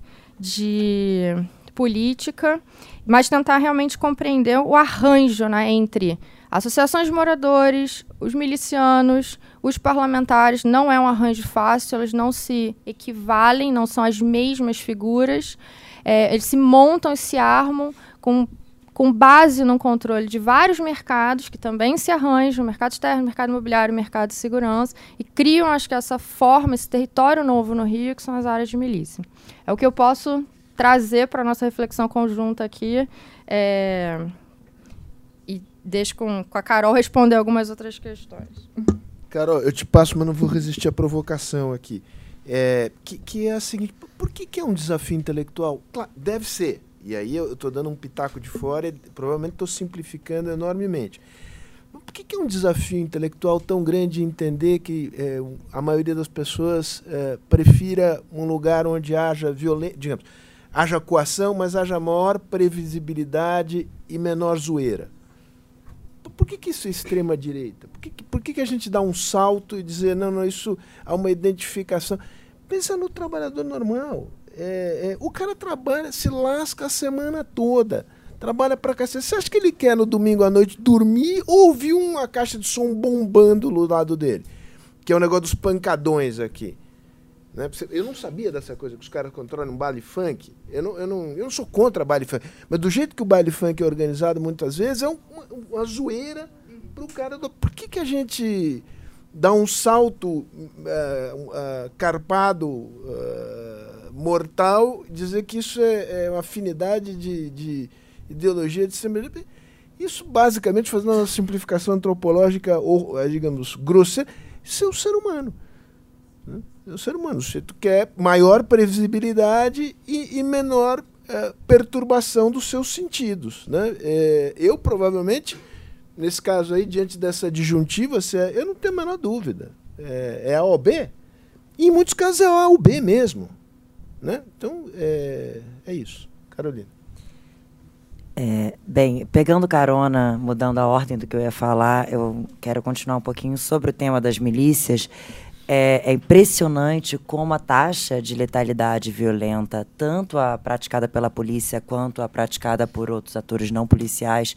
de política, mas tentar realmente compreender o arranjo né, entre associações de moradores, os milicianos, os parlamentares. Não é um arranjo fácil, eles não se equivalem, não são as mesmas figuras. É, eles se montam e se armam com com base no controle de vários mercados que também se arranjam, mercado externo, mercado imobiliário, mercado de segurança, e criam, acho que essa forma, esse território novo no Rio, que são as áreas de milícia. É o que eu posso trazer para a nossa reflexão conjunta aqui. É... E deixo com, com a Carol responder algumas outras questões. Carol, eu te passo, mas não vou resistir à provocação aqui. É, que, que é a seguinte: por que, que é um desafio intelectual? Claro, deve ser e aí eu estou dando um pitaco de fora e provavelmente estou simplificando enormemente. Por que, que, é um desafio intelectual tão grande entender que é, a maioria das pessoas é, prefira um lugar onde haja violência, digamos, haja coação, mas haja maior previsibilidade e menor zoeira? Por que, que isso é extrema direita? Por, que, por que, que a gente dá um salto e dizer, não, não, isso há uma identificação? Pensa no trabalhador normal. É, é, o cara trabalha, se lasca a semana toda. Trabalha pra cacete. Você acha que ele quer no domingo à noite dormir ou ouvir uma caixa de som bombando do lado dele? Que é o negócio dos pancadões aqui. Né? Eu não sabia dessa coisa que os caras controlam um baile funk. Eu não, eu, não, eu não sou contra baile funk. Mas do jeito que o baile funk é organizado muitas vezes, é uma, uma zoeira pro cara. Do... Por que, que a gente dá um salto uh, uh, carpado? Uh, mortal dizer que isso é, é uma afinidade de, de ideologia de semelhança. Isso, basicamente, fazendo uma simplificação antropológica, ou, eh, digamos, grosseira, isso é o ser humano. Né? É o ser humano. O sujeito quer maior previsibilidade e, e menor é, perturbação dos seus sentidos. Né? É, eu, provavelmente, nesse caso aí, diante dessa disjuntiva, é, eu não tenho a menor dúvida. É, é A ou B? E em muitos casos é A ou B mesmo. Né? Então, é, é isso. Carolina. É, bem, pegando carona, mudando a ordem do que eu ia falar, eu quero continuar um pouquinho sobre o tema das milícias. É, é, impressionante como a taxa de letalidade violenta, tanto a praticada pela polícia quanto a praticada por outros atores não policiais,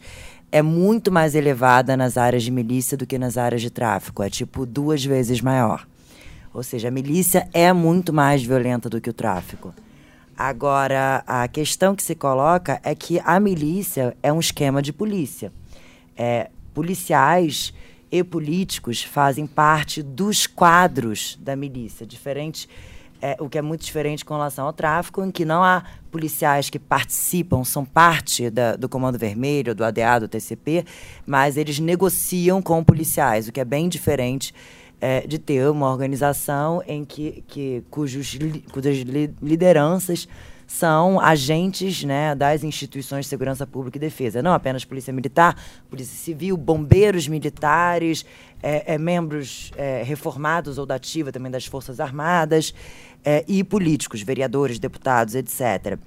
é muito mais elevada nas áreas de milícia do que nas áreas de tráfico. É tipo duas vezes maior. Ou seja, a milícia é muito mais violenta do que o tráfico. Agora, a questão que se coloca é que a milícia é um esquema de polícia. É, policiais e políticos fazem parte dos quadros da milícia, diferente, é, o que é muito diferente com relação ao tráfico, em que não há policiais que participam, são parte da, do Comando Vermelho, do ADA, do TCP, mas eles negociam com policiais, o que é bem diferente é, de ter uma organização em que, que cujos, cujas lideranças são agentes né, das instituições de segurança pública e defesa. Não apenas polícia militar, polícia civil, bombeiros militares, é, é, membros é, reformados ou da ativa também das Forças Armadas é, e políticos, vereadores, deputados, etc.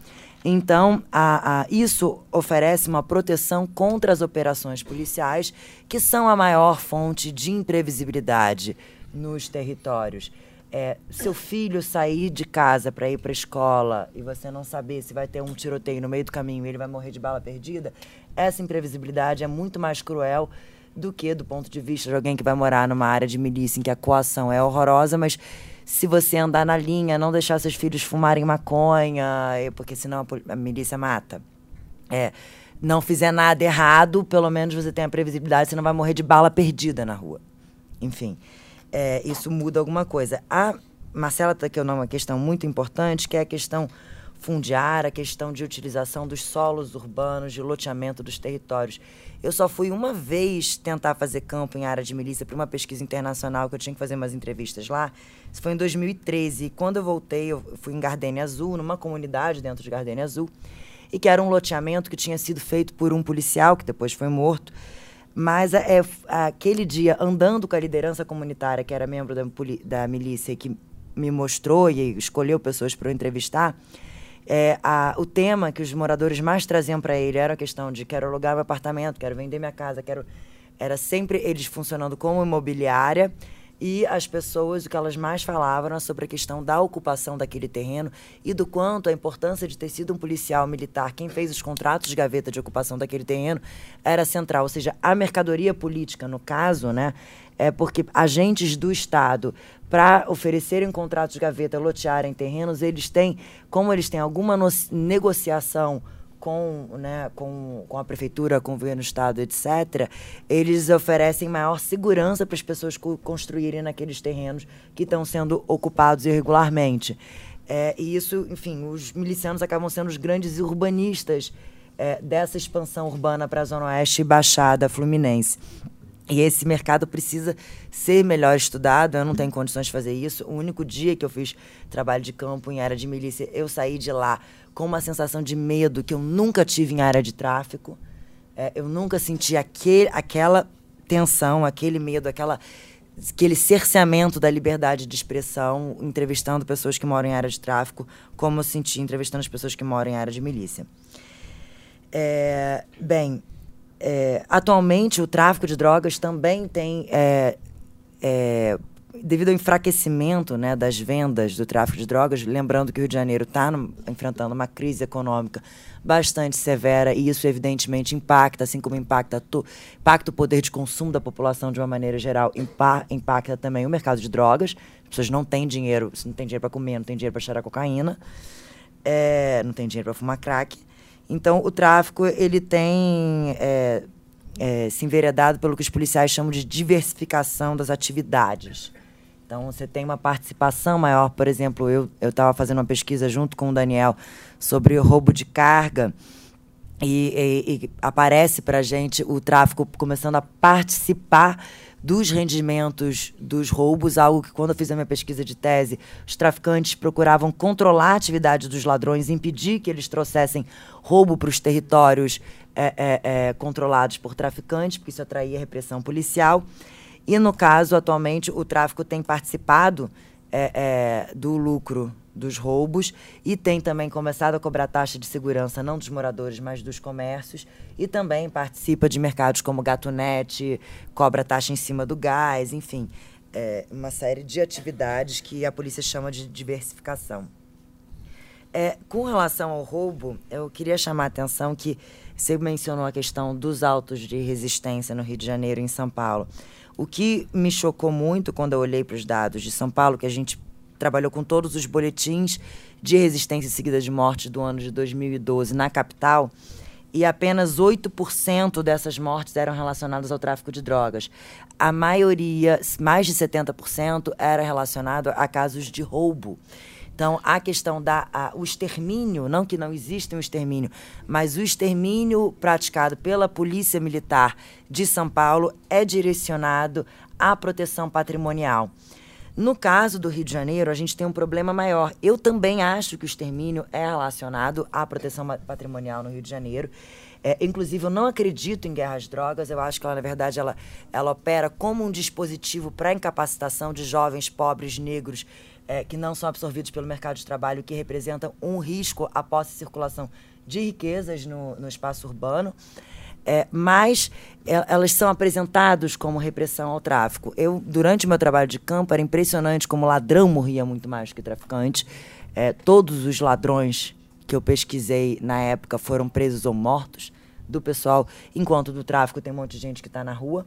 Então, a, a, isso oferece uma proteção contra as operações policiais, que são a maior fonte de imprevisibilidade nos territórios. É, seu filho sair de casa para ir para a escola e você não saber se vai ter um tiroteio no meio do caminho e ele vai morrer de bala perdida, essa imprevisibilidade é muito mais cruel do que do ponto de vista de alguém que vai morar numa área de milícia em que a coação é horrorosa, mas se você andar na linha, não deixar seus filhos fumarem maconha, porque senão a, milícia mata. É, não fizer nada errado, pelo menos você tem a previsibilidade, você não vai morrer de bala perdida na rua. Enfim, é, isso muda alguma coisa. A Marcela tocou numa questão muito importante, que é a questão fundiária, a questão de utilização dos solos urbanos, de loteamento dos territórios. Eu só fui uma vez tentar fazer campo em área de milícia para uma pesquisa internacional, que eu tinha que fazer umas entrevistas lá. Isso foi em 2013. E quando eu voltei, eu fui em Gardenia Azul, numa comunidade dentro de Gardenia Azul, e que era um loteamento que tinha sido feito por um policial, que depois foi morto. Mas é, aquele dia, andando com a liderança comunitária, que era membro da, da milícia, que me mostrou e escolheu pessoas para eu entrevistar, é, a, o tema que os moradores mais traziam para ele era a questão de quero alugar meu apartamento, quero vender minha casa, quero era sempre eles funcionando como imobiliária e as pessoas o que elas mais falavam era sobre a questão da ocupação daquele terreno e do quanto a importância de ter sido um policial militar quem fez os contratos de gaveta de ocupação daquele terreno era central, ou seja, a mercadoria política no caso, né, é porque agentes do Estado para oferecerem contratos de gaveta, lotearem terrenos, eles têm, como eles têm alguma negociação com, né, com, com a prefeitura, com o governo do estado, etc., eles oferecem maior segurança para as pessoas co construírem naqueles terrenos que estão sendo ocupados irregularmente. É, e isso, enfim, os milicianos acabam sendo os grandes urbanistas é, dessa expansão urbana para a Zona Oeste e Baixada Fluminense. E esse mercado precisa ser melhor estudado. Eu não tenho condições de fazer isso. O único dia que eu fiz trabalho de campo em área de milícia, eu saí de lá com uma sensação de medo que eu nunca tive em área de tráfico. É, eu nunca senti aquele, aquela tensão, aquele medo, aquela, aquele cerceamento da liberdade de expressão, entrevistando pessoas que moram em área de tráfico, como eu senti entrevistando as pessoas que moram em área de milícia. É, bem, é, atualmente, o tráfico de drogas também tem, é, é, devido ao enfraquecimento né, das vendas do tráfico de drogas, lembrando que o Rio de Janeiro está enfrentando uma crise econômica bastante severa e isso evidentemente impacta, assim como impacta, to, impacta o poder de consumo da população de uma maneira geral, impa, impacta também o mercado de drogas. As pessoas não têm dinheiro, não tem dinheiro para comer, não tem dinheiro para cheirar cocaína, é, não tem dinheiro para fumar crack. Então, o tráfico ele tem é, é, se enveredado pelo que os policiais chamam de diversificação das atividades. Então, você tem uma participação maior. Por exemplo, eu estava fazendo uma pesquisa junto com o Daniel sobre roubo de carga. E, e, e aparece para a gente o tráfico começando a participar dos rendimentos dos roubos, algo que quando eu fiz a minha pesquisa de tese, os traficantes procuravam controlar a atividade dos ladrões, impedir que eles trouxessem roubo para os territórios é, é, é, controlados por traficantes, porque isso atraía repressão policial. E no caso, atualmente, o tráfico tem participado é, é, do lucro dos roubos e tem também começado a cobrar taxa de segurança não dos moradores, mas dos comércios e também participa de mercados como Gatunete, cobra taxa em cima do gás, enfim, é uma série de atividades que a polícia chama de diversificação. É, com relação ao roubo, eu queria chamar a atenção que você mencionou a questão dos autos de resistência no Rio de Janeiro e em São Paulo. O que me chocou muito quando eu olhei para os dados de São Paulo, que a gente trabalhou com todos os boletins de resistência seguida de morte do ano de 2012 na capital, e apenas 8% dessas mortes eram relacionadas ao tráfico de drogas. A maioria, mais de 70%, era relacionado a casos de roubo. Então, a questão da a, o extermínio, não que não exista um extermínio, mas o extermínio praticado pela Polícia Militar de São Paulo é direcionado à proteção patrimonial. No caso do Rio de Janeiro, a gente tem um problema maior. Eu também acho que o extermínio é relacionado à proteção patrimonial no Rio de Janeiro. É, inclusive, eu não acredito em guerras drogas. Eu acho que ela, na verdade, ela, ela opera como um dispositivo para incapacitação de jovens pobres negros é, que não são absorvidos pelo mercado de trabalho, que representam um risco à posse e circulação de riquezas no, no espaço urbano é, mas é, elas são apresentadas como repressão ao tráfico. Eu, durante o meu trabalho de campo, era impressionante como ladrão morria muito mais que traficante. É, todos os ladrões que eu pesquisei na época foram presos ou mortos do pessoal, enquanto do tráfico tem um monte de gente que está na rua.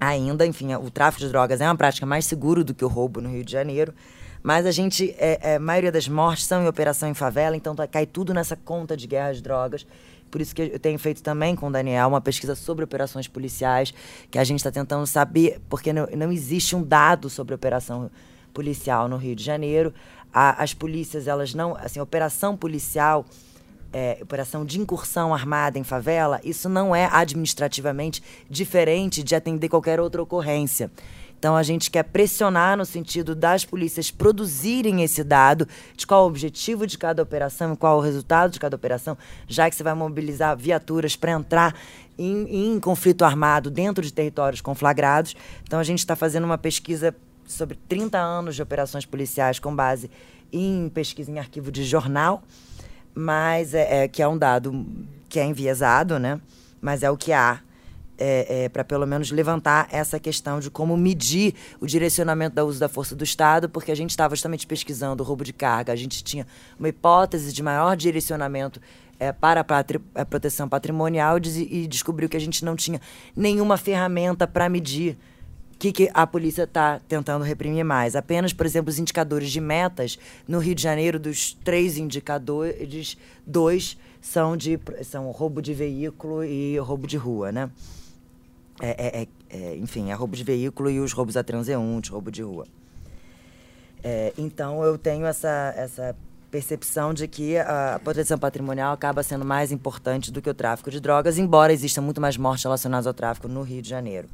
Ainda, enfim, o tráfico de drogas é uma prática mais segura do que o roubo no Rio de Janeiro. Mas a gente, é, é, a maioria das mortes são em operação em favela, então tá, cai tudo nessa conta de guerra às drogas. Por isso que eu tenho feito também com o Daniel uma pesquisa sobre operações policiais, que a gente está tentando saber, porque não, não existe um dado sobre operação policial no Rio de Janeiro. a, as polícias, elas não. Assim, operação policial. É, operação de incursão armada em favela, isso não é administrativamente diferente de atender qualquer outra ocorrência. Então a gente quer pressionar no sentido das polícias produzirem esse dado de qual o objetivo de cada operação e qual o resultado de cada operação, já que você vai mobilizar viaturas para entrar em, em, conflito armado dentro de territórios conflagrados. Então a gente está fazendo uma pesquisa sobre 30 anos de operações policiais com base em pesquisa em arquivo de jornal, mas é, é que é um dado que é enviesado, né? Mas é o que há é, é, para pelo menos levantar essa questão de como medir o direcionamento da uso da força do Estado, porque a gente estava justamente pesquisando o roubo de carga, a gente tinha uma hipótese de maior direcionamento é, para a, patri a, proteção patrimonial e, e descobriu que a gente não tinha nenhuma ferramenta para medir o que, que, a polícia está tentando reprimir mais. Apenas, por exemplo, os indicadores de metas. No Rio de Janeiro, dos três indicadores, dois são de são roubo de veículo e roubo de rua, né? É, é, é, é, enfim, é roubo de veículo e os roubos a transeunte, roubo de rua. É, então eu tenho essa, essa percepção de que a proteção patrimonial acaba sendo mais importante do que o tráfico de drogas, embora exista muito mais mortes relacionadas ao tráfico no Rio de Janeiro.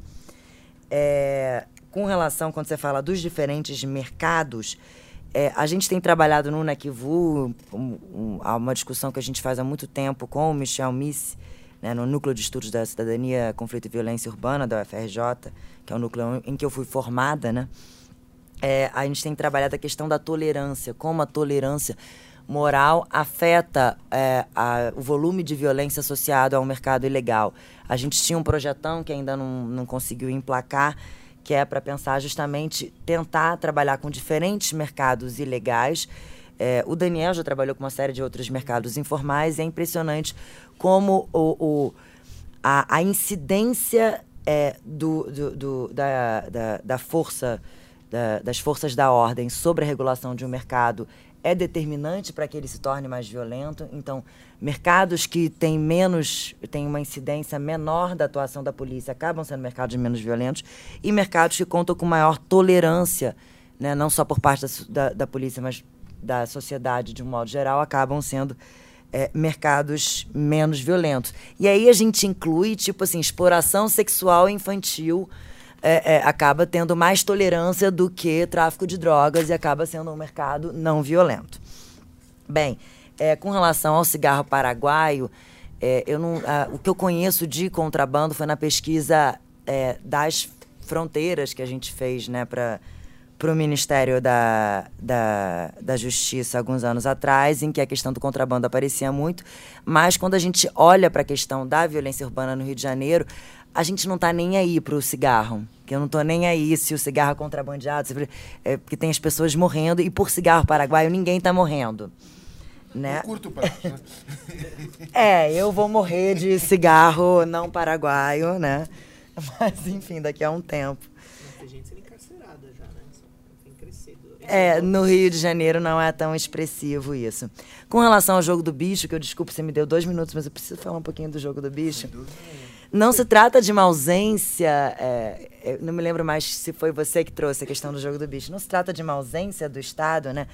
É, com relação, quando você fala dos diferentes mercados, é, a gente tem trabalhado no Nequivu, um, um, uma discussão que a gente faz há muito tempo com o Michel Miss, né, no Núcleo de Estudos da Cidadania, Conflito e Violência Urbana da UFRJ, que é o núcleo em que eu fui formada, né? É, a gente tem trabalhado a questão da tolerância, como a tolerância moral afeta é, a, o volume de violência associado ao mercado ilegal. A gente tinha um projetão que ainda não, não conseguiu emplacar, que é para pensar justamente tentar trabalhar com diferentes mercados ilegais. É, o Daniel já trabalhou com uma série de outros mercados informais e é impressionante como o, o a, a, incidência é, do, do, do da, da, da, força, da, das forças da ordem sobre a regulação de um mercado é determinante para que ele se torne mais violento. Então, mercados que têm menos, têm uma incidência menor da atuação da polícia acabam sendo mercados menos violentos e mercados que contam com maior tolerância, né, não só por parte da, da, da polícia, mas da sociedade de um modo geral, acabam sendo é, mercados menos violentos. E aí a gente inclui, tipo assim, exploração sexual infantil é, é, acaba tendo mais tolerância do que tráfico de drogas e acaba sendo um mercado não violento. Bem, é, com relação ao cigarro paraguaio, é, eu não, a, o que eu conheço de contrabando foi na pesquisa é, das fronteiras que a gente fez né, para para o Ministério da, da, da Justiça alguns anos atrás, em que a questão do contrabando aparecia muito, mas quando a gente olha para a questão da violência urbana no Rio de Janeiro, a gente não está nem aí para o cigarro. Que eu não estou nem aí se o cigarro é contrabandeado, se, é, porque tem as pessoas morrendo e por cigarro paraguaio ninguém está morrendo. Né? No curto prazo, né? é, eu vou morrer de cigarro não paraguaio, né? Mas enfim, daqui a um tempo. É, no Rio de Janeiro não é tão expressivo isso. Com relação ao jogo do bicho, que eu desculpe, você me deu dois minutos, mas eu preciso falar um pouquinho do jogo do bicho. Não se trata de uma ausência. É, não me lembro mais se foi você que trouxe a questão do jogo do bicho. Não se trata de uma ausência do Estado, né?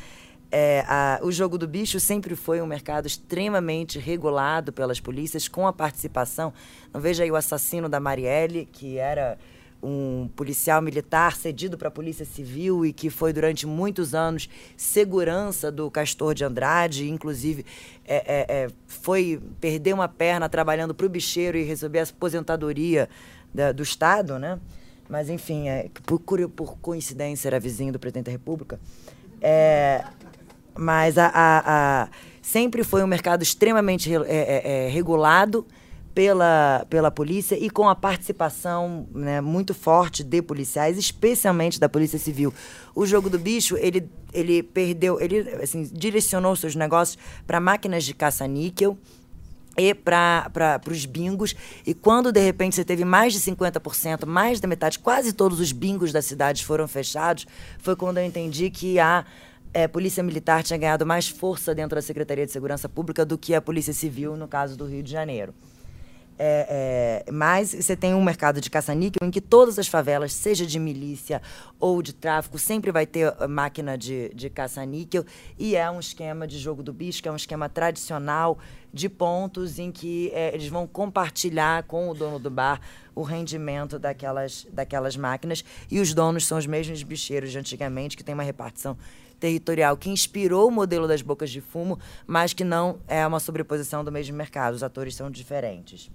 É, a, o jogo do bicho sempre foi um mercado extremamente regulado pelas polícias, com a participação. Não veja aí o assassino da Marielle, que era um policial militar cedido para a Polícia Civil e que foi durante muitos anos segurança do Castor de Andrade, inclusive é, é, é, foi perder uma perna trabalhando para o bicheiro e receber a aposentadoria da, do Estado, né? Mas enfim, é, por, por, coincidência era vizinho do presidente da República. É, mas a, a, a, sempre foi um mercado extremamente é, regulado pela, pela polícia e com a participação né, muito forte de policiais, especialmente da Polícia Civil. O jogo do bicho, ele, ele perdeu, ele assim, direcionou seus negócios para máquinas de caça-níquel e para os bingos. E quando, de repente, você teve mais de 50%, mais da metade, quase todos os bingos da cidade foram fechados, foi quando eu entendi que a é, Polícia Militar tinha ganhado mais força dentro da Secretaria de Segurança Pública do que a Polícia Civil, no caso do Rio de Janeiro. É, é, mas você tem um mercado de caça-níquel em que todas as favelas, seja de milícia ou de tráfico, sempre vai ter máquina de, de caça-níquel. E é um esquema de jogo do bicho, que é um esquema tradicional de pontos em que é, eles vão compartilhar com o dono do bar o rendimento daquelas, daquelas máquinas. E os donos são os mesmos bicheiros de antigamente, que tem uma repartição territorial que inspirou o modelo das bocas de fumo, mas que não é uma sobreposição do mesmo mercado. Os atores são diferentes.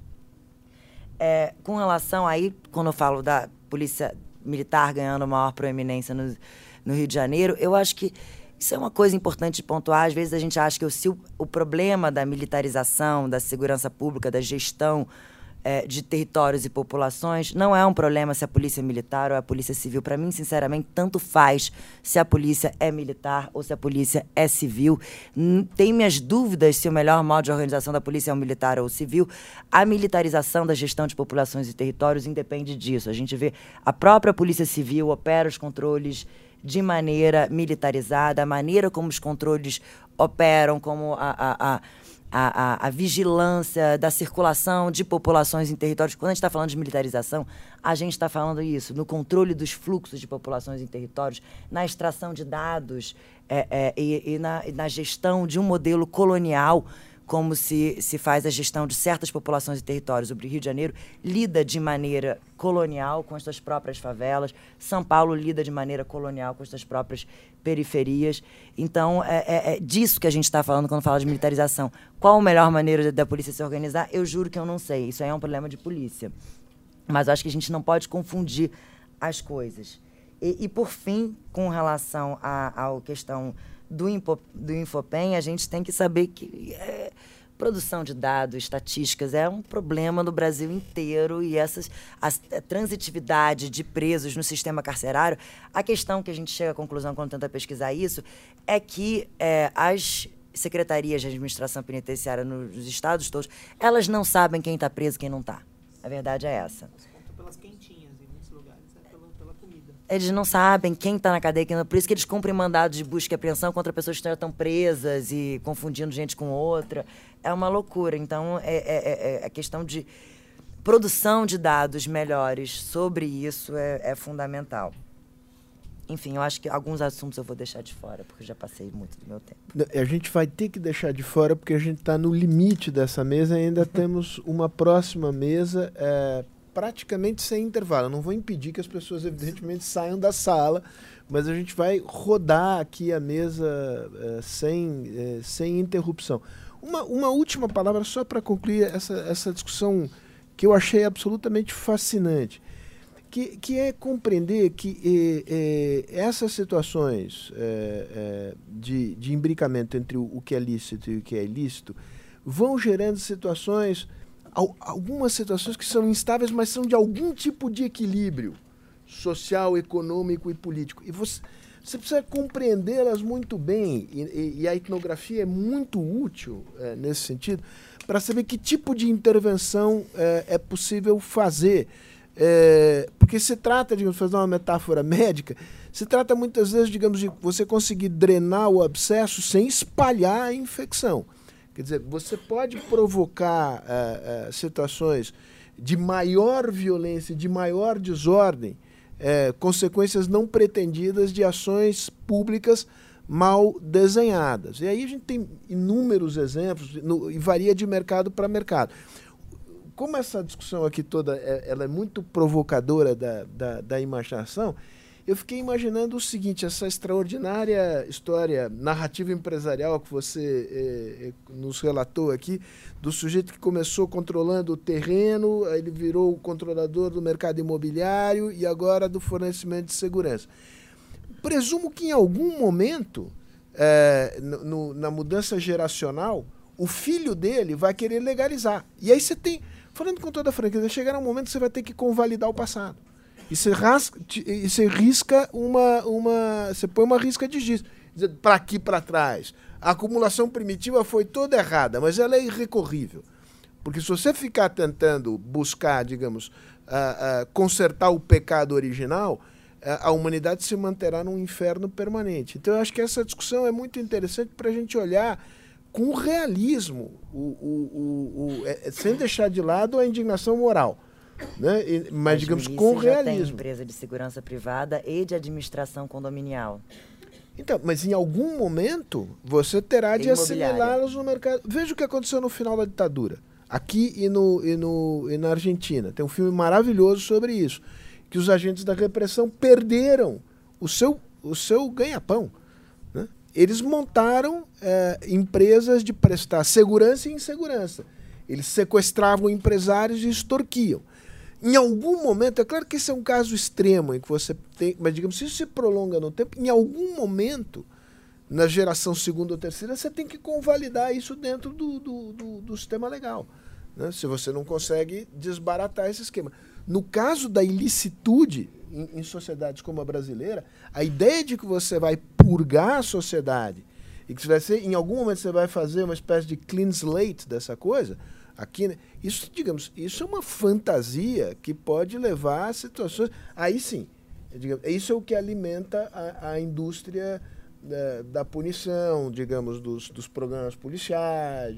É, com relação aí, quando eu falo da polícia militar ganhando maior proeminência no, no Rio de Janeiro, eu acho que isso é uma coisa importante de pontuar. Às vezes a gente acha que o, se o, o problema da militarização, da segurança pública, da gestão é, de territórios e populações não é um problema se a polícia é militar ou a polícia civil. Para mim, sinceramente, tanto faz se a polícia é militar ou se a polícia é civil. Tem minhas dúvidas se o melhor modo de organização da polícia é o militar ou o civil. A militarização da gestão de populações e territórios independe disso. A gente vê a própria polícia civil opera os controles de maneira militarizada, a maneira como os controles operam, como a, a, a a, a, a, vigilância da circulação de populações em territórios. Quando a gente está falando de militarização, a gente está falando isso, no controle dos fluxos de populações em territórios, na extração de dados é, é, e, e, na, e na gestão de um modelo colonial como se, se faz a gestão de certas populações e territórios. O Rio de Janeiro lida de maneira colonial com as suas próprias favelas, São Paulo lida de maneira colonial com as suas próprias periferias. Então, é, é, é disso que a gente está falando quando fala de militarização. Qual a melhor maneira da polícia se organizar? Eu juro que eu não sei. Isso aí é um problema de polícia. Mas acho que a gente não pode confundir as coisas. E, e por fim, com relação à questão do, Info, do Infopem, a gente tem que saber que é, produção de dados, estatísticas é um problema no Brasil inteiro e essas a, a transitividade de presos no sistema carcerário, a questão que a gente chega à conclusão quando tenta pesquisar isso é que é, as secretarias de administração penitenciária nos estados todos, elas não sabem quem está preso e quem não está. A verdade é essa. Eles não sabem quem está na cadeia. Por isso que eles cumprem mandados de busca e apreensão contra pessoas que estão presas e confundindo gente com outra. É uma loucura. Então, é, é, é, é questão de produção de dados melhores sobre isso é, é, fundamental. Enfim, eu acho que alguns assuntos eu vou deixar de fora, porque já passei muito do meu tempo. A gente vai ter que deixar de fora, porque a gente está no limite dessa mesa e ainda temos uma próxima mesa. É, praticamente sem intervalo. Eu não vou impedir que as pessoas, evidentemente, saiam da sala, mas a gente vai rodar aqui a mesa é, sem, é, sem interrupção. Uma, uma última palavra só para concluir essa, essa discussão que eu achei absolutamente fascinante, que, que é compreender que é, essas situações de, de imbricamento entre o, o que é lícito e o que é ilícito vão gerando situações algumas situações que são instáveis, mas são de algum tipo de equilíbrio social, econômico e político. E você, você precisa compreendê-las muito bem, e, e, a etnografia é muito útil é, nesse sentido, para saber que tipo de intervenção é, é possível fazer. É, porque se trata, digamos, fazer uma metáfora médica, se trata muitas vezes, digamos, de você conseguir drenar o abscesso sem espalhar a infecção. Quer dizer, você pode provocar uh, uh, situações de maior violência, de maior desordem, uh, consequências não pretendidas de ações públicas mal desenhadas. E aí a gente tem inúmeros exemplos no, e varia de mercado para mercado. Como essa discussão aqui toda é, ela é muito provocadora da, da, da imaginação, eu fiquei imaginando o seguinte: essa extraordinária história narrativa empresarial que você eh, eh, nos relatou aqui, do sujeito que começou controlando o terreno, ele virou o controlador do mercado imobiliário e agora do fornecimento de segurança. Presumo que em algum momento, eh, no, na mudança geracional, o filho dele vai querer legalizar. E aí você tem, falando com toda a franqueza, chegar um momento que você vai ter que convalidar o passado. E você, rasca, e você risca uma, uma. Você põe uma risca de giz. Para aqui, para trás. A acumulação primitiva foi toda errada, mas ela é irrecorrível. Porque se você ficar tentando buscar, digamos, uh, uh, consertar o pecado original, a humanidade se manterá num inferno permanente. Então, eu acho que essa discussão é muito interessante para a gente olhar com realismo, o, o, o, é, sem deixar de lado a indignação moral. Né? E, mas, digamos, com já realismo. Tem empresa de segurança privada e de administração condominial. Então, mas em algum momento você terá de assimilá-los no mercado. Veja o que aconteceu no final da ditadura, aqui e, no, e, no, e na Argentina. Tem um filme maravilhoso sobre isso. Que os agentes da repressão perderam o seu, o seu ganha-pão. Né? Eles montaram é, empresas de prestar segurança e insegurança. Eles sequestravam empresários e extorquiam. Em algum momento, é claro que esse é um caso extremo em que você tem, mas digamos, se isso se prolonga no tempo, em algum momento, na geração segunda ou terceira, você tem que convalidar isso dentro do, do, do, do sistema legal. Né? Se você não consegue desbaratar esse esquema. No caso da ilicitude, em, em sociedades como a brasileira, a ideia de que você vai purgar a sociedade e que você vai ser, em algum momento você vai fazer uma espécie de clean slate dessa coisa, aqui, né? isso, digamos, isso é uma fantasia que pode levar a situações. Aí sim, digamos, isso é o que alimenta a, a indústria da, da, punição, digamos, dos, dos programas policiais,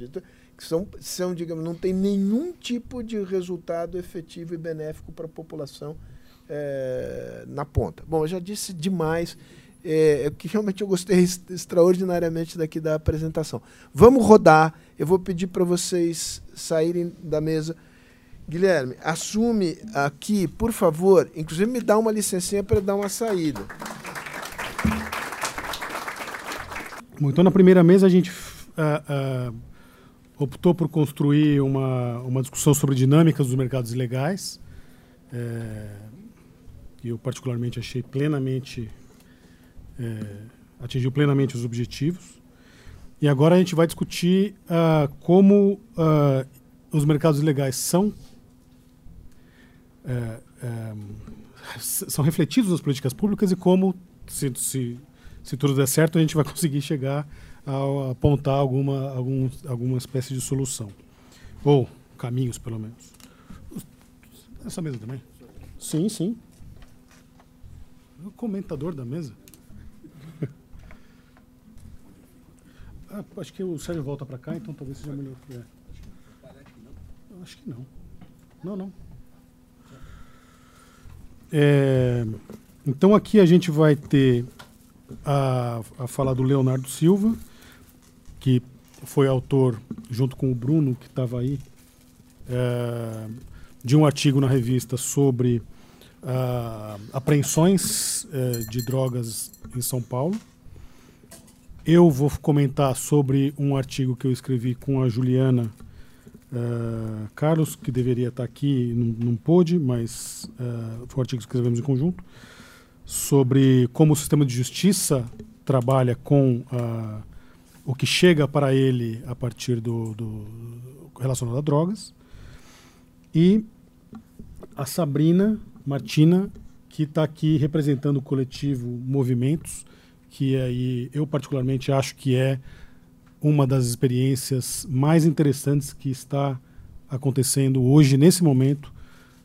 que são, são, digamos, não tem nenhum tipo de resultado efetivo e benéfico para a população é, na ponta. Bom, eu já disse demais. É, é que realmente eu gostei extraordinariamente daqui da apresentação. Vamos rodar. Eu vou pedir para vocês saírem da mesa. Guilherme, assume aqui, por favor, inclusive me dá uma licencinha para dar uma saída. Bom, então na primeira mesa a gente uh, uh, optou por construir uma, uma discussão sobre dinâmicas dos mercados ilegais. É, eu particularmente achei plenamente é, atingiu plenamente os objetivos. E agora a gente vai discutir uh, como uh, os mercados ilegais são uh, são refletidos nas políticas públicas e como, se, se, se tudo der certo, a gente vai conseguir chegar a apontar alguma, algum, alguma espécie de solução. Ou caminhos, pelo menos. Essa mesa também? Sim, sim. O comentador da mesa. Ah, acho que o Sérgio volta para cá, então talvez seja melhor. É. Acho que não. Não, não. É, então aqui a gente vai ter a, a fala do Leonardo Silva, que foi autor, junto com o Bruno, que estava aí, é, de um artigo na revista sobre uh, apreensões uh, de drogas em São Paulo. Eu vou comentar sobre um artigo que eu escrevi com a Juliana uh, Carlos, que deveria estar aqui, não, não pôde, mas uh, foi um artigo que escrevemos em conjunto, sobre como o sistema de justiça trabalha com uh, o que chega para ele a partir do, do relacionado a drogas. E a Sabrina Martina, que está aqui representando o coletivo Movimentos, que aí eu particularmente acho que é uma das experiências mais interessantes que está acontecendo hoje, nesse momento,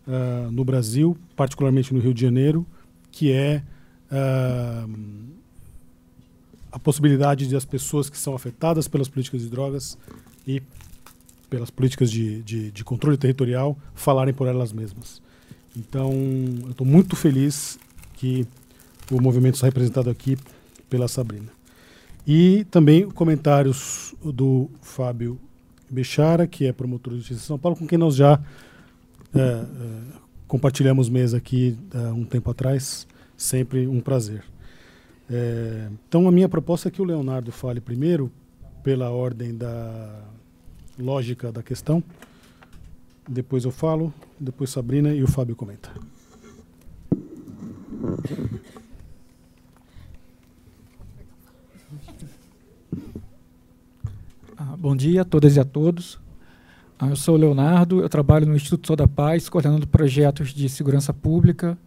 uh, no Brasil, particularmente no Rio de Janeiro, que é uh, a possibilidade de as pessoas que são afetadas pelas políticas de drogas e pelas políticas de, de, de controle territorial falarem por elas mesmas. Então, eu estou muito feliz que o movimento está representado aqui pela Sabrina. E também comentários do Fábio Bechara, que é promotor de justiça de São Paulo, com quem nós já é, é, compartilhamos mesa aqui há um tempo atrás. Sempre um prazer. É, então, a minha proposta é que o Leonardo fale primeiro, pela ordem da lógica da questão. Depois eu falo, depois Sabrina e o Fábio comenta. Bom dia a todas e a todos. Ah, eu sou o Leonardo, eu trabalho no Instituto Sou da Paz, coordenando projetos de segurança pública.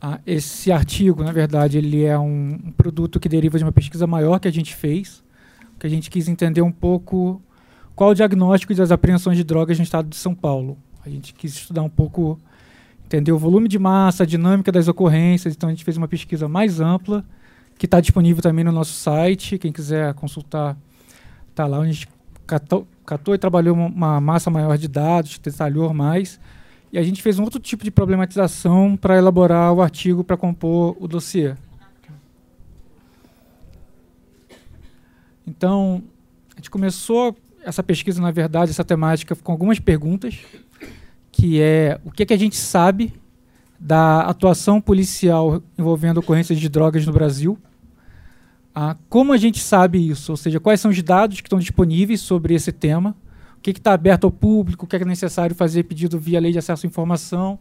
Ah, esse artigo, na verdade, ele é um, produto que deriva de uma pesquisa maior que a gente fez, que a gente quis entender um pouco qual o diagnóstico das apreensões de drogas no estado de São Paulo. A gente quis estudar um pouco, entender o volume de massa, a dinâmica das ocorrências, então a gente fez uma pesquisa mais ampla, que está disponível também no nosso site, quem quiser consultar Tá lá onde a gente catou, catou e trabalhou uma massa maior de dados, detalhou mais. E a gente fez um outro tipo de problematização para elaborar o artigo para compor o dossiê. Então, a gente começou essa pesquisa, na verdade, essa temática com algumas perguntas, que é o que, é que a gente sabe da atuação policial envolvendo ocorrências de drogas no Brasil, ah, como a gente sabe isso, ou seja, quais são os dados que estão disponíveis sobre esse tema, o que está aberto ao público, o que é necessário fazer pedido via lei de acesso à informação,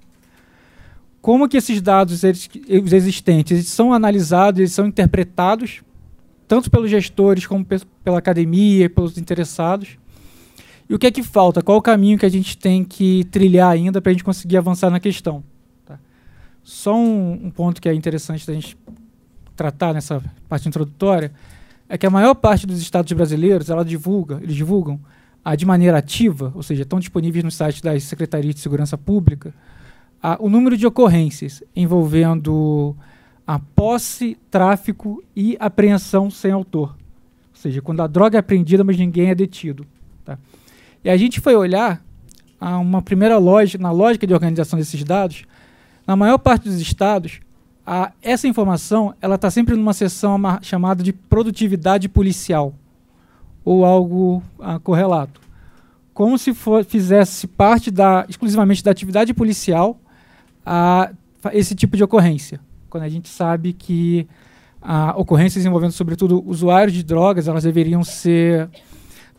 como que esses dados eles, existentes eles são analisados, eles são interpretados tanto pelos gestores como pela academia, pelos interessados. E o que é que falta? Qual o caminho que a gente tem que trilhar ainda para a gente conseguir avançar na questão? Tá? Só um, um, ponto que é interessante da gente tratar nessa parte introdutória é que a maior parte dos estados brasileiros ela divulga, eles divulgam a, de maneira ativa, ou seja, estão disponíveis no site das secretarias de segurança pública, a, o número de ocorrências envolvendo a posse, tráfico e apreensão sem autor. Ou seja, quando a droga é apreendida, mas ninguém é detido. Tá? E a gente foi olhar a uma primeira lógica, na lógica de organização desses dados, na maior parte dos estados, a, essa informação ela está sempre numa seção chamada de produtividade policial ou algo a, correlato, como se for, fizesse parte da exclusivamente da atividade policial a, esse tipo de ocorrência quando a gente sabe que ah, ocorrências envolvendo, sobretudo, usuários de drogas, elas deveriam ser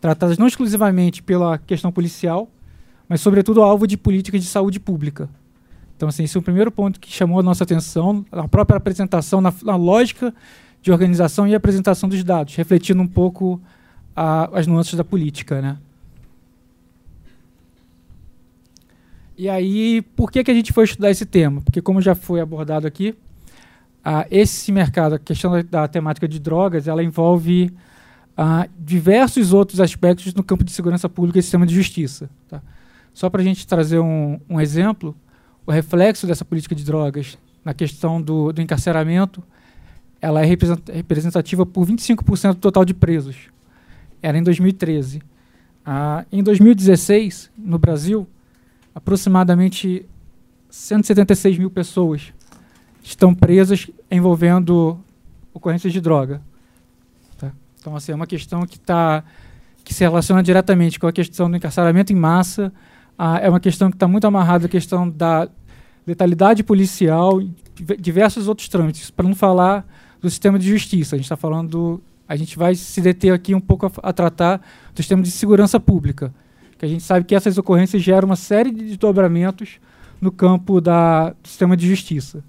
tratadas não exclusivamente pela questão policial, mas, sobretudo, alvo de políticas de saúde pública. Então, assim, esse é o primeiro ponto que chamou a nossa atenção, a própria apresentação, na, na lógica de organização e apresentação dos dados, refletindo um pouco a, as nuances da política, né? E aí, por que, que a gente foi estudar esse tema? Porque, como já foi abordado aqui, esse mercado, a questão da, da, temática de drogas, ela envolve diversos outros aspectos no campo de segurança pública e sistema de justiça. Tá? Só para a gente trazer um, um, exemplo, o reflexo dessa política de drogas na questão do, do encarceramento, ela é representativa por 25% do total de presos. Era em 2013. Ah, em 2016, no Brasil, aproximadamente 176 mil pessoas estão presas envolvendo ocorrências de droga. Tá? Então, assim, é uma questão que, tá, que se relaciona diretamente com a questão do encarceramento em massa, ah, é uma questão que está muito amarrada à questão da letalidade policial e diversos outros trâmites, para não falar do sistema de justiça. A gente está falando, a gente vai se deter aqui um pouco a, a, tratar do sistema de segurança pública, que a gente sabe que essas ocorrências geram uma série de desdobramentos no campo da, do sistema de justiça.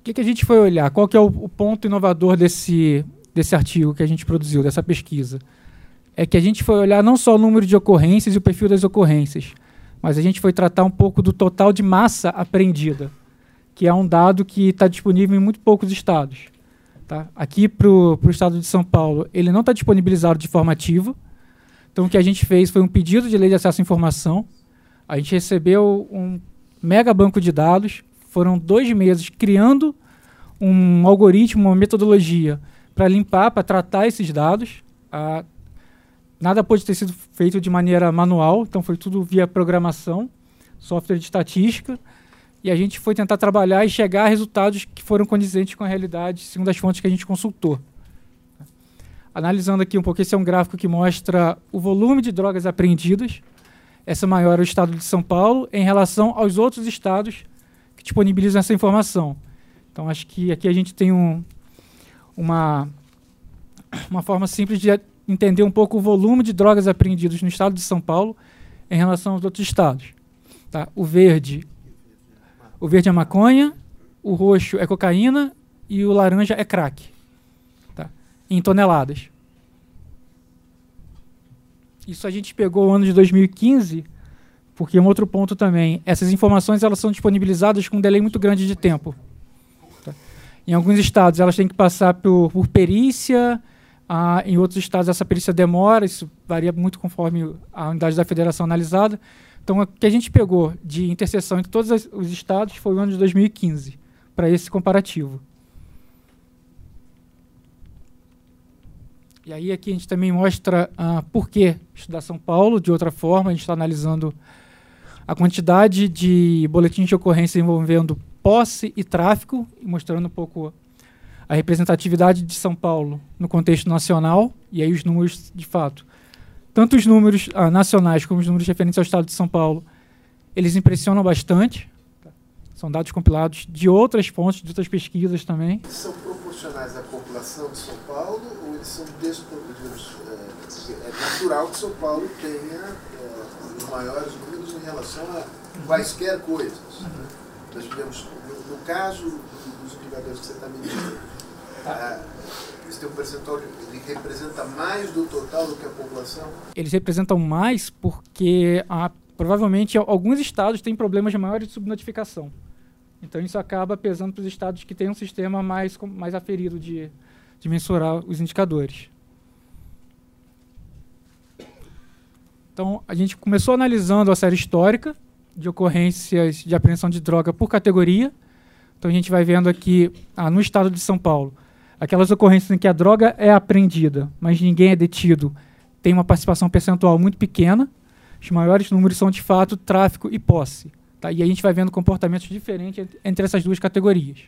O que, que a gente foi olhar? Qual que é o, o ponto inovador desse, desse artigo que a gente produziu, dessa pesquisa? É que a gente foi olhar não só o número de ocorrências e o perfil das ocorrências, mas a gente foi tratar um pouco do total de massa apreendida, que é um dado que está disponível em muito poucos estados. Tá? Aqui para o estado de São Paulo, ele não está disponibilizado de forma ativa. Então, o que a gente fez foi um pedido de lei de acesso à informação. A gente recebeu um mega banco de dados, foram dois meses criando um algoritmo, uma metodologia para limpar, para tratar esses dados. Ah, nada pode ter sido feito de maneira manual, então foi tudo via programação, software de estatística, e a gente foi tentar trabalhar e chegar a resultados que foram condizentes com a realidade, segundo as fontes que a gente consultou. Analisando aqui um pouco, esse é um gráfico que mostra o volume de drogas apreendidas. Essa maior é o estado de São Paulo, em relação aos outros estados que disponibilizam essa informação. Então, acho que aqui a gente tem um, uma, uma forma simples de entender um pouco o volume de drogas apreendidas no estado de São Paulo em relação aos outros estados. Tá? O verde, o verde é maconha, o roxo é cocaína e o laranja é crack, tá? em toneladas. Isso a gente pegou o ano de 2015 porque um outro ponto também, essas informações elas são disponibilizadas com um delay muito grande de tempo. Tá? Em alguns estados elas têm que passar por, por perícia, ah, em outros estados essa perícia demora, isso varia muito conforme a unidade da federação analisada. Então, o que a gente pegou de interseção entre todos os estados foi o ano de 2015, para esse comparativo. E aí aqui a gente também mostra ah, por que estudar São Paulo. De outra forma, a gente está analisando a quantidade de boletins de ocorrência envolvendo posse e tráfico, e mostrando um pouco a representatividade de São Paulo no contexto nacional, e aí os números, de fato, tanto os números ah, nacionais como os números referentes ao estado de São Paulo, eles impressionam bastante. São dados compilados de outras fontes, de outras pesquisas também. São proporcionais à população de São Paulo ou eles são desproporcionais? É, é natural que São Paulo tenha é, os maiores números em relação a quaisquer coisas. Né? Nós tivemos, no, no caso dos indicadores que você está medindo, eles têm um percentual, representa mais do total do que a população? Eles representam mais porque a provavelmente alguns estados têm problemas maiores de subnotificação. Então isso acaba pesando para os estados que têm um sistema mais, mais aferido de, de mensurar os indicadores. Então a gente começou analisando a série histórica de ocorrências de apreensão de droga por categoria. Então a gente vai vendo aqui ah, no estado de São Paulo aquelas ocorrências em que a droga é apreendida, mas ninguém é detido, tem uma participação percentual muito pequena. Os maiores números são, de fato, tráfico e posse. Tá? E a gente vai vendo comportamentos diferentes entre essas duas categorias.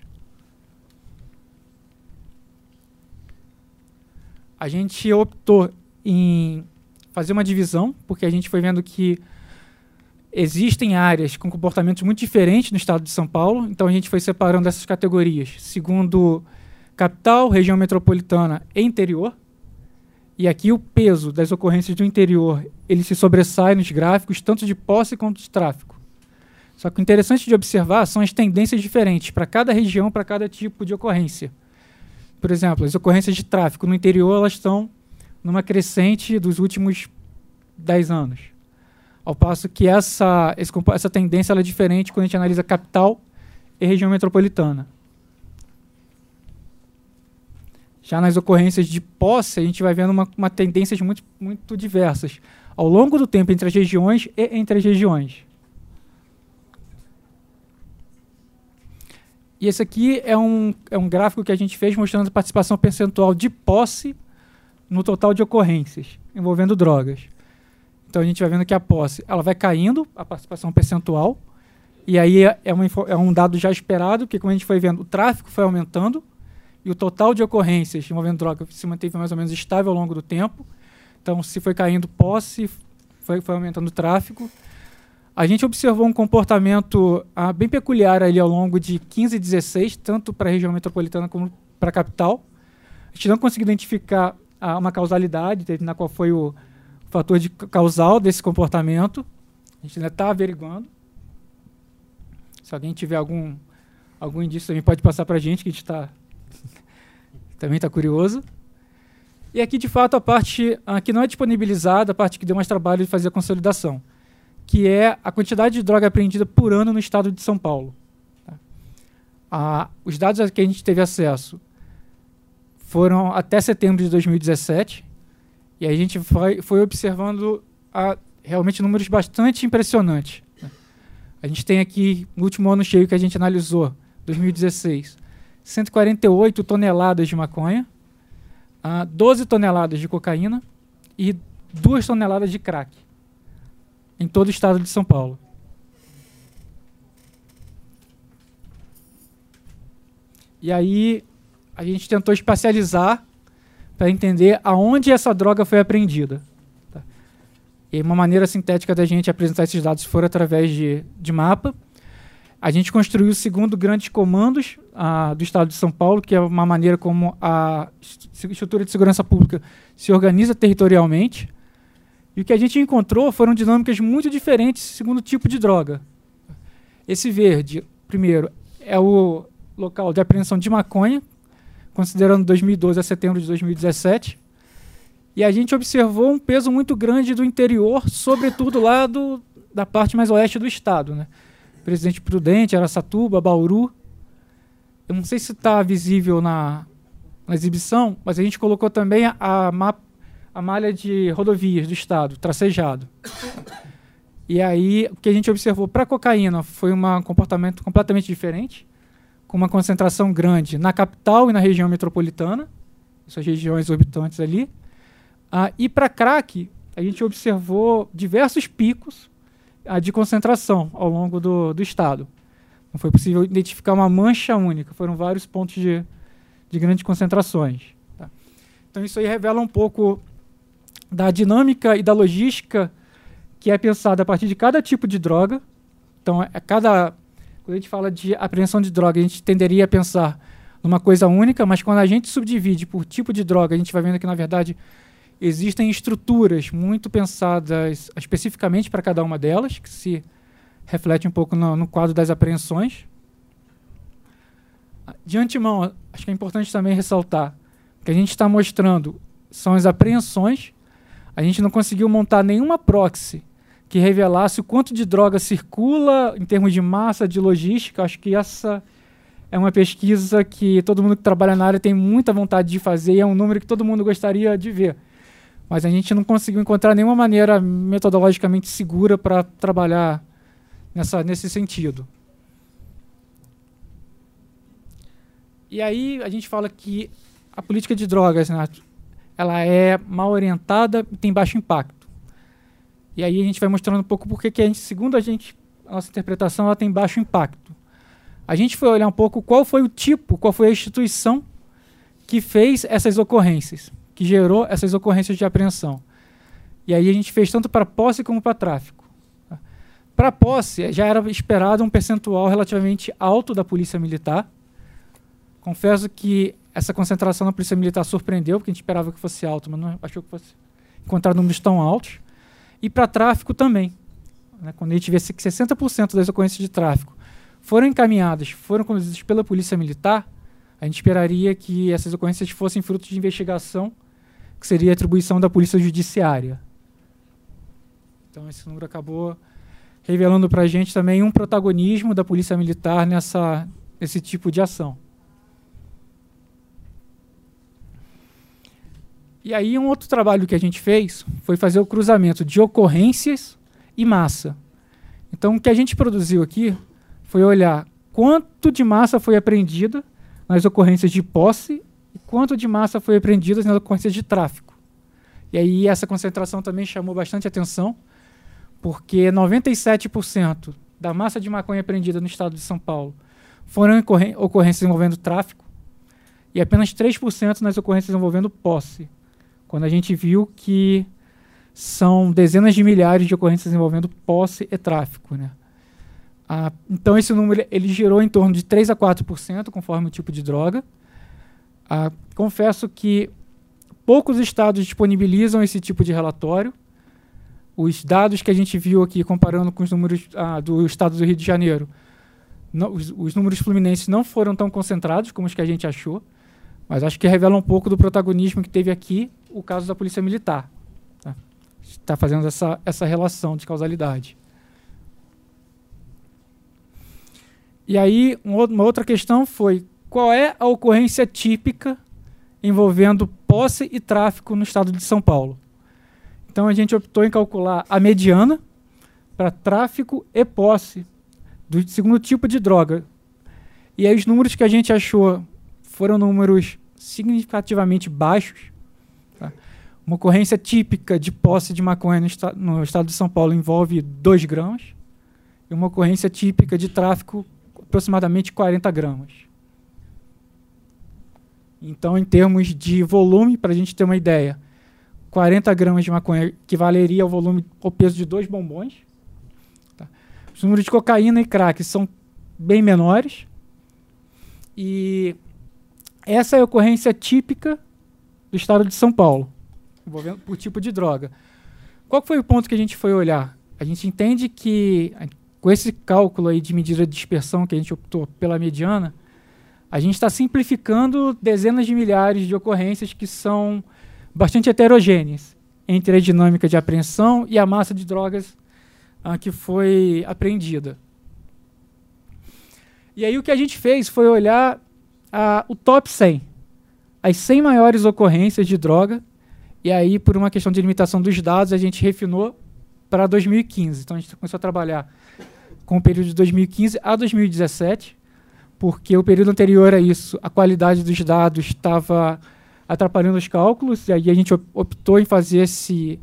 A gente optou em fazer uma divisão, porque a gente foi vendo que existem áreas com comportamentos muito diferentes no estado de São Paulo, então a gente foi separando essas categorias segundo capital, região metropolitana e interior. E aqui o peso das ocorrências do interior ele se sobressai nos gráficos, tanto de posse quanto de tráfego. Só que o interessante de observar são as tendências diferentes para cada região, para cada tipo de ocorrência. Por exemplo, as ocorrências de tráfego no interior elas estão numa crescente dos últimos 10 anos. Ao passo que essa, essa tendência é diferente quando a gente analisa capital e região metropolitana. Já nas ocorrências de posse, a gente vai vendo uma, uma tendências muito, muito diversas ao longo do tempo entre as regiões e entre as regiões. E esse aqui é um, é um gráfico que a gente fez mostrando a participação percentual de posse no total de ocorrências envolvendo drogas. Então a gente vai vendo que a posse ela vai caindo, a participação percentual, e aí é, é, uma, é um dado já esperado, porque como a gente foi vendo, o tráfico foi aumentando, e o total de ocorrências envolvendo droga se manteve mais ou menos estável ao longo do tempo. Então, se foi caindo posse, foi, foi aumentando o tráfego. A gente observou um comportamento ah, bem peculiar ali ao longo de 15 e 16, tanto para a região metropolitana como para a capital. A gente não conseguiu identificar ah, uma causalidade, na qual foi o fator de causal desse comportamento. A gente ainda está averiguando. Se alguém tiver algum, algum indício, também pode passar para a gente, que a gente está também está curioso. E aqui, de fato, a parte a que não é disponibilizada, a parte que deu mais trabalho de fazer a consolidação, que é a quantidade de droga apreendida por ano no estado de São Paulo. Tá? Ah, os dados a que a gente teve acesso foram até setembro de 2017, e a gente foi, foi observando a, realmente números bastante impressionantes. Né? A gente tem aqui, no último ano cheio que a gente analisou, 2016, 148 toneladas de maconha, uh, 12 toneladas de cocaína e 2 toneladas de crack em todo o estado de São Paulo. E aí a gente tentou espacializar para entender aonde essa droga foi apreendida. Tá? E uma maneira sintética da gente apresentar esses dados foi através de, de mapa. A gente construiu o segundo grandes comandos do Estado de São Paulo, que é uma maneira como a estrutura de segurança pública se organiza territorialmente. E o que a gente encontrou foram dinâmicas muito diferentes segundo o tipo de droga. Esse verde, primeiro, é o local de apreensão de maconha, considerando 2012 a setembro de 2017. E a gente observou um peso muito grande do interior, sobretudo lá do, da parte mais oeste do estado. Né? Presidente Prudente, Araçatuba, Bauru. Eu não sei se está visível na, na, exibição, mas a gente colocou também a, a, a malha de rodovias do estado, tracejado. E aí, o que a gente observou para a cocaína foi um comportamento completamente diferente, com uma concentração grande na capital e na região metropolitana, essas regiões orbitantes ali, Ah, e para crack, a gente observou diversos picos ah, de concentração ao longo do, do estado. Não foi possível identificar uma mancha única, foram vários pontos de, de grandes concentrações. Tá? Então, isso aí revela um pouco da dinâmica e da logística que é pensada a partir de cada tipo de droga. Então, é cada quando a gente fala de apreensão de droga, a gente tenderia a pensar numa coisa única, mas quando a gente subdivide por tipo de droga, a gente vai vendo que, na verdade, existem estruturas muito pensadas especificamente para cada uma delas, que se reflete um pouco no, no quadro das apreensões. De antemão, acho que é importante também ressaltar que a gente está mostrando são as apreensões. A gente não conseguiu montar nenhuma proxy que revelasse o quanto de droga circula em termos de massa, de logística. Acho que essa é uma pesquisa que todo mundo que trabalha na área tem muita vontade de fazer e é um número que todo mundo gostaria de ver. Mas a gente não conseguiu encontrar nenhuma maneira metodologicamente segura para trabalhar nessa, nesse sentido. E aí a gente fala que a política de drogas, né, ela é mal orientada e tem baixo impacto. E aí a gente vai mostrando um pouco porque que a gente, segundo a gente, a nossa interpretação, ela tem baixo impacto. A gente foi olhar um pouco qual foi o tipo, qual foi a instituição que fez essas ocorrências, que gerou essas ocorrências de apreensão. E aí a gente fez tanto para posse como para tráfico. Para posse, já era esperado um percentual relativamente alto da Polícia Militar. Confesso que essa concentração na Polícia Militar surpreendeu, porque a gente esperava que fosse alto, mas não achou que fosse encontrar números tão altos. E para tráfico também. Né, quando a gente vê que 60% das ocorrências de tráfico foram encaminhadas, foram conduzidas pela Polícia Militar, a gente esperaria que essas ocorrências fossem fruto de investigação, que seria atribuição da Polícia Judiciária. Então esse número acabou revelando para a gente também um protagonismo da polícia militar nessa, nesse tipo de ação. E aí um outro trabalho que a gente fez foi fazer o cruzamento de ocorrências e massa. Então o que a gente produziu aqui foi olhar quanto de massa foi apreendida nas ocorrências de posse e quanto de massa foi apreendida nas ocorrências de tráfico. E aí essa concentração também chamou bastante atenção, porque 97% da massa de maconha apreendida no estado de São Paulo foram ocorrências envolvendo tráfico e apenas 3% nas ocorrências envolvendo posse. Quando a gente viu que são dezenas de milhares de ocorrências envolvendo posse e tráfico. Né? Ah, então, esse número ele girou em torno de 3 a 4%, conforme o tipo de droga. Ah, confesso que poucos estados disponibilizam esse tipo de relatório. Os dados que a gente viu aqui, comparando com os números ah, do estado do Rio de Janeiro, não, os, os, números fluminenses não foram tão concentrados como os que a gente achou, mas acho que revela um pouco do protagonismo que teve aqui o caso da Polícia Militar. Está tá fazendo essa, essa relação de causalidade. E aí, uma outra questão foi qual é a ocorrência típica envolvendo posse e tráfico no estado de São Paulo? Então a gente optou em calcular a mediana para tráfico e posse do segundo tipo de droga. E aí os números que a gente achou foram números significativamente baixos. Tá? Uma ocorrência típica de posse de maconha no, esta no estado de São Paulo envolve 2 gramas. E uma ocorrência típica de tráfico, aproximadamente 40 gramas. Então, em termos de volume, para a gente ter uma ideia, 40 gramas de maconha equivaleria ao volume, ao peso de dois bombons. Tá? Os números de cocaína e crack são bem menores. E essa é a ocorrência típica do estado de São Paulo, envolvendo por tipo de droga. Qual foi o ponto que a gente foi olhar? A gente entende que, com esse cálculo aí de medida de dispersão que a gente optou pela mediana, a gente está simplificando dezenas de milhares de ocorrências que são bastante heterogêneas entre a dinâmica de apreensão e a massa de drogas ah, que foi apreendida. E aí o que a gente fez foi olhar ah, o top 100, as 100 maiores ocorrências de droga, e aí por uma questão de limitação dos dados a gente refinou para 2015. Então a gente começou a trabalhar com o período de 2015 a 2017, porque o período anterior a isso, a qualidade dos dados estava atrapalhando os cálculos, e aí a gente optou em fazer esse,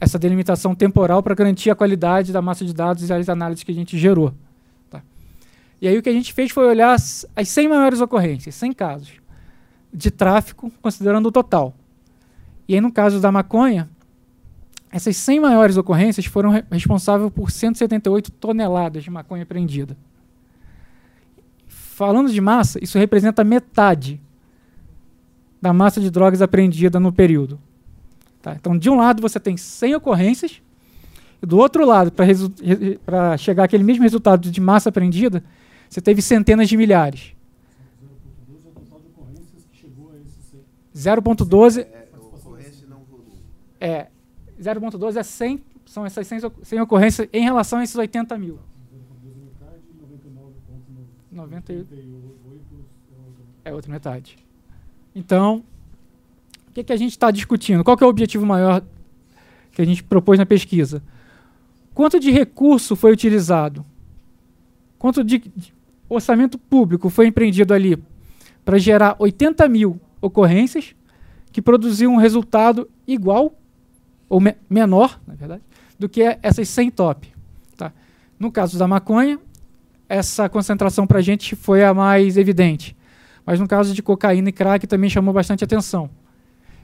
essa delimitação temporal para garantir a qualidade da massa de dados e as análises que a gente gerou. Tá? E aí o que a gente fez foi olhar as, as 100 maiores ocorrências, 100 casos de tráfico, considerando o total. E aí no caso da maconha, essas 100 maiores ocorrências foram re responsáveis por 178 toneladas de maconha apreendida. Falando de massa, isso representa metade da massa de drogas apreendida no período. Tá? Então, de um lado, você tem 100 ocorrências, e do outro lado, para chegar àquele mesmo resultado de massa apreendida, você teve centenas de milhares. 0.12 é 0.12 é 100, são essas 100, 100 ocorrências em relação a esses 80 mil. 98 é outra metade. Então, o que, que a gente está discutindo? Qual é o objetivo maior que a gente propôs na pesquisa? Quanto de recurso foi utilizado? Quanto de, de orçamento público foi empreendido ali para gerar 80 mil ocorrências que produziam um resultado igual ou me menor, na verdade, do que essas 100 top. Tá? No caso da maconha, essa concentração para a gente foi a mais evidente. Mas no caso de cocaína e crack também chamou bastante atenção.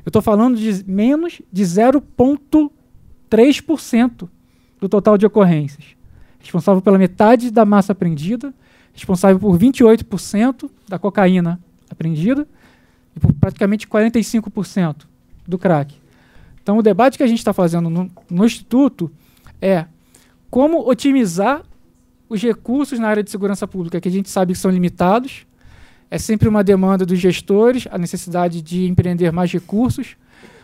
Eu estou falando de menos de 0,3% do total de ocorrências. Responsável pela metade da massa apreendida, responsável por 28% da cocaína apreendida e por praticamente 45% do crack. Então, o debate que a gente está fazendo no, no Instituto é como otimizar os recursos na área de segurança pública, que a gente sabe que são limitados. É sempre uma demanda dos gestores, a necessidade de empreender mais recursos.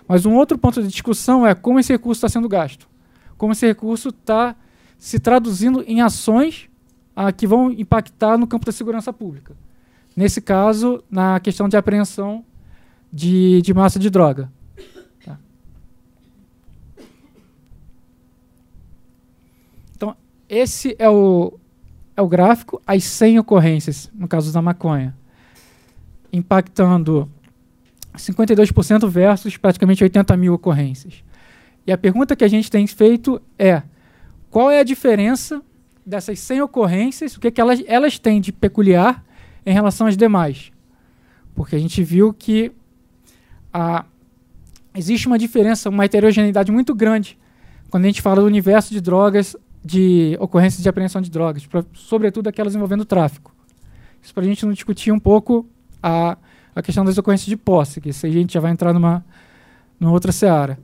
Mas um outro ponto de discussão é como esse recurso está sendo gasto. Como esse recurso está se traduzindo em ações ah, que vão impactar no campo da segurança pública. Nesse caso, na questão de apreensão de, de massa de droga. Esse é o, é o gráfico, as 100 ocorrências, no caso da maconha, impactando 52% versus praticamente 80 mil ocorrências. E a pergunta que a gente tem feito é: qual é a diferença dessas 100 ocorrências, o que, é que elas, elas têm de peculiar em relação às demais? Porque a gente viu que a, existe uma diferença, uma heterogeneidade muito grande quando a gente fala do universo de drogas de ocorrências de apreensão de drogas, pra, sobretudo aquelas envolvendo tráfico. Isso para a gente não discutir um pouco a, a questão das ocorrências de posse, que isso a gente já vai entrar numa, numa outra seara.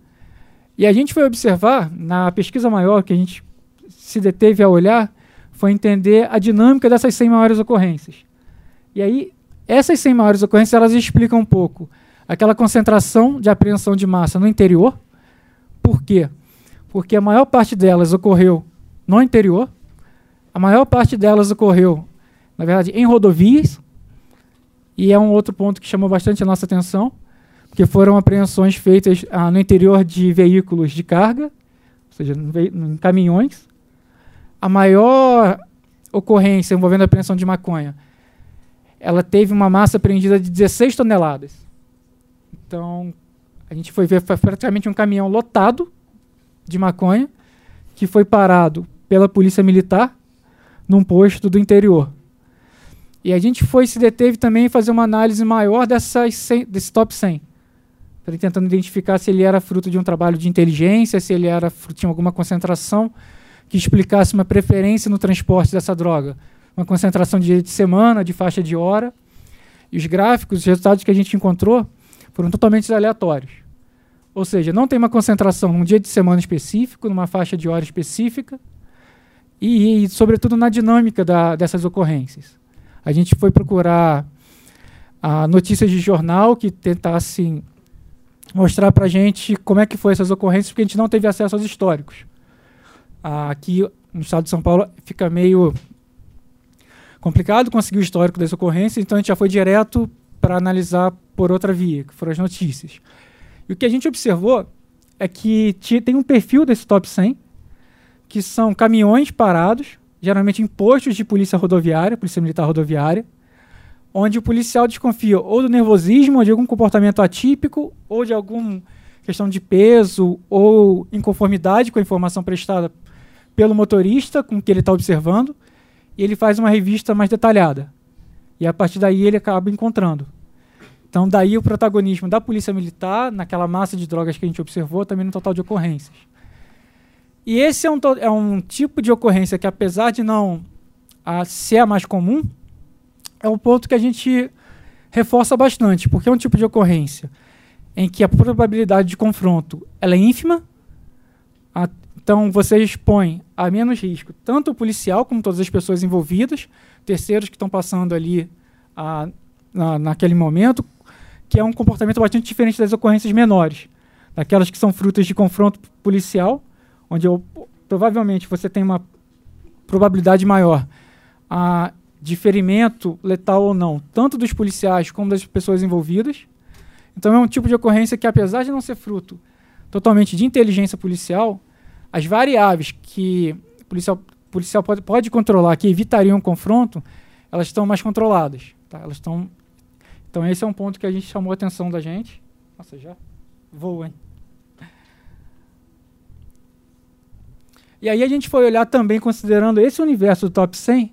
E a gente foi observar, na pesquisa maior que a gente se deteve a olhar, foi entender a dinâmica dessas 100 maiores ocorrências. E aí, essas 100 maiores ocorrências, elas explicam um pouco aquela concentração de apreensão de massa no interior. Por quê? Porque a maior parte delas ocorreu no interior. A maior parte delas ocorreu, na verdade, em rodovias. E é um outro ponto que chamou bastante a nossa atenção, porque foram apreensões feitas ah, no interior de veículos de carga, ou seja, em caminhões. A maior ocorrência envolvendo a apreensão de maconha, ela teve uma massa apreendida de 16 toneladas. Então, a gente foi ver praticamente um caminhão lotado de maconha que foi parado pela polícia militar num posto do interior. E a gente foi se deteve também fazer uma análise maior dessas 100, desse top 100, tentando identificar se ele era fruto de um trabalho de inteligência, se ele era de alguma concentração que explicasse uma preferência no transporte dessa droga, uma concentração de dia de semana, de faixa de hora. E os gráficos, os resultados que a gente encontrou foram totalmente aleatórios. Ou seja, não tem uma concentração num dia de semana específico, numa faixa de hora específica, e, e sobretudo na dinâmica da, dessas ocorrências. A gente foi procurar a notícias de jornal que tentassem mostrar para a gente como é que foi essas ocorrências, porque a gente não teve acesso aos históricos. Aqui no estado de São Paulo fica meio complicado conseguir o histórico das ocorrências, então a gente já foi direto para analisar por outra via, que foram as notícias. E o que a gente observou é que tem um perfil desse top 100, que são caminhões parados, geralmente em postos de polícia rodoviária, polícia militar rodoviária, onde o policial desconfia ou do nervosismo, ou de algum comportamento atípico, ou de alguma questão de peso ou inconformidade com a informação prestada pelo motorista com que ele está observando, e ele faz uma revista mais detalhada. E a partir daí ele acaba encontrando. Então, daí o protagonismo da Polícia Militar naquela massa de drogas que a gente observou também no total de ocorrências. E esse é um, é um tipo de ocorrência que, apesar de não a, ser a mais comum, é um ponto que a gente reforça bastante, porque é um tipo de ocorrência em que a probabilidade de confronto ela é ínfima, a, então você expõe a menos risco tanto o policial como todas as pessoas envolvidas, terceiros que estão passando ali a, na, naquele momento, que é um comportamento bastante diferente das ocorrências menores, daquelas que são frutas de confronto policial, onde eu, provavelmente você tem uma probabilidade maior a, de ferimento letal ou não, tanto dos policiais como das pessoas envolvidas. Então é um tipo de ocorrência que, apesar de não ser fruto totalmente de inteligência policial, as variáveis que o policial, policial pode, pode controlar, que evitariam um confronto, elas estão mais controladas. Tá? Elas estão. Então esse é um ponto que a gente chamou a atenção da gente. Nossa, já voa, hein? E aí a gente foi olhar também, considerando esse universo do top 100,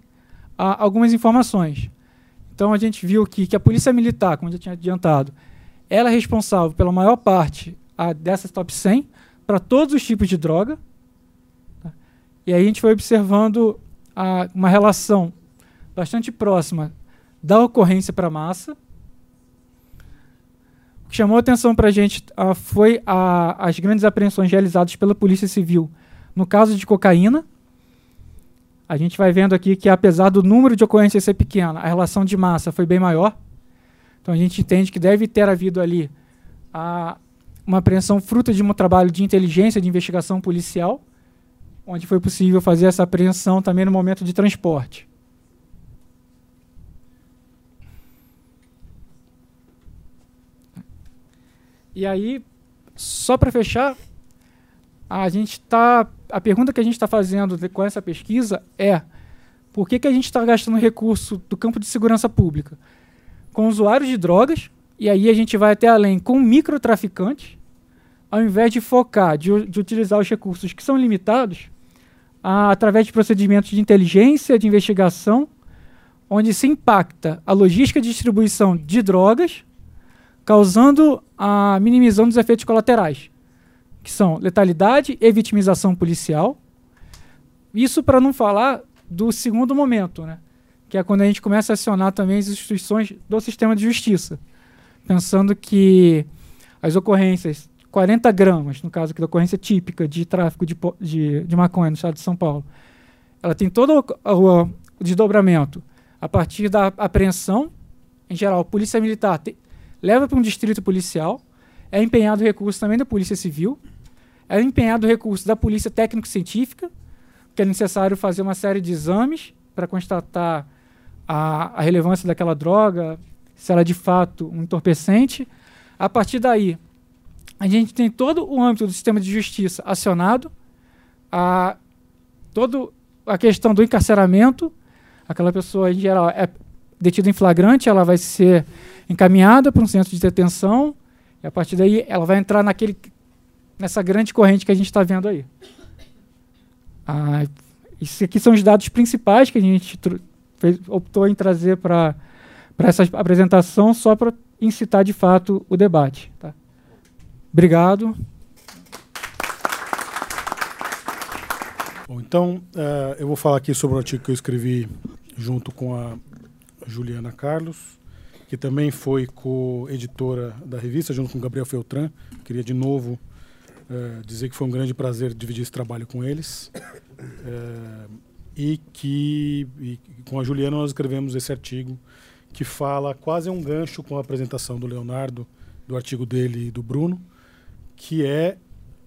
a, algumas informações. Então a gente viu que, a Polícia Militar, como eu já tinha adiantado, ela é responsável pela maior parte a, dessas top 100 para todos os tipos de droga. Tá? E aí a gente foi observando a, uma relação bastante próxima da ocorrência para a massa. O que chamou atenção para a gente foi as grandes apreensões realizadas pela Polícia Civil no caso de cocaína, a gente vai vendo aqui que, apesar do número de ocorrências ser pequeno, a relação de massa foi bem maior. Então a gente entende que deve ter havido ali a, uma apreensão fruto de um trabalho de inteligência, de investigação policial, onde foi possível fazer essa apreensão também no momento de transporte. E aí, só para fechar, a gente está a pergunta que a gente está fazendo com essa pesquisa é por que, que a gente está gastando recurso do campo de segurança pública? Com usuários de drogas, e aí a gente vai até além com microtraficantes, ao invés de focar, de, de utilizar os recursos que são limitados, a, através de procedimentos de inteligência, de investigação, onde se impacta a logística de distribuição de drogas, causando a minimização dos efeitos colaterais que são letalidade e vitimização policial. Isso para não falar do segundo momento, né? que é quando a gente começa a acionar também as instituições do sistema de justiça, pensando que as ocorrências, 40 gramas, no caso aqui da ocorrência típica de tráfico de, de, de maconha no estado de São Paulo, ela tem todo o, o, o desdobramento a partir da apreensão, em geral, a polícia militar te, leva para um distrito policial, é empenhado recurso também da Polícia Civil, é empenhado recurso da Polícia Técnico-Científica, que é necessário fazer uma série de exames para constatar a, a relevância daquela droga, se ela é de fato um entorpecente. A partir daí, a gente tem todo o âmbito do sistema de justiça acionado, a, toda a questão do encarceramento, aquela pessoa em geral é detida em flagrante, ela vai ser encaminhada para um centro de detenção, e a partir daí ela vai entrar naquele nessa grande corrente que a gente está vendo aí. Ah, isso aqui são os dados principais que a gente fez, optou em trazer para essa apresentação, só para incitar de fato o debate. Tá? Obrigado. Bom, então, uh, eu vou falar aqui sobre o artigo que eu escrevi junto com a Juliana Carlos, que também foi co-editora da revista, junto com Gabriel Feltran. Queria de novo é, dizer que foi um grande prazer dividir esse trabalho com eles. É, e que e com a Juliana nós escrevemos esse artigo que fala quase um gancho com a apresentação do Leonardo, do artigo dele e do Bruno, que é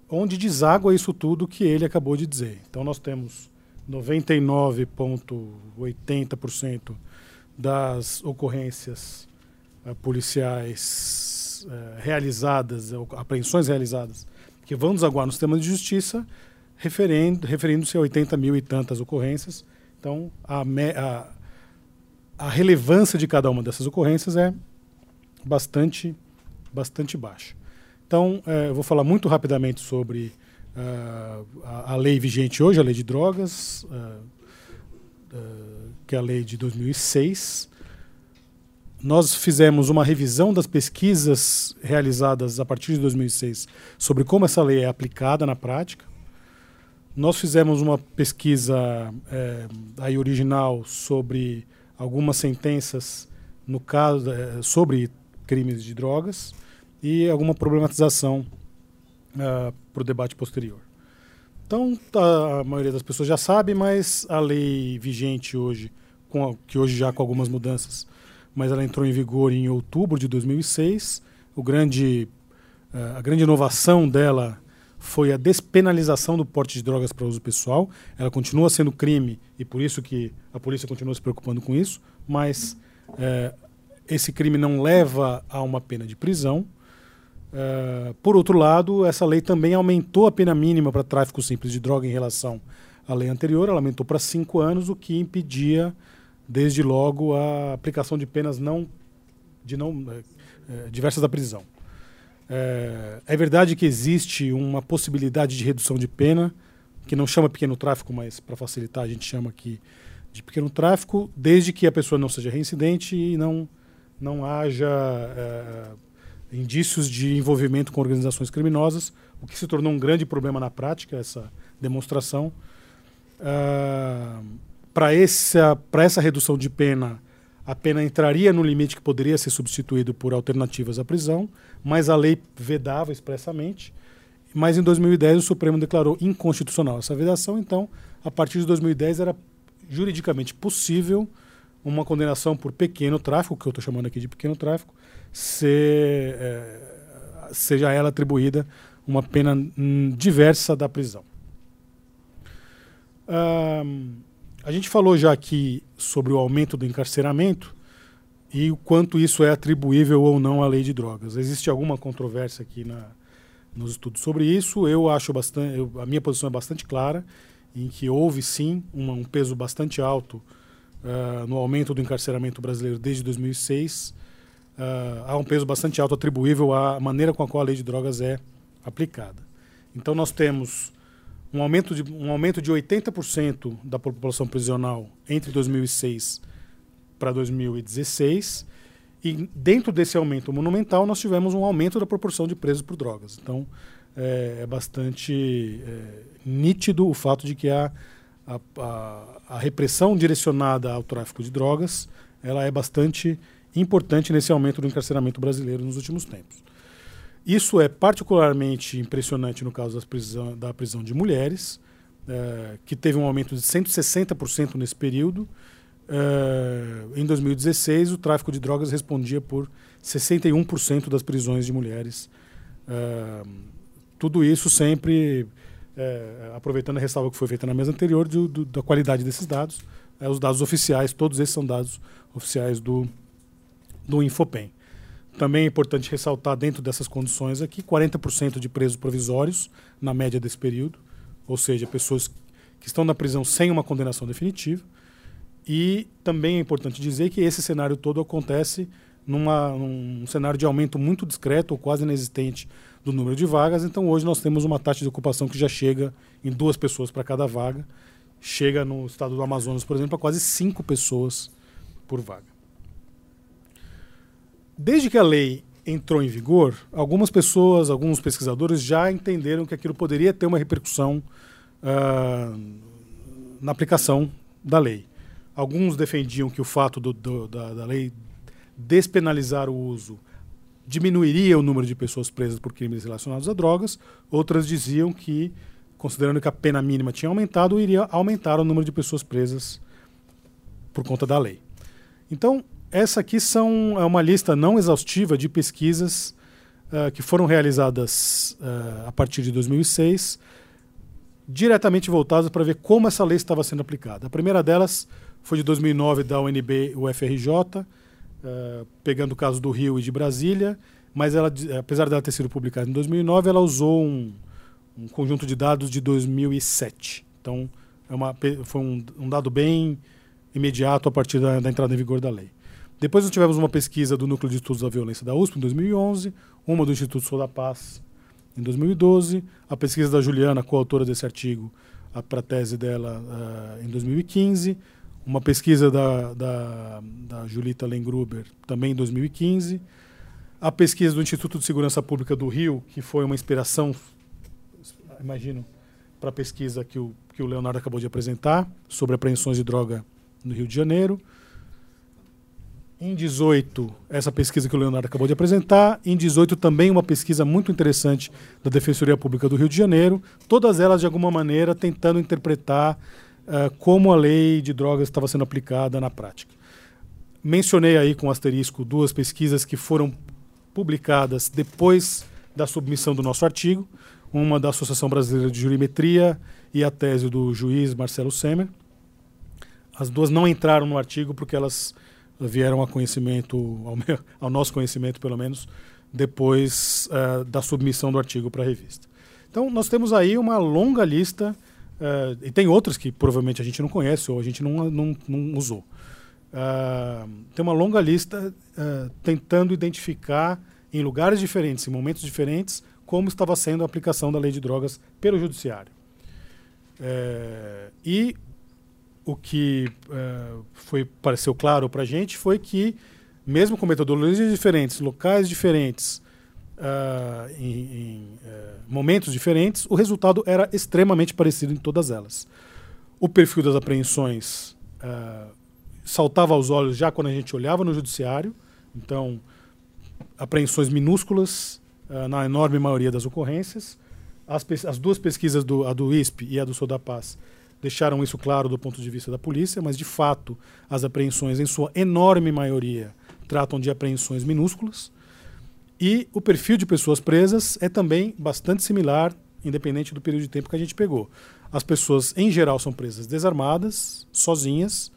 onde deságua isso tudo que ele acabou de dizer. Então nós temos 99,80% das ocorrências policiais uh, realizadas, apreensões realizadas que vão desaguar no sistema de justiça, referindo-se a 80 mil e tantas ocorrências. Então, a, a, a relevância de cada uma dessas ocorrências é bastante, bastante baixa. Então, eh, eu vou falar muito rapidamente sobre uh, a, a, lei vigente hoje, a lei de drogas, uh, uh, que é a lei de 2006. Nós fizemos uma revisão das pesquisas realizadas a partir de 2006 sobre como essa lei é aplicada na prática. Nós fizemos uma pesquisa é, aí original sobre algumas sentenças no caso é, sobre crimes de drogas e alguma problematização uh, para o debate posterior. Então, tá, a maioria das pessoas já sabe, mas a lei vigente hoje, com a, que hoje já com algumas mudanças, mas ela entrou em vigor em outubro de 2006. O grande, uh, a grande inovação dela foi a despenalização do porte de drogas para uso pessoal. Ela continua sendo crime e por isso que a polícia continua se preocupando com isso, mas uh, esse crime não leva a uma pena de prisão. Uh, por outro lado, essa lei também aumentou a pena mínima para tráfico simples de droga em relação à lei anterior. Ela aumentou para cinco anos, o que impedia, desde logo, a aplicação de penas não, de não uh, diversas da prisão. Uh, é verdade que existe uma possibilidade de redução de pena, que não chama pequeno tráfico, mas para facilitar a gente chama aqui de pequeno tráfico, desde que a pessoa não seja reincidente e não, não haja indícios de envolvimento com organizações criminosas, o que se tornou um grande problema na prática, essa demonstração. Uh, Para essa, essa redução de pena, a pena entraria no limite que poderia ser substituído por alternativas à prisão, mas a lei vedava expressamente. Mas em 2010 o Supremo declarou inconstitucional essa vedação, então, a partir de 2010 era juridicamente possível uma condenação por pequeno tráfico, que eu estou chamando aqui de pequeno tráfico, ser, é, seja ela atribuída uma pena hum, diversa da prisão. A gente falou já aqui sobre o aumento do encarceramento e o quanto isso é atribuível ou não à lei de drogas. Existe alguma controvérsia aqui na, nos estudos sobre isso. Eu acho bastante, eu, a minha posição é bastante clara, em que houve sim uma, um peso bastante alto uh, no aumento do encarceramento brasileiro desde 2006 uh, há um peso bastante alto atribuível à maneira com a qual a lei de drogas é aplicada. Então nós temos um aumento de, um aumento de 80% da população prisional entre 2006 para 2016 e dentro desse aumento monumental nós tivemos um aumento da proporção de presos por drogas. Então é, é bastante é, nítido o fato de que a, a, a, a repressão direcionada ao tráfico de drogas ela é bastante importante nesse aumento do encarceramento brasileiro nos últimos tempos. Isso é particularmente impressionante no caso prisão, da prisão de mulheres, é, que teve um aumento de 160% nesse período. É, em 2016, o tráfico de drogas respondia por 61% das prisões de mulheres. É, tudo isso sempre aproveitando a ressalva que foi feita na mesa anterior do, do, da qualidade desses dados. os dados oficiais, todos esses são dados oficiais do, do Infopem. Também é importante ressaltar, dentro dessas condições aqui, 40% de presos provisórios na média desse período, ou seja, pessoas que estão na prisão sem uma condenação definitiva. E também é importante dizer que esse cenário todo acontece numa, num cenário de aumento muito discreto ou quase inexistente do número de vagas. Então, hoje nós temos uma taxa de ocupação que já chega em duas pessoas para cada vaga. Chega no estado do Amazonas, por exemplo, a quase cinco pessoas por vaga. Desde que a lei entrou em vigor, algumas pessoas, alguns pesquisadores já entenderam que aquilo poderia ter uma repercussão uh, na aplicação da lei. Alguns defendiam que o fato do, do, da, da lei despenalizar o uso diminuiria o número de pessoas presas por crimes relacionados a drogas. Outras diziam que, considerando que a pena mínima tinha aumentado, iria aumentar o número de pessoas presas por conta da lei. Então, essa aqui são, é uma lista não exaustiva de pesquisas uh, que foram realizadas uh, a partir de 2006, diretamente voltadas para ver como essa lei estava sendo aplicada. A primeira delas foi de 2009 da UNB UFRJ, uh, eh, pegando o caso do Rio e de Brasília, mas ela, apesar dela ter sido publicada em 2009, ela usou um, um conjunto de dados de 2007. Então, é uma, foi um, um dado bem imediato a partir da, da entrada em vigor da lei. Depois nós tivemos uma pesquisa do Núcleo de Estudos da Violência da USP em 2011, uma do Instituto Sou da Paz em 2012, a pesquisa da Juliana, coautora desse artigo, para a tese dela uh, em 2015, uma pesquisa da, da, da Julita Lengruber também em 2015, a pesquisa do Instituto de Segurança Pública do Rio, que foi uma inspiração, imagino, para a pesquisa que o, que o Leonardo acabou de apresentar sobre apreensões de droga no Rio de Janeiro. Em 18, essa pesquisa que o Leonardo acabou de apresentar. Em 18, também uma pesquisa muito interessante da Defensoria Pública do Rio de Janeiro. Todas elas, de alguma maneira, tentando interpretar uh, como a lei de drogas estava sendo aplicada na prática. Mencionei aí com asterisco duas pesquisas que foram publicadas depois da submissão do nosso artigo, uma da Associação Brasileira de Jurimetria e a tese do juiz Marcelo Semer. As duas não entraram no artigo porque elas vieram a conhecimento, ao, meu, ao nosso conhecimento pelo menos, depois uh, da submissão do artigo para a revista. Então, nós temos aí uma longa lista, uh, e tem outras que provavelmente a gente não conhece ou a gente não, não, não usou. Uh, tem uma longa lista tentando identificar em lugares diferentes, em momentos diferentes, como estava sendo a aplicação da lei de drogas pelo judiciário. e o que uh, foi pareceu claro para a gente foi que, mesmo com metodologias diferentes, locais diferentes, uh, em, em uh, momentos diferentes, o resultado era extremamente parecido em todas elas. O perfil das apreensões saltava aos olhos já quando a gente olhava no judiciário, então, apreensões minúsculas na enorme maioria das ocorrências. As, as duas pesquisas, do, a do ISP e a do Sodapaz, deixaram isso claro do ponto de vista da polícia, mas de fato as apreensões, em sua enorme maioria, tratam de apreensões minúsculas. E o perfil de pessoas presas é também bastante similar, independente do período de tempo que a gente pegou. As pessoas, em geral, são presas desarmadas, sozinhas,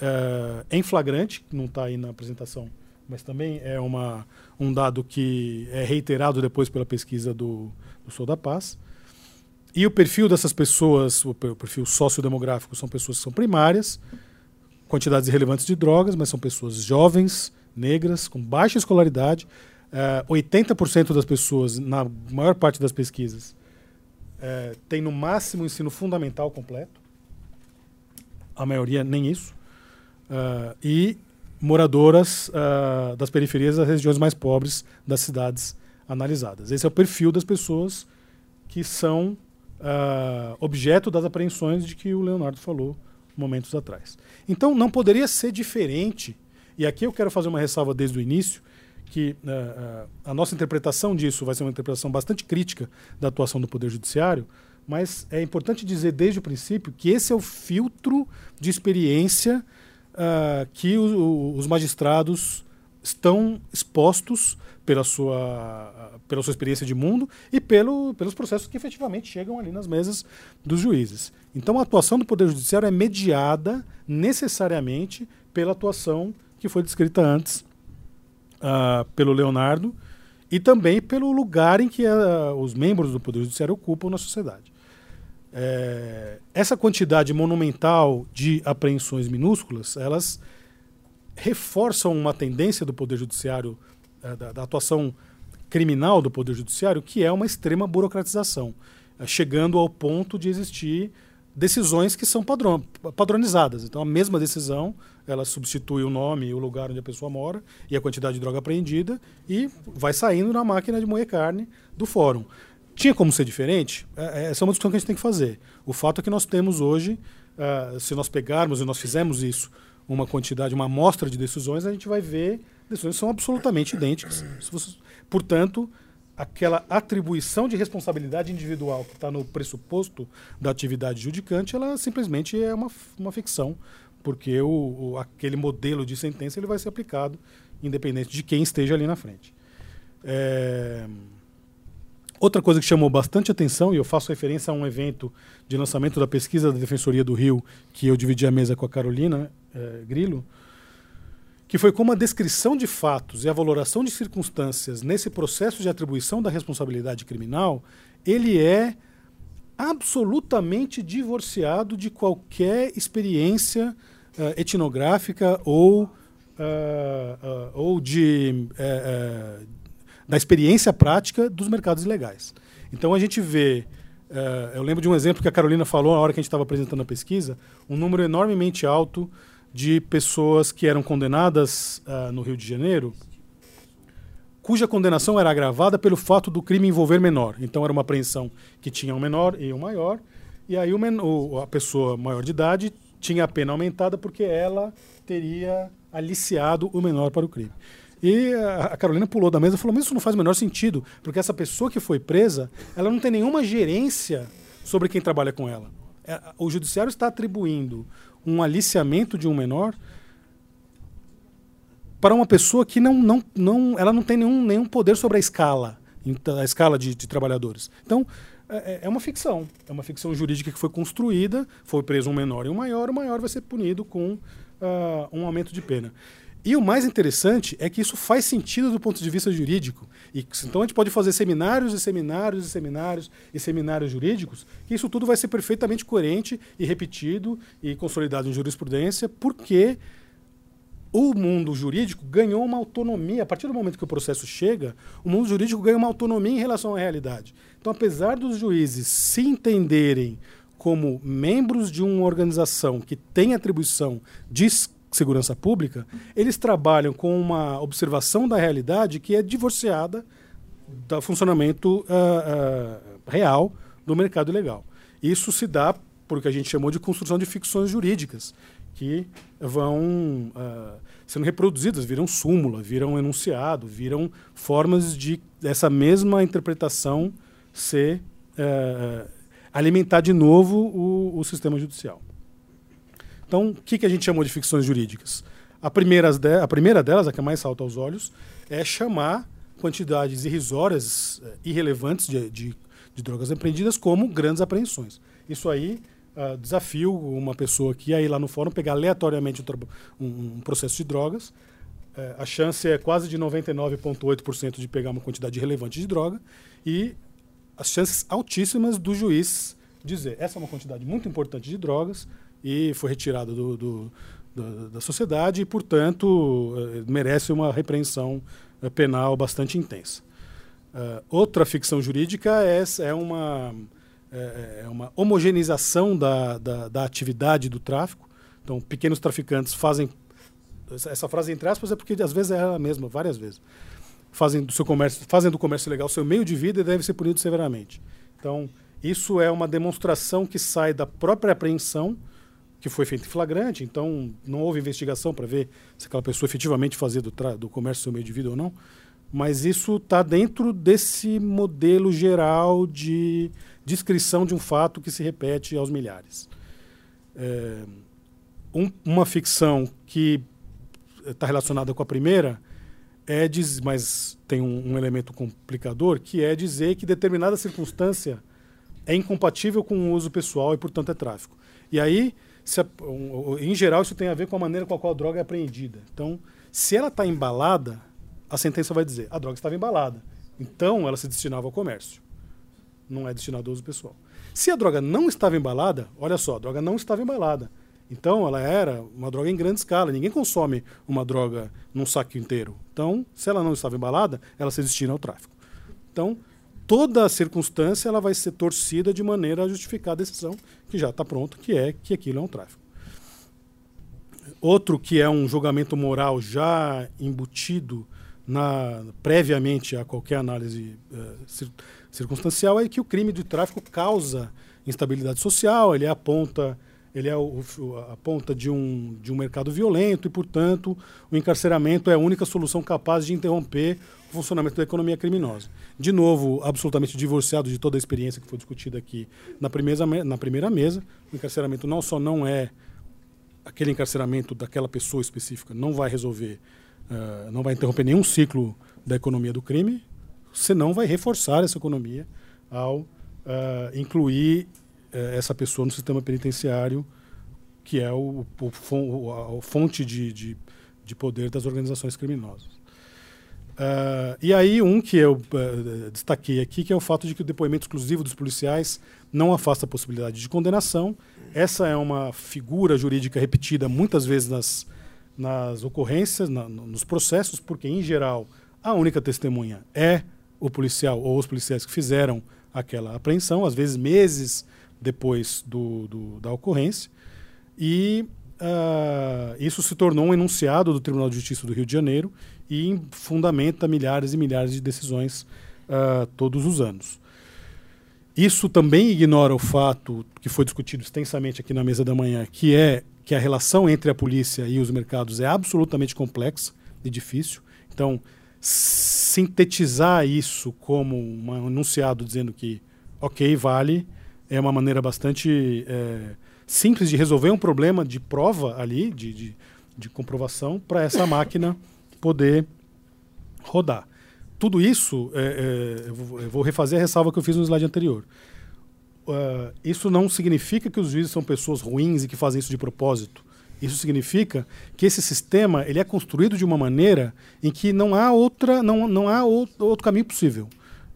uh, em flagrante, não está aí na apresentação, mas também é uma, um dado que é reiterado depois pela pesquisa do, do Sou da Paz. E o perfil dessas pessoas, o perfil sociodemográfico, são pessoas que são primárias, quantidades irrelevantes de drogas, mas são pessoas jovens, negras, com baixa escolaridade. Uh, eh, 80% das pessoas, na maior parte das pesquisas, uh, tem no máximo ensino fundamental completo. A maioria nem isso. Uh, e moradoras das periferias das regiões mais pobres das cidades analisadas. Esse é o perfil das pessoas que são uh, objeto das apreensões de que o Leonardo falou momentos atrás. Então não poderia ser diferente, e aqui eu quero fazer uma ressalva desde o início, que uh, uh, a nossa interpretação disso vai ser uma interpretação bastante crítica da atuação do Poder Judiciário, mas é importante dizer desde o princípio que esse é o filtro de experiência uh, que o, o, os magistrados estão expostos pela sua, pela sua experiência de mundo e pelo, pelos processos que efetivamente chegam ali nas mesas dos juízes. Então a atuação do Poder Judiciário é mediada necessariamente pela atuação que foi descrita antes uh, pelo Leonardo e também pelo lugar em que uh, os membros do Poder Judiciário ocupam na sociedade. É, essa quantidade monumental de apreensões minúsculas, elas reforçam uma tendência do Poder Judiciário, é, da, da, atuação criminal do Poder Judiciário, que é uma extrema burocratização, é, chegando ao ponto de existir decisões que são padrão, padronizadas. Então, a mesma decisão, ela substitui o nome e o lugar onde a pessoa mora e a quantidade de droga apreendida e vai saindo na máquina de moer carne do fórum. Tinha como ser diferente? É, essa é uma discussão que a gente tem que fazer. O fato é que nós temos hoje, uh, se nós pegarmos e nós fizemos isso uma quantidade, uma amostra de decisões, a gente vai ver decisões que são absolutamente idênticas. Portanto, aquela atribuição de responsabilidade individual que está no pressuposto da atividade judicante, ela simplesmente é uma, uma ficção, porque o, o, aquele modelo de sentença ele vai ser aplicado independente de quem esteja ali na frente. É... Outra coisa que chamou bastante atenção, e eu faço referência a um evento de lançamento da pesquisa da Defensoria do Rio, que eu dividi a mesa com a Carolina é, Grilo, que foi como a descrição de fatos e a valoração de circunstâncias nesse processo de atribuição da responsabilidade criminal, ele é absolutamente divorciado de qualquer experiência uh, etnográfica ou, uh, uh, ou de, da experiência prática dos mercados legais. Então a gente vê, eu lembro de um exemplo que a Carolina falou na hora que a gente estava apresentando a pesquisa, um número enormemente alto de pessoas que eram condenadas no Rio de Janeiro cuja condenação era agravada pelo fato do crime envolver menor. Então era uma apreensão que tinha um menor e um maior, e aí o, a pessoa maior de idade tinha a pena aumentada porque ela teria aliciado o menor para o crime. E a Carolina pulou da mesa e falou: Mas isso não faz o menor sentido, porque essa pessoa que foi presa, ela não tem nenhuma gerência sobre quem trabalha com ela. É, o judiciário está atribuindo um aliciamento de um menor para uma pessoa que não, não, não, ela não tem nenhum, nenhum poder sobre a escala, a escala de, de trabalhadores. Então, é, é, é, uma ficção. É uma ficção jurídica que foi construída, foi preso um menor e um maior, o maior vai ser punido com uh, um aumento de pena. E o mais interessante é que isso faz sentido do ponto de vista jurídico. E, então a gente pode fazer seminários e seminários e seminários e seminários jurídicos, que isso tudo vai ser perfeitamente coerente e repetido e consolidado em jurisprudência, porque o mundo jurídico ganhou uma autonomia. A partir do momento que o processo chega, o mundo jurídico ganha uma autonomia em relação à realidade. Então, apesar dos juízes se entenderem como membros de uma organização que tem atribuição de segurança pública, eles trabalham com uma observação da realidade que é divorciada do funcionamento uh, uh, real do mercado legal. Isso se dá por que a gente chamou de construção de ficções jurídicas, que vão uh, sendo reproduzidas, viram súmula, viram enunciado, viram formas de essa mesma interpretação ser alimentar de novo o, o sistema judicial. Então, o que, que a gente chamou de ficções jurídicas? A, primeiras de, a primeira delas, a que mais salta aos olhos, é chamar quantidades irrisórias, uh, irrelevantes de, de, de drogas apreendidas como grandes apreensões. Isso aí uh, desafio uma pessoa que ia ir lá no fórum pegar aleatoriamente um, um processo de drogas. Uh, a chance é quase de 99,8% de pegar uma quantidade relevante de droga e as chances altíssimas do juiz dizer essa é uma quantidade muito importante de drogas e foi retirada do, do, do, da sociedade e, portanto, uh, merece uma repreensão uh, penal bastante intensa. Uh, outra ficção jurídica é, é uma é, é uma homogeneização da, da, da, atividade do tráfico. Então, pequenos traficantes fazem. Essa frase entre aspas é porque às vezes é ela mesma, várias vezes. Fazem do seu comércio, fazem do comércio legal seu meio de vida e deve ser punido severamente. Então, isso é uma demonstração que sai da própria apreensão, que foi feita em flagrante, então não houve investigação para ver se aquela pessoa efetivamente fazia do, do comércio seu meio de vida ou não. Mas isso está dentro desse modelo geral de descrição de um fato que se repete aos milhares. É, um, uma ficção que está relacionada com a primeira é diz, mas tem um, um, elemento complicador que é dizer que determinada circunstância é incompatível com o uso pessoal e portanto é tráfico. E aí, a, um, em geral, isso tem a ver com a maneira com a qual a droga é apreendida. Então, se ela está embalada, a sentença vai dizer a droga estava embalada. Então, ela se destinava ao comércio não é destinado ao uso pessoal. Se a droga não estava embalada, olha só, a droga não estava embalada. Então ela era uma droga em grande escala. Ninguém consome uma droga num saco inteiro. Então, se ela não estava embalada, ela se destina ao tráfico. Então, toda circunstância ela vai ser torcida de maneira a justificar a decisão que já está pronta, que é que aquilo é um tráfico. Outro que é um julgamento moral já embutido na, previamente a qualquer análise uh, circunstancial é que o crime de tráfico causa instabilidade social, ele aponta ele é o, a ponta de um, de um mercado violento e, portanto, o encarceramento é a única solução capaz de interromper funcionamento da economia criminosa. De novo, absolutamente divorciado de toda a experiência que foi discutida aqui na primeira, na primeira mesa, o encarceramento não só não é aquele encarceramento daquela pessoa específica, não vai resolver, uh, não vai interromper nenhum ciclo da economia do crime, senão vai reforçar essa economia ao uh, incluir uh, essa pessoa no sistema penitenciário, que é o, o, a fonte de, de, de, poder das organizações criminosas. Uh, e aí, um que eu uh, destaquei aqui, que é o fato de que o depoimento exclusivo dos policiais não afasta a possibilidade de condenação. Essa é uma figura jurídica repetida muitas vezes nas, nas ocorrências, na, nos processos, porque, em geral, a única testemunha é o policial ou os policiais que fizeram aquela apreensão, às vezes meses depois do, do da ocorrência. E uh, isso se tornou um enunciado do Tribunal de Justiça do Rio de Janeiro e fundamenta milhares e milhares de decisões uh, todos os anos. Isso também ignora o fato que foi discutido extensamente aqui na mesa da manhã, que é que a relação entre a polícia e os mercados é absolutamente complexa e difícil. Então, sintetizar isso como um enunciado dizendo que, ok, vale, é uma maneira bastante é, simples de resolver um problema de prova ali, de, de, de comprovação, para essa máquina poder rodar. Tudo isso, é, é, eu, vou, refazer a ressalva que eu fiz no slide anterior. Uh, isso não significa que os juízes são pessoas ruins e que fazem isso de propósito. Isso significa que esse sistema ele é construído de uma maneira em que não há outra, não, não há outro, outro caminho possível.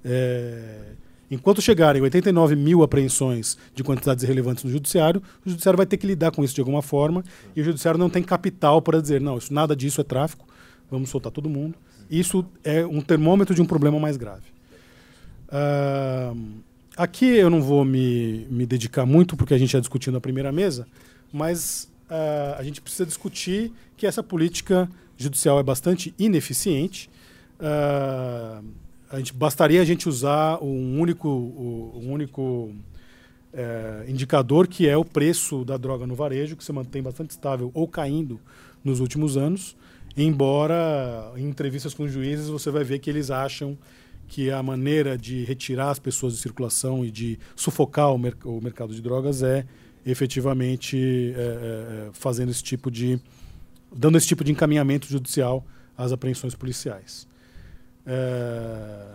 É, Enquanto chegarem 89 mil apreensões de quantidades irrelevantes no judiciário, o judiciário vai ter que lidar com isso de alguma forma e o judiciário não tem capital para dizer, não, isso, nada disso é tráfico, vamos soltar todo mundo. Isso é um termômetro de um problema mais grave. Uh, aqui eu não vou me, me dedicar muito, porque a gente já discutiu na primeira mesa, mas uh, a gente precisa discutir que essa política judicial é bastante ineficiente. Uh, a gente, bastaria a gente usar um único, um único é, indicador que é o preço da droga no varejo, que se mantém bastante estável ou caindo nos últimos anos, embora em entrevistas com os juízes você vai ver que eles acham que a maneira de retirar as pessoas de circulação e de sufocar o, o mercado de drogas é efetivamente é, é, fazendo esse tipo de dando esse tipo de encaminhamento judicial às apreensões policiais. É,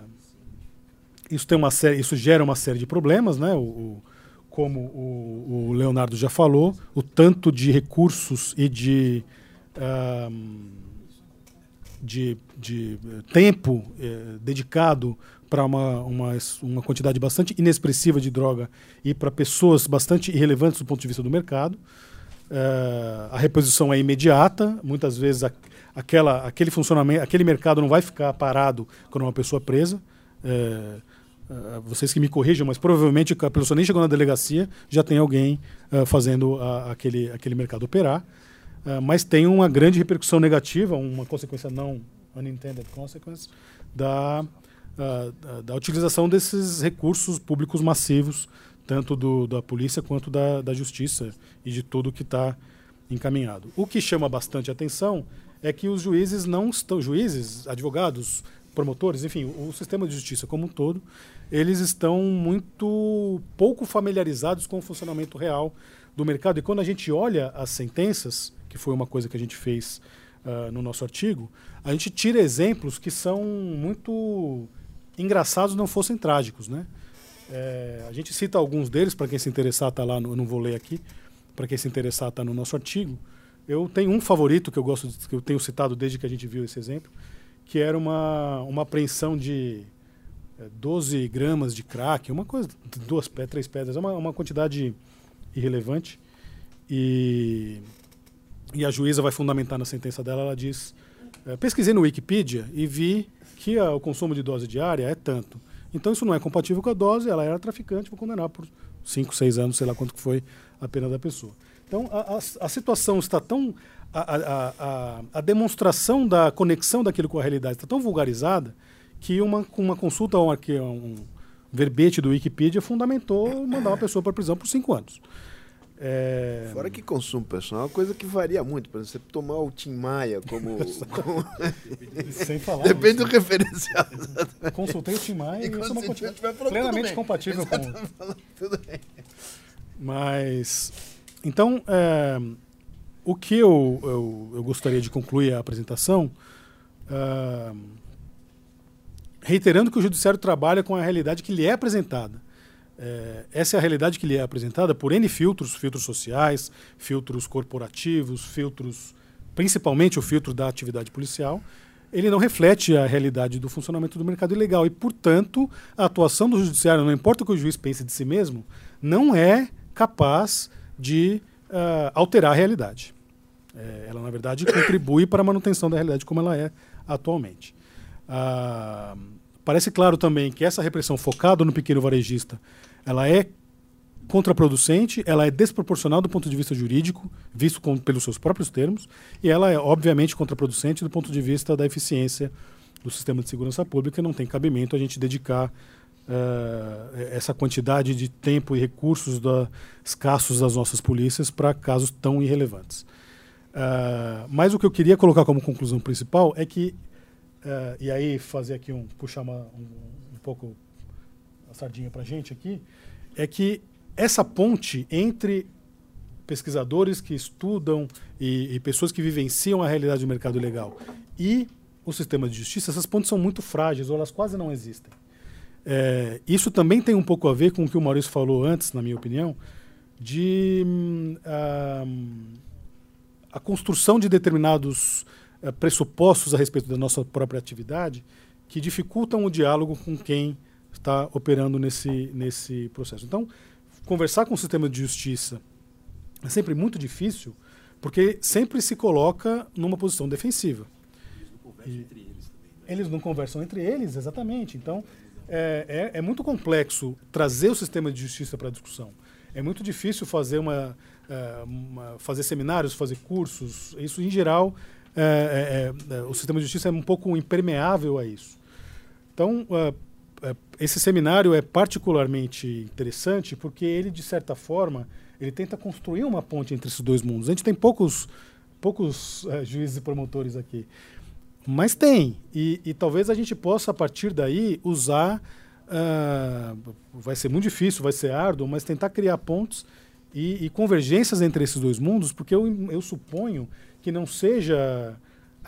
isso tem uma série, isso gera uma série de problemas, né? O, o como o, o, Leonardo já falou, o tanto de recursos e de um, de, de, tempo eh, dedicado para uma, uma, uma quantidade bastante inexpressiva de droga e para pessoas bastante irrelevantes do ponto de vista do mercado. Uh, a reposição é imediata, muitas vezes a, aquela, aquele funcionamento, aquele mercado não vai ficar parado quando uma pessoa é presa. É, é, vocês que me corrijam, mas provavelmente a pessoa nem chegou na delegacia, já tem alguém fazendo a, aquele, aquele mercado operar. Uh, mas tem uma grande repercussão negativa, uma consequência não unintended consequence, da, uh, da utilização desses recursos públicos massivos, tanto do, da polícia quanto da, da justiça e de tudo que está encaminhado. O que chama bastante atenção é que os juízes não estão, juízes, advogados, promotores, enfim, o sistema de justiça como um todo, eles estão muito pouco familiarizados com o funcionamento real do mercado. E quando a gente olha as sentenças, que foi uma coisa que a gente fez uh, no nosso artigo, a gente tira exemplos que são muito engraçados, não fossem trágicos, né? É, a gente cita alguns deles para quem se interessar, tá lá, no, eu não vou ler aqui, para quem se interessar, está no nosso artigo. Eu tenho um favorito que eu gosto, de, que eu tenho citado desde que a gente viu esse exemplo, que era uma, uma apreensão de é, 12 gramas de crack, uma coisa, duas pedras, três pedras, é uma, uma quantidade irrelevante. E, e a juíza vai fundamentar na sentença dela, ela diz, é, pesquisei no Wikipedia e vi que a, o consumo de dose diária é tanto. Então isso não é compatível com a dose, ela era traficante, vou condenar por 5, 6 anos, sei lá quanto que foi a pena da pessoa. Então, a, a, a situação está tão. A, a, demonstração da conexão daquilo com a realidade está tão vulgarizada que uma, uma consulta a um, um verbete do Wikipedia fundamentou mandar uma pessoa para a prisão por cinco anos. É... Fora que consumo pessoal é uma coisa que varia muito. Por exemplo, você tomar o Tim Maia como. como... Sem falar. Depende do referencial. Consultei o Tim Maia e, e isso é uma plenamente compatível com. Tudo bem. Mas então, é, o que eu, eu, eu, gostaria de concluir a apresentação, é, reiterando que o judiciário trabalha com a realidade que lhe é apresentada. É, essa é a realidade que lhe é apresentada por N filtros, filtros sociais, filtros corporativos, filtros, principalmente o filtro da atividade policial. ele não reflete a realidade do funcionamento do mercado ilegal. E, portanto, a atuação do judiciário, não importa o que o juiz pense de si mesmo, não é capaz de uh, alterar a realidade. É, ela, na verdade, contribui para a manutenção da realidade como ela é atualmente. Uh, parece claro também que essa repressão focada no pequeno varejista ela é contraproducente, ela é desproporcional do ponto de vista jurídico, visto com, pelos seus próprios termos, e ela é, obviamente, contraproducente do ponto de vista da eficiência do sistema de segurança pública. Não tem cabimento a gente dedicar uh, essa quantidade de tempo e recursos da, escassos das nossas polícias para casos tão irrelevantes. Uh, mas o que eu queria colocar como conclusão principal é que, uh, e aí fazer aqui um, puxar uma, um, um pouco sardinha para gente aqui, é que essa ponte entre pesquisadores que estudam e, e, pessoas que vivenciam a realidade do mercado legal e o sistema de justiça, essas pontes são muito frágeis ou elas quase não existem. É, isso também tem um pouco a ver com o que o Maurício falou antes, na minha opinião, de um, a construção de determinados uh, pressupostos a respeito da nossa própria atividade que dificultam o diálogo com quem está operando nesse, nesse processo. Então, conversar com o sistema de justiça é sempre muito difícil, porque sempre se coloca numa posição defensiva. Eles não conversam e entre eles também. Né? Eles não conversam entre eles, exatamente. Então, é, é, é muito complexo trazer o sistema de justiça para a discussão. É muito difícil fazer, uma, uh, uma, fazer seminários, fazer cursos. Isso, em geral, é, é, é, o sistema de justiça é um pouco impermeável a isso. Então, é, esse seminário é particularmente interessante porque ele, de certa forma, ele tenta construir uma ponte entre esses dois mundos. A gente tem poucos, poucos é, juízes e promotores aqui, mas tem. E, e, talvez a gente possa, a partir daí, usar. Uh, vai ser muito difícil, vai ser árduo, mas tentar criar pontes e, e convergências entre esses dois mundos, porque eu, eu suponho que não seja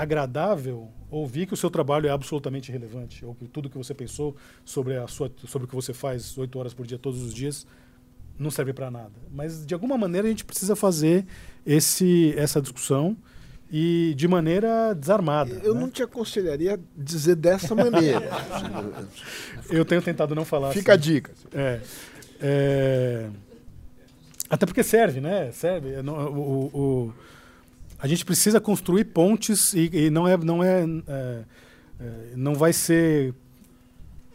agradável ouvir que o seu trabalho é absolutamente relevante, ou que tudo que você pensou sobre, a sua, sobre o que você faz oito horas por dia, todos os dias, não serve para nada. Mas, de alguma maneira, a gente precisa fazer esse, essa discussão e de maneira desarmada. Eu né? não te aconselharia dizer dessa maneira. Eu tenho tentado não falar Fica assim. a dica. É, é, até porque serve, né? Serve. É, o, o a gente precisa construir pontes e, e não é não é, é, é, não vai ser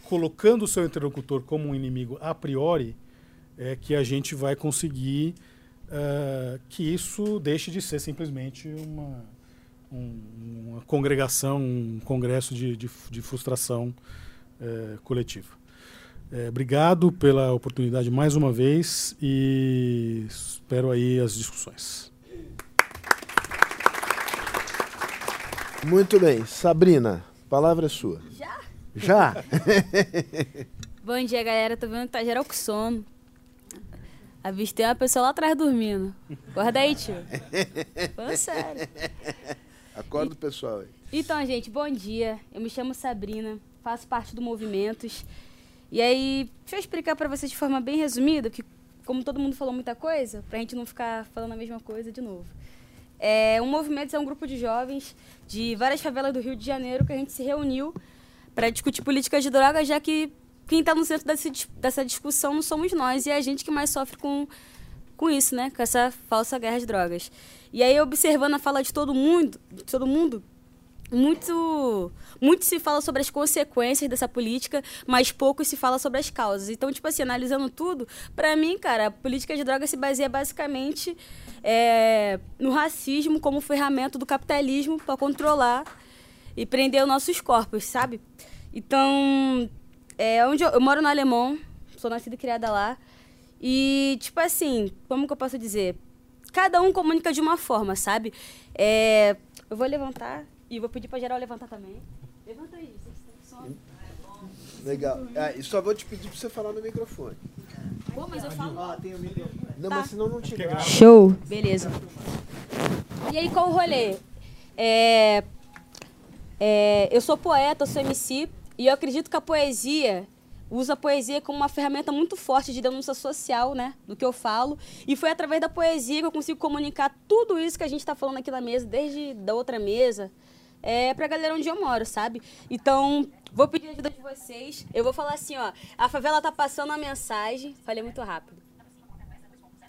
colocando o seu interlocutor como um inimigo a priori é que a gente vai conseguir uh, que isso deixe de ser simplesmente uma um, uma congregação um congresso de, de, de frustração uh, coletiva. É, obrigado pela oportunidade mais uma vez e espero aí as discussões Muito bem. Sabrina, palavra é sua. Já? Já? Bom dia, galera. Tô vendo que tá geral com sono. Avistei uma pessoa lá atrás dormindo. Acorda aí, tio. Falando sério. Acorda o pessoal aí. Então, gente, bom dia. Eu me chamo Sabrina, faço parte do Movimentos. E aí, deixa eu explicar para vocês de forma bem resumida, que como todo mundo falou muita coisa, pra gente não ficar falando a mesma coisa de novo. É, um movimento é um grupo de jovens de várias favelas do Rio de Janeiro que a gente se reuniu para discutir políticas de drogas, já que quem está no centro desse, dessa discussão não somos nós, e é a gente que mais sofre com, com isso, né? Com essa falsa guerra de drogas. E aí, observando a fala de todo mundo, de todo mundo, muito muito se fala sobre as consequências dessa política, mas pouco se fala sobre as causas. Então, tipo assim, analisando tudo, para mim, cara, a política de drogas se baseia basicamente é, no racismo como ferramenta do capitalismo para controlar e prender os nossos corpos, sabe? Então, é, onde eu, eu moro no Alemão, sou nascida e criada lá. E, tipo assim, como que eu posso dizer? Cada um comunica de uma forma, sabe? É, eu vou levantar e vou pedir para geral levantar também. Levanta aí, Legal. Ah, e só vou te pedir para você falar no microfone. Pô, mas eu falo. Ah, tem o microfone. Não, Tá. mas senão não te grava. Show! Beleza. E aí, qual o rolê? É, é, eu sou poeta, eu sou MC, e eu acredito que a poesia usa a poesia como uma ferramenta muito forte de denúncia social, né, do que eu falo. E foi através da poesia que eu consigo comunicar tudo isso que a gente está falando aqui na mesa, desde da outra mesa, é pra galera onde eu moro, sabe? Então, vou pedir ajuda de vocês. Eu vou falar assim, ó. A favela tá passando uma mensagem. Falei muito rápido.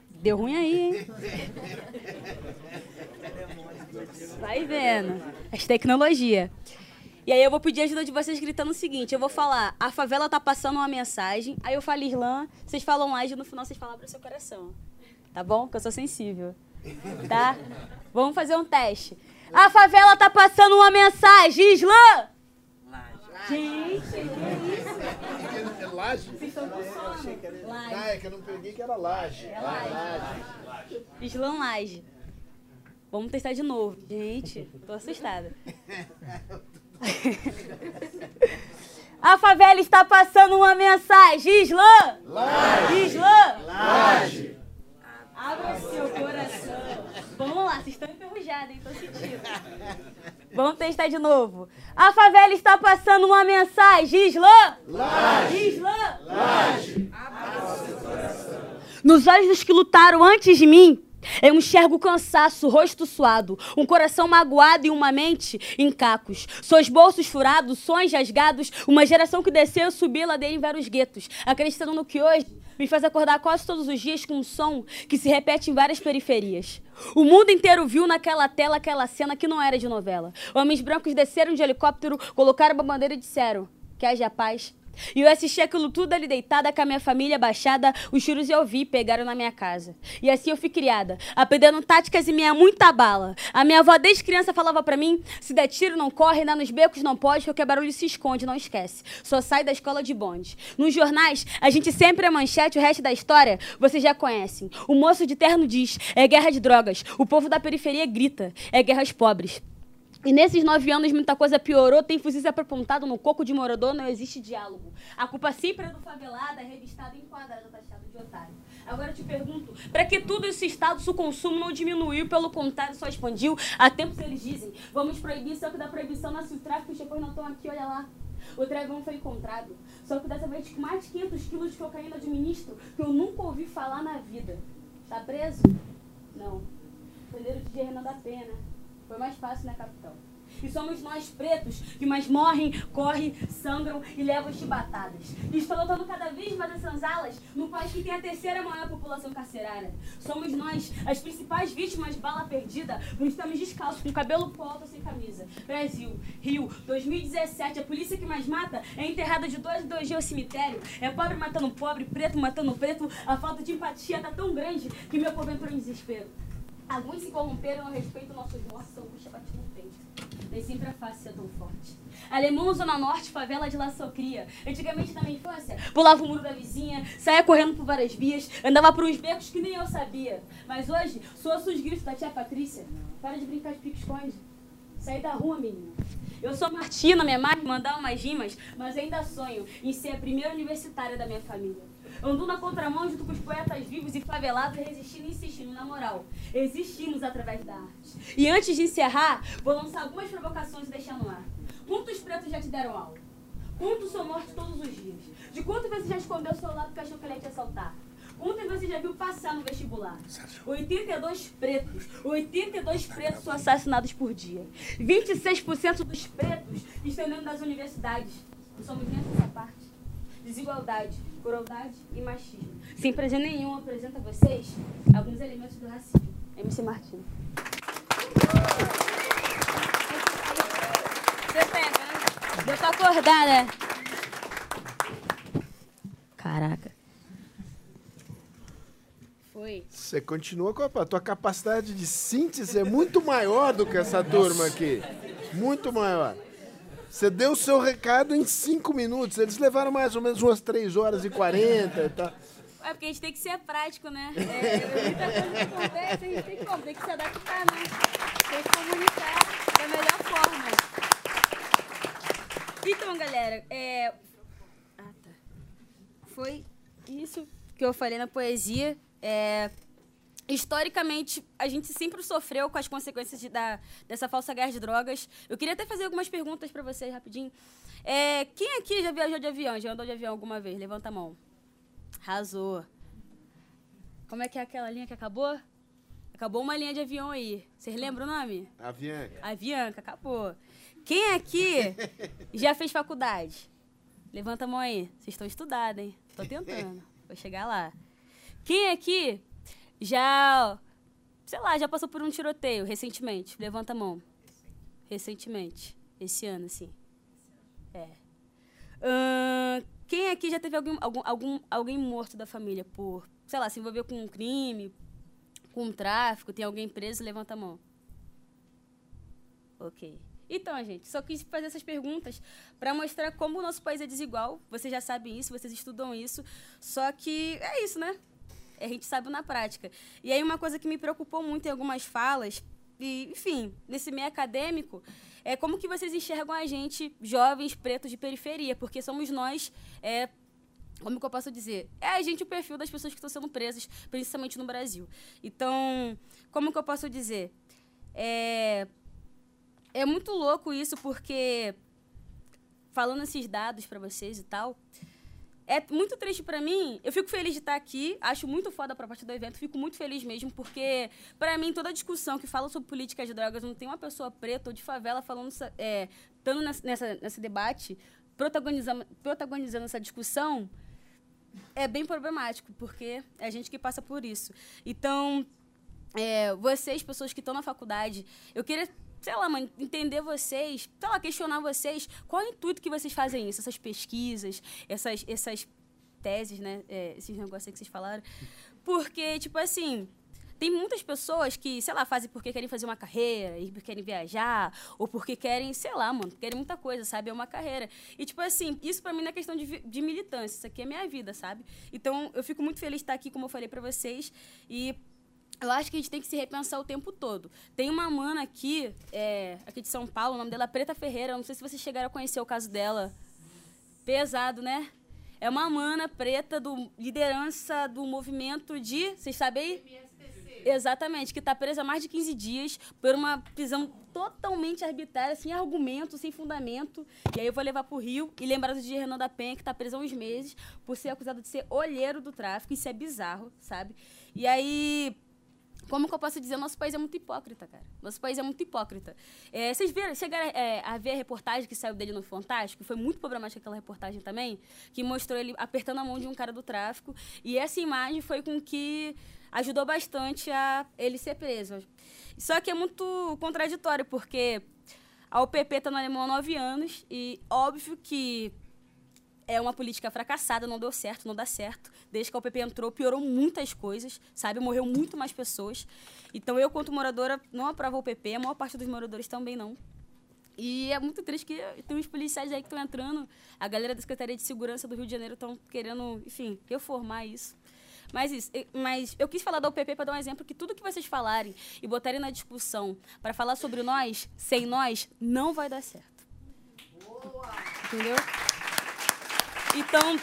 Deu ruim aí, hein? Vai vendo. As tecnologia. E aí eu vou pedir ajuda de vocês gritando o seguinte, eu vou falar, a favela tá passando uma mensagem, aí eu falo Irlã, vocês falam mais e no final vocês falam pro seu coração. Tá bom? Que eu sou sensível. Tá? Vamos fazer um teste. A favela tá passando uma mensagem, Islã! Gente, que isso? É laje? Vocês estão com sono? Laje. Ah, é que eu não peguei que era laje. É laje. Islã Laje. Vamos testar de novo. Gente, tô assustada. A favela está passando uma mensagem. Islã! Laje! Islã! Laje! Abra seu coração. Vamos lá, vocês estão enferrujados, hein? Tô sentindo. Vamos testar de novo. A favela está passando uma mensagem. Islã! Laje! Islã! Laje! Nos olhos dos que lutaram antes de mim, eu enxergo cansaço, rosto suado, um coração magoado e uma mente em cacos. Seus bolsos furados, sonhos rasgados, uma geração que desceu subiu a ladeira em vários guetos, acreditando no que hoje me faz acordar quase todos os dias com um som que se repete em várias periferias. O mundo inteiro viu naquela tela aquela cena que não era de novela. Homens brancos desceram de helicóptero, colocaram uma bandeira e disseram: Que haja paz. E eu assisti aquilo tudo ali deitada com a minha família baixada, os tiros eu vi pegaram na minha casa. E assim eu fui criada, aprendendo táticas e minha muita bala. A minha avó desde criança falava pra mim, se der tiro não corre, andar nos becos não pode, porque barulho se esconde, não esquece. Só sai da escola de bonde. Nos jornais, a gente sempre é manchete, o resto da história vocês já conhecem. O moço de terno diz, é guerra de drogas. O povo da periferia grita, é guerra aos pobres. E nesses nove anos muita coisa piorou, tem fuzis apontado no coco de morador, não existe diálogo. A culpa sempre é do favelado, é revistado enquadrado, taxado de otário. Agora eu te pergunto, para que tudo esse se o consumo não diminuiu, pelo contrário, só expandiu? Há tempos eles dizem, vamos proibir, só que da proibição nasce o tráfico, os chefões não estão aqui, olha lá. O dragão foi encontrado, só que dessa vez com mais de 500 quilos de cocaína de ministro, que eu nunca ouvi falar na vida. Tá preso? Não. Prenderam de Renan da Pena. Foi mais fácil, né, capitão? E somos nós pretos que mais morrem, correm, sangram e levam chibatadas. E estão lutando cada vez mais essas alas no país que tem a terceira maior população carcerária. Somos nós as principais vítimas de bala perdida por estamos descalços, com cabelo alto sem camisa. Brasil, Rio, 2017, a polícia que mais mata é enterrada de dois em dois dias ao cemitério. É pobre matando pobre, preto matando preto. A falta de empatia tá tão grande que meu povo entrou em desespero. Alguns se corromperam ao respeito nossos mortos, bucha batido no peito. Nem sempre é fácil ser tão forte. Alemão, Zona Norte, favela de La Socria. Antigamente, na minha infância, pulava o muro da vizinha, saía correndo por várias vias, andava por uns becos que nem eu sabia. Mas hoje, sou os gritos da tia Patrícia. Para de brincar de pique-esconde. Saí da rua, menina. Eu sou Martina, minha mãe mandar umas rimas, mas ainda sonho em ser a primeira universitária da minha família. Ando na contramão junto com os poetas vivos e favelados, resistindo e insistindo na moral. Existimos através da arte. E antes de encerrar, vou lançar algumas provocações e deixar no ar. Quantos pretos já te deram aula? Quantos são mortos todos os dias? De quanto você já escondeu o celular porque achou que ele ia te assaltar? Quantas você já viu passar no vestibular? 82 pretos. 82 pretos são assassinados por dia. 26% dos pretos estão dentro das universidades. Não somos nem essa parte. Desigualdade, crueldade e machismo. Sem prazer nenhum, apresento a vocês alguns elementos do racismo. MC Martins. Você pega, né? Deu pra acordar, né? Caraca. Foi. Você continua com a, a tua capacidade de síntese é muito maior do que essa turma aqui. Muito maior. Você deu o seu recado em cinco minutos. Eles levaram mais ou menos umas três horas e quarenta e tal. É porque a gente tem que ser prático, né? É, muita coisa que acontece, a gente tem que, tem que se adaptar, né? Tem que comunicar da melhor forma. Então, galera, é... Ah, tá. Foi isso que eu falei na poesia. É... Historicamente, a gente sempre sofreu com as consequências de, da, dessa falsa guerra de drogas. Eu queria até fazer algumas perguntas para vocês rapidinho. É, quem aqui já viajou de avião? Já andou de avião alguma vez? Levanta a mão. Arrasou. Como é que é aquela linha que acabou? Acabou uma linha de avião aí. Vocês lembram o nome? Avianca. Avianca, acabou. Quem aqui já fez faculdade? Levanta a mão aí. Vocês estão estudados, hein? Tô tentando. Vou chegar lá. Quem aqui já, sei lá, já passou por um tiroteio recentemente? Levanta a mão. Recentemente. Esse ano, assim. É. Ahn, quem aqui já teve algum, algum, algum, alguém morto da família por, sei lá, se envolveu com um crime, com um tráfico, tem alguém preso? Levanta a mão. Ok. Então, gente, só quis fazer essas perguntas para mostrar como o nosso país é desigual. Vocês já sabem isso, vocês estudam isso. Só que é isso, né? A gente sabe na prática. E aí, uma coisa que me preocupou muito em algumas falas, e, enfim, nesse meio acadêmico, é como que vocês enxergam a gente, jovens pretos de periferia, porque somos nós. É, como que eu posso dizer? É a gente o perfil das pessoas que estão sendo presas, principalmente no Brasil. Então, como que eu posso dizer? É, é muito louco isso, porque falando esses dados para vocês e tal, é muito triste para mim. Eu fico feliz de estar aqui, acho muito foda a proposta do evento, fico muito feliz mesmo, porque para mim toda discussão que fala sobre política de drogas não tem uma pessoa preta ou de favela falando, é, estando nessa, nesse debate, protagonizando, protagonizando essa discussão, é bem problemático, porque é a gente que passa por isso. Então, é, vocês, pessoas que estão na faculdade, eu queria sei lá, mano, entender vocês, sei lá, questionar vocês, qual é o intuito que vocês fazem isso, essas pesquisas, essas, essas teses, né, é, esses negócios aí que vocês falaram. Porque, tipo assim, tem muitas pessoas que, sei lá, fazem porque querem fazer uma carreira, e porque querem viajar, ou porque querem, sei lá, mano, querem muita coisa, sabe? É uma carreira. E, tipo assim, isso pra mim não é questão de, de militância, isso aqui é minha vida, sabe? Então, eu fico muito feliz de estar aqui, como eu falei pra vocês, e eu acho que a gente tem que se repensar o tempo todo. Tem uma mana aqui, é, aqui de São Paulo, o nome dela é Preta Ferreira. Não sei se vocês chegaram a conhecer o caso dela. Pesado, né? É uma mana preta do liderança do movimento de. Vocês sabem? Exatamente, que está presa há mais de 15 dias por uma prisão totalmente arbitrária, sem argumento, sem fundamento. E aí eu vou levar para o Rio e lembrar do dia Renan da Penha, que está preso há uns meses, por ser acusado de ser olheiro do tráfico. Isso é bizarro, sabe? E aí como que eu posso dizer? Nosso país é muito hipócrita, cara. Nosso país é muito hipócrita. É, vocês viram, chegaram é, a ver a reportagem que saiu dele no Fantástico? Foi muito problemática aquela reportagem também, que mostrou ele apertando a mão de um cara do tráfico. E essa imagem foi com que ajudou bastante a ele ser preso. Só que é muito contraditório, porque a UPP está no alemão há nove anos e óbvio que é uma política fracassada, não deu certo, não dá certo. Desde que a UPP entrou, piorou muitas coisas, sabe? Morreu muito mais pessoas. Então, eu, quanto moradora, não aprovo a UPP, a maior parte dos moradores também não. E é muito triste que tem uns policiais aí que estão entrando, a galera da Secretaria de Segurança do Rio de Janeiro estão querendo, enfim, reformar isso. Mas, isso, mas eu quis falar da UPP para dar um exemplo que tudo que vocês falarem e botarem na discussão para falar sobre nós, sem nós, não vai dar certo. Boa. Entendeu? Então,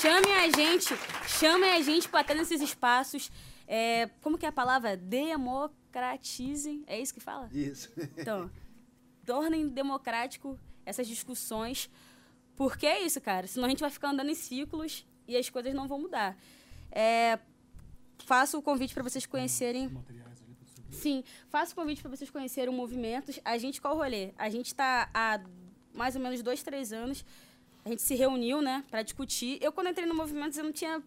chamem a gente, chamem a gente para ter nesses espaços. É, como que é a palavra? Democratizem. É isso que fala? Isso. Então, tornem democrático essas discussões. Porque é isso, cara. Senão a gente vai ficar andando em ciclos e as coisas não vão mudar. É, faço o convite para vocês conhecerem. Sim, faço o convite para vocês conhecerem o movimento. A gente, qual o rolê? A gente está há mais ou menos dois, três anos a gente se reuniu, né, para discutir. Eu, quando entrei no movimento, eu não tinha.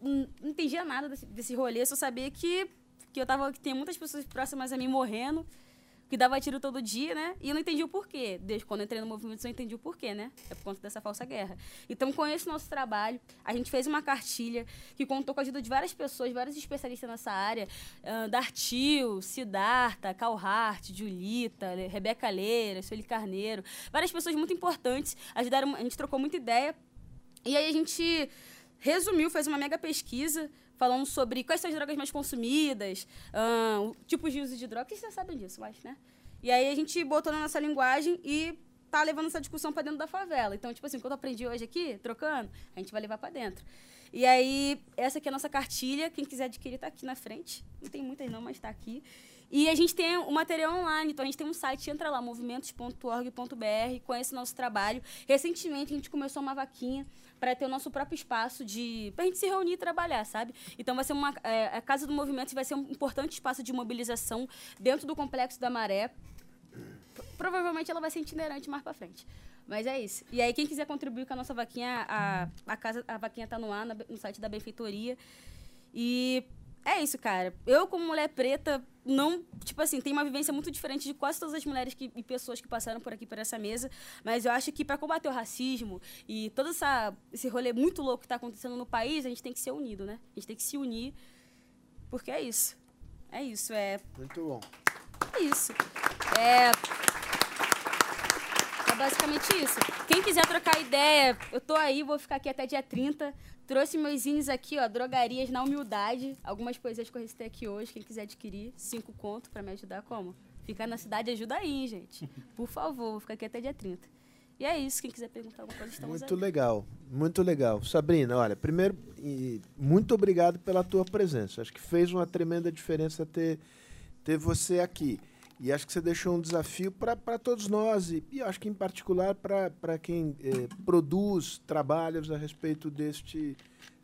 Não, entendia nada desse, desse rolê, só sabia que, que eu tava. que tem muitas pessoas próximas a mim morrendo que dava tiro todo dia, né? E eu não entendi o porquê. Desde quando entrei no movimento, eu entendi o porquê, né? É por conta dessa falsa guerra. Então, com esse nosso trabalho, a gente fez uma cartilha que contou com a ajuda de várias pessoas, vários especialistas nessa área. Uh, Dartil, Siddhartha, Carl Hart, Julita, Rebeca Leira, Sueli Carneiro. Várias pessoas muito importantes. Ajudaram, a gente trocou muita ideia. E aí a gente resumiu, fez uma mega pesquisa falando sobre quais são as drogas mais consumidas, uh, tipos de uso de drogas, vocês já sabem disso, mas, né? E aí a gente botou na nossa linguagem e tá levando essa discussão para dentro da favela. Então, tipo assim, o que eu aprendi hoje aqui, trocando, a gente vai levar para dentro. E aí, essa aqui é a nossa cartilha. Quem quiser adquirir está aqui na frente. Não tem muitas não, mas está aqui. E a gente tem o material online, então a gente tem um site, entra lá, movimentos.org.br, conhece o nosso trabalho. Recentemente a gente começou uma vaquinha para ter o nosso próprio espaço de. para a gente se reunir e trabalhar, sabe? Então vai ser uma. É, a Casa do Movimento vai ser um importante espaço de mobilização dentro do Complexo da Maré. Provavelmente ela vai ser itinerante mais para frente. Mas é isso. E aí, quem quiser contribuir com a nossa vaquinha, a, a, casa, a vaquinha tá no ar, no site da Benfeitoria. E é isso, cara. Eu, como mulher preta, não. Tipo assim, tem uma vivência muito diferente de quase todas as mulheres que, e pessoas que passaram por aqui, por essa mesa. Mas eu acho que para combater o racismo e todo essa, esse rolê muito louco que está acontecendo no país, a gente tem que ser unido, né? A gente tem que se unir. Porque é isso. É isso. É. Muito bom. É isso. É. É basicamente isso. Quem quiser trocar ideia, eu tô aí, vou ficar aqui até dia 30. Trouxe meus zines aqui, ó, Drogarias na Humildade. Algumas poesias que eu recitei aqui hoje. Quem quiser adquirir, cinco conto para me ajudar, como? Ficar na cidade ajuda aí, gente. Por favor, vou ficar aqui até dia 30. E é isso, quem quiser perguntar alguma coisa, estamos Muito aí. legal, muito legal. Sabrina, olha, primeiro, muito obrigado pela tua presença. Acho que fez uma tremenda diferença ter, ter você aqui. E acho que você deixou um desafio para todos nós, e, e, acho que em particular para quem eh, produz trabalhos a respeito deste,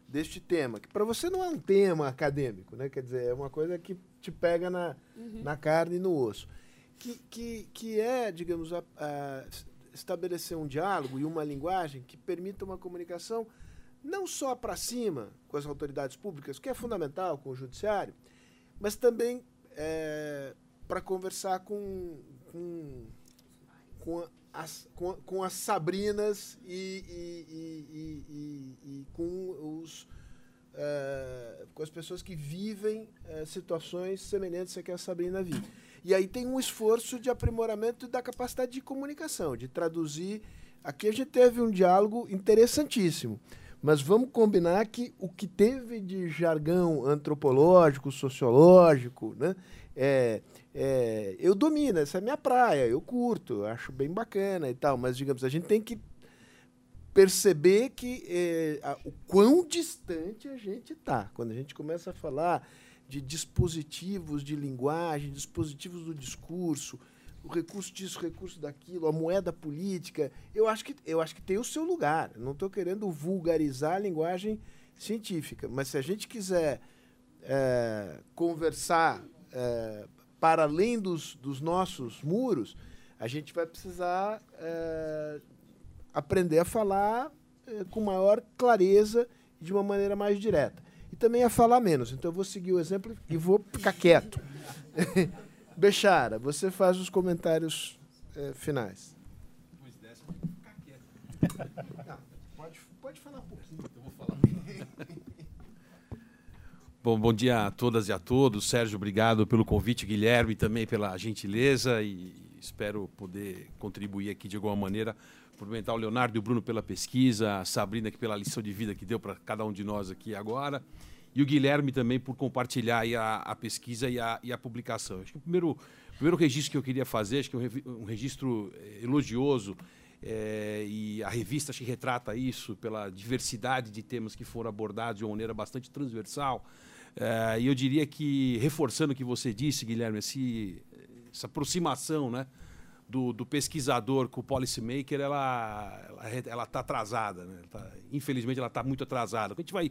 deste tema, que para você não é um tema acadêmico, né? quer dizer, é uma coisa que te pega na, uhum. na carne e no osso. Que, que, que é, digamos, a, a estabelecer um diálogo e uma linguagem que permita uma comunicação não só para cima com as autoridades públicas, que é fundamental, com o judiciário, mas também. É, para conversar com, com, com, as, com, com as Sabrinas e, e, e, e com os. Uh, com as pessoas que vivem uh, situações semelhantes a que a Sabrina vive. E aí tem um esforço de aprimoramento da capacidade de comunicação, de traduzir. Aqui a gente teve um diálogo interessantíssimo, mas vamos combinar que o que teve de jargão antropológico, sociológico, né, é, é, eu domino, essa é minha praia, eu curto, acho bem bacana e tal, mas digamos, a gente tem que perceber que é, a, o quão distante a gente está. Quando a gente começa a falar de dispositivos de linguagem, dispositivos do discurso, o recurso disso, o recurso daquilo, a moeda política, eu acho que, eu acho que tem o seu lugar. Eu não estou querendo vulgarizar a linguagem científica, mas se a gente quiser é, conversar é, para além dos, dos nossos muros, a gente vai precisar é, aprender a falar é, com maior clareza e de uma maneira mais direta. E também a falar menos. Então eu vou seguir o exemplo e vou ficar quieto. Bechara, você faz os comentários é, finais. Depois dessa, eu vou ficar quieto. Não, pode, pode falar um pouquinho. Eu vou falar. Bom, bom dia a todas e a todos. Sérgio, obrigado pelo convite, Guilherme também pela gentileza e espero poder contribuir aqui de alguma maneira. Cumprimentar o Leonardo e o Bruno pela pesquisa, a Sabrina pela lição de vida que deu para cada um de nós aqui agora e o Guilherme também por compartilhar a, a, pesquisa e a, e a, publicação. Acho que o primeiro, primeiro registro que eu queria fazer, acho que é um, registro eh, elogioso é, e a revista acho que retrata isso pela diversidade de temas que foram abordados de uma maneira bastante transversal. É, e eu diria que, reforçando o que você disse, Guilherme, esse, essa aproximação né, do, do, pesquisador com o policymaker, ela ela está atrasada. Né? Tá, infelizmente, ela está muito atrasada. Quando a gente vai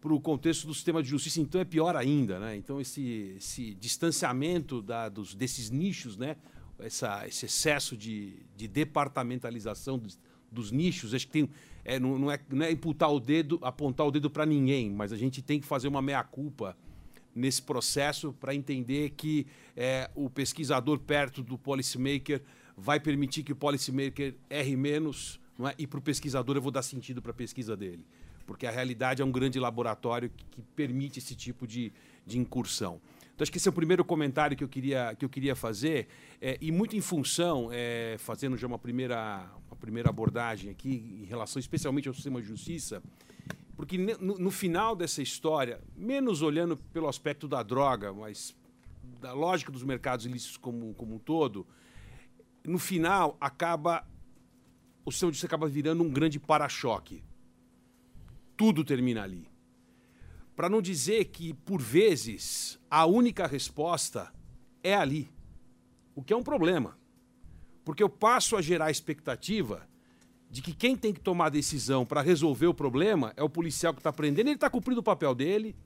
para o contexto do sistema de justiça, então é pior ainda. Né? Então, esse, esse distanciamento da, dos, desses nichos, né? Essa, esse excesso de, de departamentalização dos, dos nichos, acho que tem, é, não, não, é, não é imputar o dedo, apontar o dedo para ninguém, mas a gente tem que fazer uma meia-culpa nesse processo para entender que é, o pesquisador perto do policymaker vai permitir que o policymaker erre menos, não é? e para o pesquisador eu vou dar sentido para a pesquisa dele. Porque a realidade é um grande laboratório que, que permite esse tipo de, de incursão. Então, acho que esse é o primeiro comentário que eu queria, que eu queria fazer, é, e muito em função, é, fazendo já uma primeira, primeira abordagem aqui, em relação especialmente ao sistema de justiça, porque no, no final dessa história, menos olhando pelo aspecto da droga, mas da lógica dos mercados ilícitos como, como um todo, no final acaba o sistema de justiça acaba virando um grande para-choque. Tudo termina ali. para não dizer que, por vezes, a única resposta é ali. O que é um problema. Porque eu passo a gerar a expectativa de que quem tem que tomar a decisão para resolver o problema é o policial que está prendendo, ele está cumprindo o papel dele,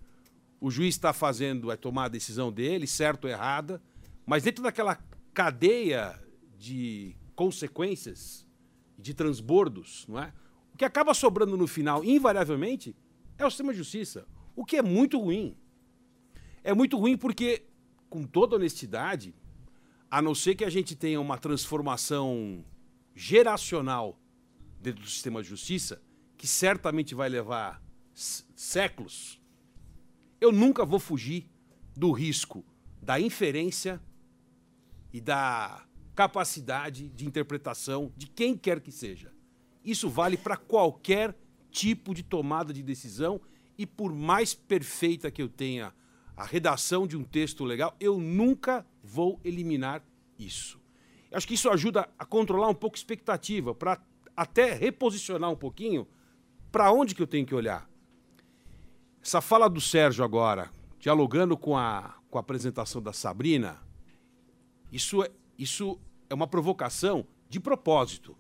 o juiz está fazendo, é tomar a decisão dele, certo ou errada, mas dentro daquela cadeia de consequências, de transbordos, não é? O que acaba sobrando no final, invariavelmente, é o sistema de justiça, o que é muito ruim. É muito ruim porque, com toda honestidade, a não ser que a gente tenha uma transformação geracional dentro do sistema de justiça, que certamente vai levar séculos, eu nunca vou fugir do risco da inferência e da capacidade de interpretação de quem quer que seja. Isso vale para qualquer tipo de tomada de decisão e por mais perfeita que eu tenha a redação de um texto legal, eu nunca vou eliminar isso. Acho que isso ajuda a controlar um pouco a expectativa, para até reposicionar um pouquinho para onde que eu tenho que olhar. Essa fala do Sérgio agora, dialogando com a, com a apresentação da Sabrina, isso é, isso é uma provocação de propósito.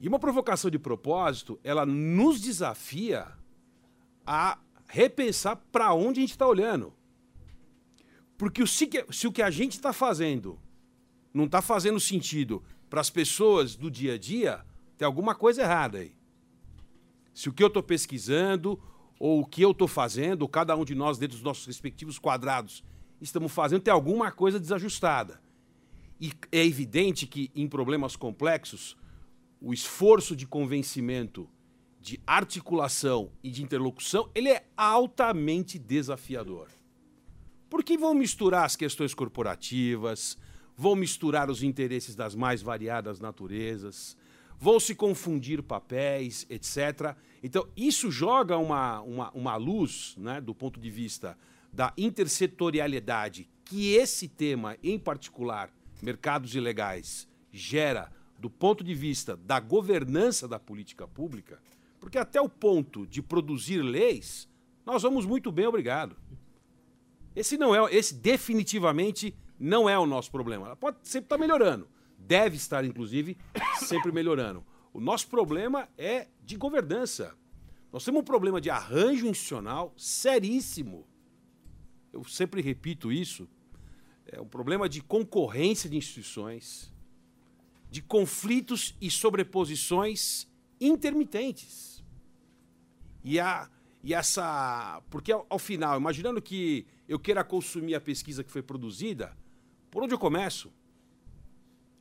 E uma provocação de propósito, ela nos desafia a repensar para onde a gente está olhando. Porque se, se o que a gente está fazendo não está fazendo sentido para as pessoas do dia a dia, tem alguma coisa errada aí. Se o que eu estou pesquisando, ou o que eu estou fazendo, cada um de nós dentro dos nossos respectivos quadrados estamos fazendo, tem alguma coisa desajustada. E é evidente que em problemas complexos, o esforço de convencimento de articulação e de interlocução, ele é altamente desafiador. Porque vão misturar as questões corporativas, vão misturar os interesses das mais variadas naturezas, vão se confundir papéis, etc. Então, isso joga uma, uma, uma luz, né, do ponto de vista da intersetorialidade, que esse tema, em particular, mercados ilegais, gera do ponto de vista da governança da política pública, porque até o ponto de produzir leis, nós vamos muito bem, obrigado. Esse não é, esse definitivamente não é o nosso problema. Ela pode sempre estar melhorando, deve estar inclusive sempre melhorando. O nosso problema é de governança. Nós temos um problema de arranjo institucional seríssimo. Eu sempre repito isso. É um problema de concorrência de instituições, de conflitos e sobreposições intermitentes. E, a, e essa. Porque ao, ao final, imaginando que eu queira consumir a pesquisa que foi produzida, por onde eu começo?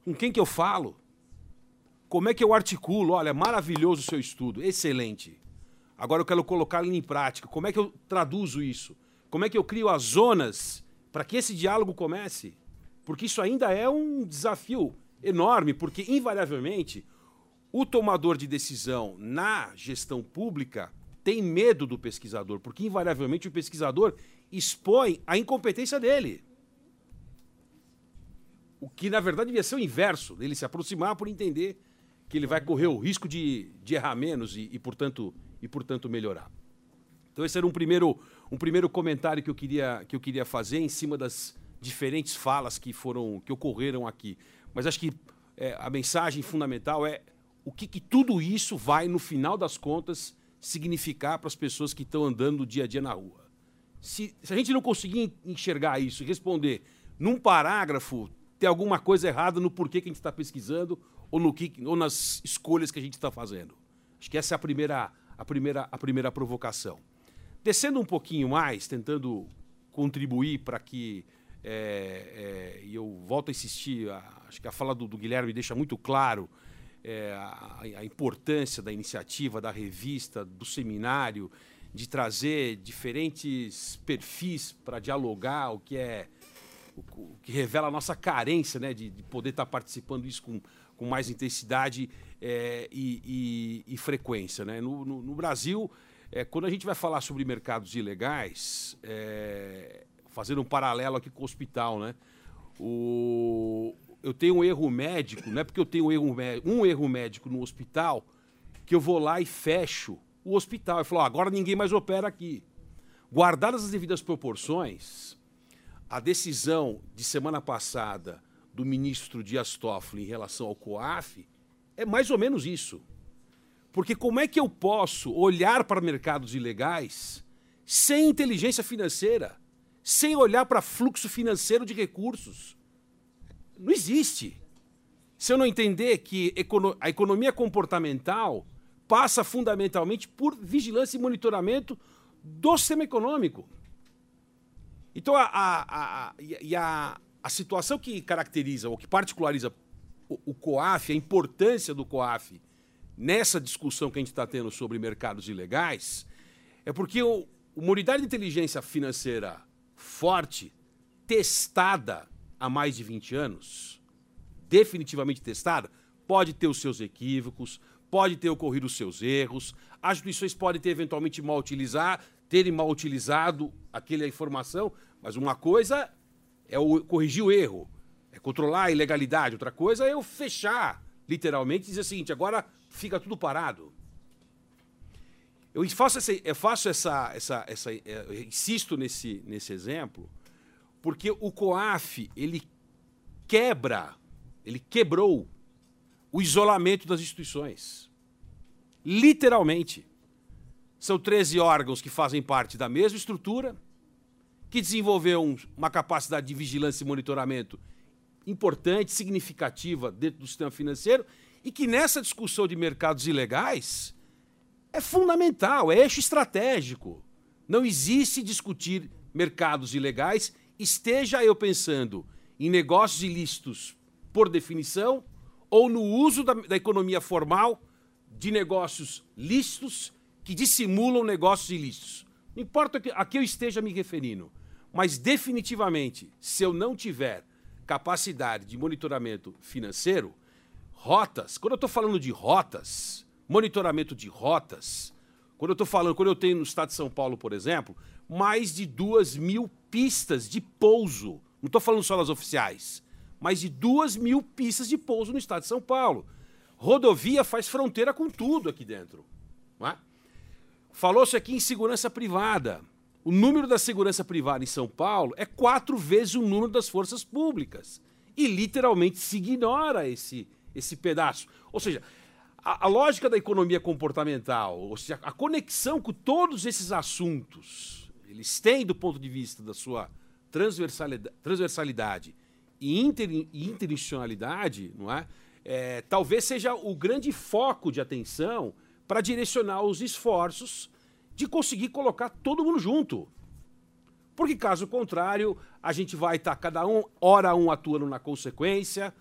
Com quem que eu falo? Como é que eu articulo? Olha, maravilhoso o seu estudo, excelente. Agora eu quero colocar ele em prática. Como é que eu traduzo isso? Como é que eu crio as zonas para que esse diálogo comece? Porque isso ainda é um desafio enorme, porque invariavelmente o tomador de decisão na gestão pública tem medo do pesquisador, porque invariavelmente o pesquisador expõe a incompetência dele. O que na verdade devia ser o inverso, ele se aproximar por entender que ele vai correr o risco de, de errar menos e, e, portanto, e, portanto, melhorar. Então, esse era um primeiro, um primeiro comentário que eu, queria, que eu queria fazer em cima das diferentes falas que foram que ocorreram aqui. Mas acho que é, a mensagem fundamental é o que, que tudo isso vai, no final das contas, significar para as pessoas que estão andando dia a dia na rua. Se, se a gente não conseguir enxergar isso e responder num parágrafo, tem alguma coisa errada no porquê que a gente está pesquisando ou, no que, ou nas escolhas que a gente está fazendo. Acho que essa é a primeira, a primeira, a primeira provocação. Descendo um pouquinho mais, tentando contribuir para que. É, é, e eu volto a insistir, a, acho que a fala do, do Guilherme deixa muito claro é, a, a, importância da iniciativa, da revista, do seminário, de trazer diferentes perfis para dialogar, o que é o, que revela a nossa carência né, de, de poder estar tá participando disso com, com mais intensidade é, e, e, e, frequência. Né? No, no, no Brasil, é, quando a gente vai falar sobre mercados ilegais, é, fazendo um paralelo aqui com o hospital, né? O, eu tenho um erro médico, não é porque eu tenho um erro, um erro médico no hospital que eu vou lá e fecho o hospital. E falo, oh, agora ninguém mais opera aqui. guardadas as devidas proporções, a decisão de semana passada do ministro Dias Toffoli em relação ao COAF é mais ou menos isso. Porque como é que eu posso olhar para mercados ilegais sem inteligência financeira, sem olhar para fluxo financeiro de recursos? Não existe. Se eu não entender que a economia comportamental passa fundamentalmente por vigilância e monitoramento do sistema econômico. Então, a, a, a, e a, a situação que caracteriza ou que particulariza o, o COAF, a importância do COAF nessa discussão que a gente está tendo sobre mercados ilegais, é porque o, uma unidade de inteligência financeira forte, testada há mais de 20 anos, definitivamente testada, pode ter os seus equívocos, pode ter ocorrido os seus erros, as instituições podem ter eventualmente mal utilizar, terem mal utilizado aquela informação, mas uma coisa é o, corrigir o erro, é controlar a ilegalidade, outra coisa é eu fechar, literalmente, e dizer o seguinte, agora fica tudo parado. Eu faço essa, eu faço essa, essa, essa eu insisto nesse, nesse exemplo, porque o COAF, ele quebra, ele quebrou o isolamento das instituições. Literalmente. São 13 órgãos que fazem parte da mesma estrutura, que desenvolveu uma capacidade de vigilância e monitoramento importante, significativa dentro do sistema financeiro e que nessa discussão de mercados ilegais é fundamental, é eixo estratégico. Não existe discutir mercados ilegais, esteja eu pensando em negócios ilícitos por definição ou no uso da, da economia formal de negócios lícitos que dissimulam negócios ilícitos. Não importa a que eu esteja me referindo, mas definitivamente, se eu não tiver capacidade de monitoramento financeiro, rotas, quando eu estou falando de rotas, monitoramento de rotas, quando eu estou falando, quando eu tenho no estado de São Paulo, por exemplo, mais de duas mil pistas de pouso, não estou falando só das oficiais, mais de duas mil pistas de pouso no estado de São Paulo. Rodovia faz fronteira com tudo aqui dentro. É? Falou-se aqui em segurança privada. O número da segurança privada em São Paulo é quatro vezes o número das forças públicas. E literalmente se ignora esse, esse pedaço. Ou seja, a, a lógica da economia comportamental, ou seja, a conexão com todos esses assuntos, eles têm, do ponto de vista da sua transversalidade, transversalidade e, inter, interinstitucionalidade, não é? é? talvez seja o grande foco de atenção para direcionar os esforços de conseguir colocar todo mundo junto. Porque, caso contrário, a gente vai estar tá cada um, hora um atuando na consequência,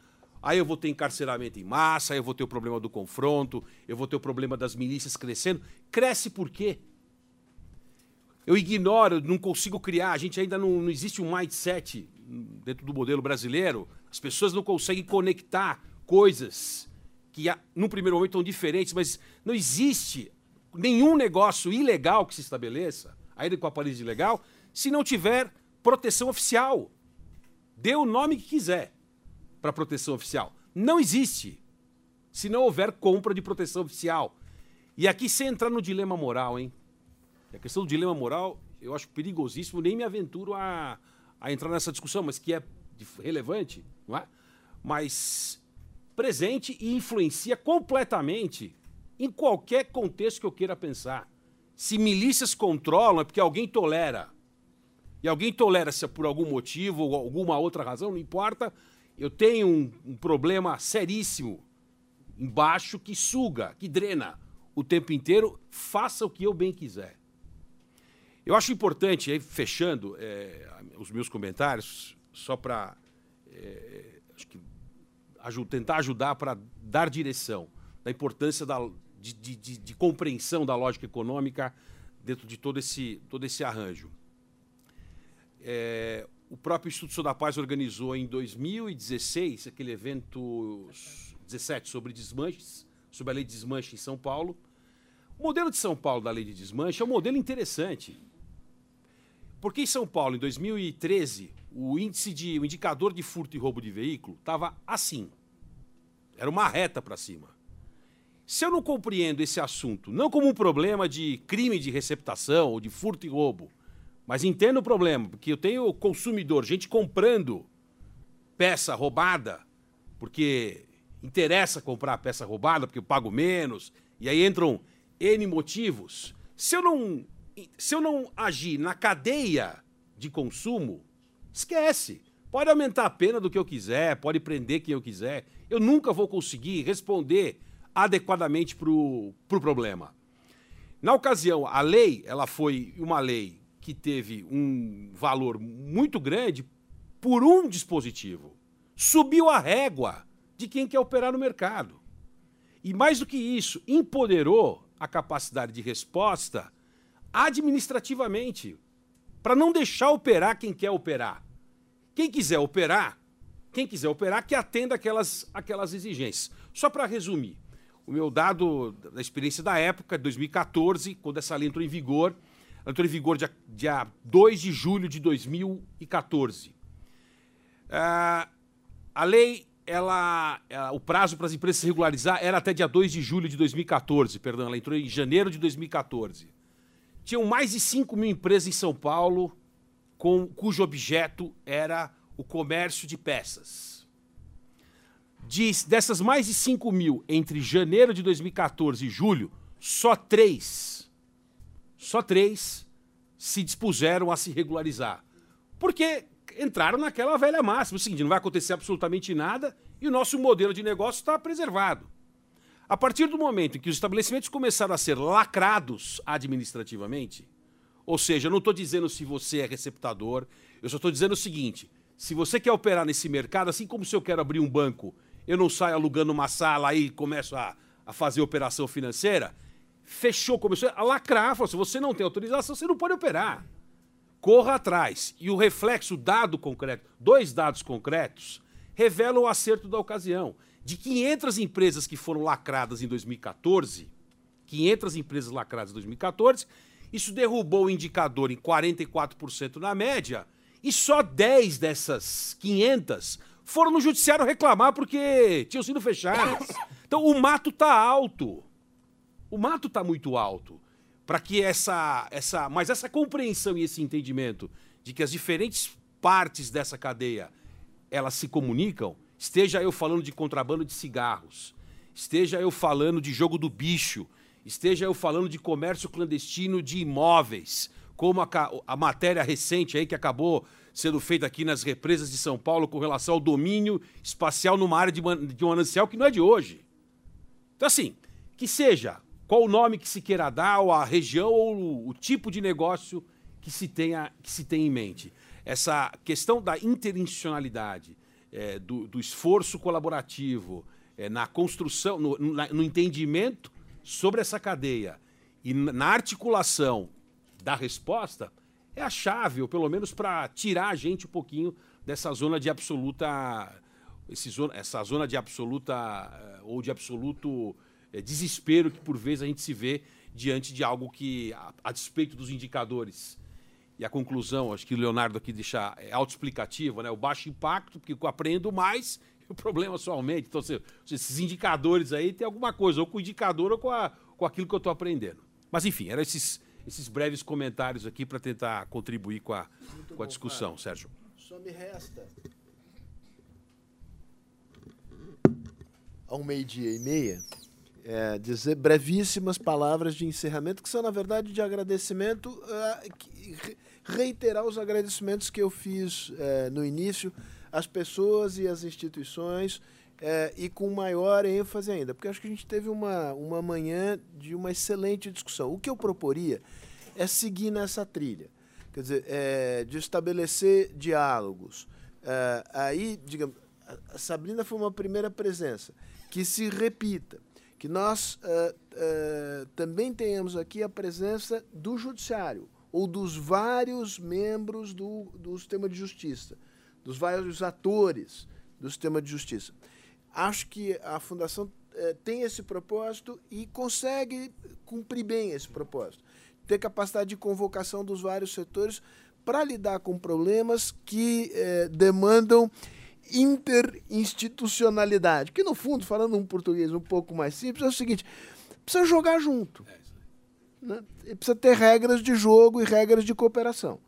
aí eu vou ter encarceramento em massa, aí eu vou ter o problema do confronto, eu vou ter o problema das milícias crescendo. Cresce por quê? Eu ignoro, não consigo criar, a gente ainda não, não existe um mindset dentro do modelo brasileiro, as pessoas não conseguem conectar coisas que, num primeiro momento, estão diferentes, mas não existe nenhum negócio ilegal que se estabeleça, ainda com a aparência ilegal, se não tiver proteção oficial. Dê o nome que quiser para proteção oficial. Não existe se não houver compra de proteção oficial. E aqui sem entrar no dilema moral, hein? A questão do dilema moral eu acho perigosíssimo, nem me aventuro a, a entrar nessa discussão, mas que é relevante, não é? Mas presente e influencia completamente em qualquer contexto que eu queira pensar. Se milícias controlam, é porque alguém tolera. E alguém tolera se é por algum motivo ou alguma outra razão, não importa. Eu tenho um, um problema seríssimo embaixo que suga, que drena o tempo inteiro. Faça o que eu bem quiser. Eu acho importante, aí, fechando é, os meus comentários, só para é, tentar ajudar para dar direção da importância da, de, de, de, de, compreensão da lógica econômica dentro de todo esse, todo esse arranjo. É, o próprio Instituto da Paz organizou em 2016 aquele evento 17 sobre desmanches, sobre a lei de desmanche em São Paulo. O modelo de São Paulo da lei de desmanche é um modelo interessante. Porque em São Paulo, em 2013, o índice de, o indicador de furto e roubo de veículo estava assim. Era uma reta para cima. Se eu não compreendo esse assunto, não como um problema de crime de receptação ou de furto e roubo, Mas entendo o problema, porque eu tenho consumidor, gente comprando peça roubada, porque interessa comprar peça roubada, porque eu pago menos, e aí entram N motivos. Se eu não, se eu não agir na cadeia de consumo, esquece. Pode aumentar a pena do que eu quiser, pode prender quem eu quiser. Eu nunca vou conseguir responder adequadamente para o pro problema. Na ocasião, a lei, ela foi uma lei que teve um valor muito grande por um dispositivo. Subiu a régua de quem quer operar no mercado. E mais do que isso, empoderou a capacidade de resposta administrativamente, para não deixar operar quem quer operar. Quem quiser operar, quem quiser operar, que atenda aquelas, aquelas exigências. Só para resumir, o meu dado da experiência da época, 2014, quando essa lei entrou em vigor, entrou em vigor dia, dia 2 de julho de 2014. Uh, ah, a lei, ela o prazo para as empresas se regularizar era até dia 2 de julho de 2014, perdão, ela entrou em janeiro de 2014. Tinham mais de 5 mil empresas em São Paulo com, cujo objeto era o comércio de peças. De, dessas mais de 5 mil, entre janeiro de 2014 e julho, só três, só três se dispuseram a se regularizar. Porque entraram naquela velha máxima, o seguinte, não vai acontecer absolutamente nada e o nosso modelo de negócio está preservado. A partir do momento em que os estabelecimentos começaram a ser lacrados administrativamente, ou seja, eu não estou dizendo se você é receptador, eu só estou dizendo o seguinte: se você quer operar nesse mercado, assim como se eu quero abrir um banco, eu não saio alugando uma sala e começo a, a fazer operação financeira, fechou, começou a lacrar, falou: se você não tem autorização, você não pode operar. Corra atrás. E o reflexo, dado concreto, dois dados concretos, revelam o acerto da ocasião. De 500 empresas que foram lacradas em 2014, 500 empresas lacradas em 2014, isso derrubou o indicador em 44% na média, e só 10 dessas 500 foram no judiciário reclamar porque tinham sido fechadas. Então o mato está alto. O mato está muito alto. Para que essa, essa. Mas essa compreensão e esse entendimento de que as diferentes partes dessa cadeia elas se comunicam, esteja eu falando de contrabando de cigarros, esteja eu falando de jogo do bicho, esteja eu falando de comércio clandestino de imóveis, como a, a matéria recente aí que acabou sendo feita aqui nas represas de São Paulo com relação ao domínio espacial numa área de, de um manancial que não é de hoje. Então, assim, que seja qual o nome que se queira dar, ou a região, ou o, o tipo de negócio que se, tenha, que se tem em mente. Essa questão da interinstitucionalidade, é, do, do, esforço colaborativo, é, na construção, no, no entendimento sobre essa cadeia e na articulação da resposta é a chave, ou pelo menos para tirar a gente um pouquinho dessa zona de absoluta. Zona, essa zona de absoluta eh, ou de absoluto é, desespero que por vezes a gente se vê diante de algo que, a, a despeito dos indicadores, e a conclusão, acho que o Leonardo aqui deixa é autoexplicativo, né? O baixo impacto, porque eu aprendo mais o problema só aumenta. Então, se, esses indicadores aí tem alguma coisa, ou com o indicador ou com, a, com aquilo que eu estou aprendendo. Mas, enfim, eram esses, esses breves comentários aqui para tentar contribuir com a, com a discussão. Sérgio. Só me resta. Ao meio-dia e meia, é, dizer brevíssimas palavras de encerramento, que são, na verdade, de agradecimento, uh, que, reiterar os agradecimentos que eu fiz uh, no início as pessoas e as instituições é, e com maior ênfase ainda, porque acho que a gente teve uma, uma manhã de uma excelente discussão. O que eu proporia é seguir nessa trilha, quer dizer, é, de estabelecer diálogos. É, aí, digamos, a Sabrina foi uma primeira presença, que se repita, que nós é, é, também tenhamos aqui a presença do judiciário, ou dos vários membros do, do sistema de justiça dos vários atores do sistema de justiça. Acho que a Fundação eh, tem esse propósito e consegue cumprir bem esse propósito. Ter capacidade de convocação dos vários setores para lidar com problemas que eh, demandam interinstitucionalidade. Que, no fundo, falando um português um pouco mais simples, é o seguinte: precisa jogar junto. Né? Precisa ter regras de jogo e regras de cooperação.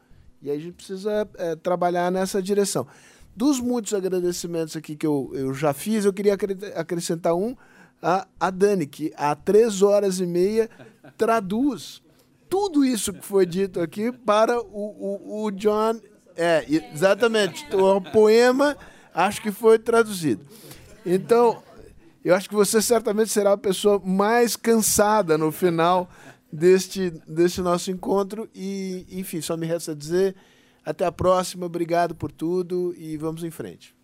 E aí a gente precisa é, trabalhar nessa direção. Dos muitos agradecimentos aqui que eu, eu já fiz, eu queria acrescentar um a, a Dani, que há três horas e meia traduz tudo isso que foi dito aqui para o, o, o John. É, exatamente. O poema acho que foi traduzido. Então, eu acho que você certamente será a pessoa mais cansada no final deste, deste nosso encontro. E, enfim, só me resta dizer até a próxima. Obrigado por tudo e vamos em frente.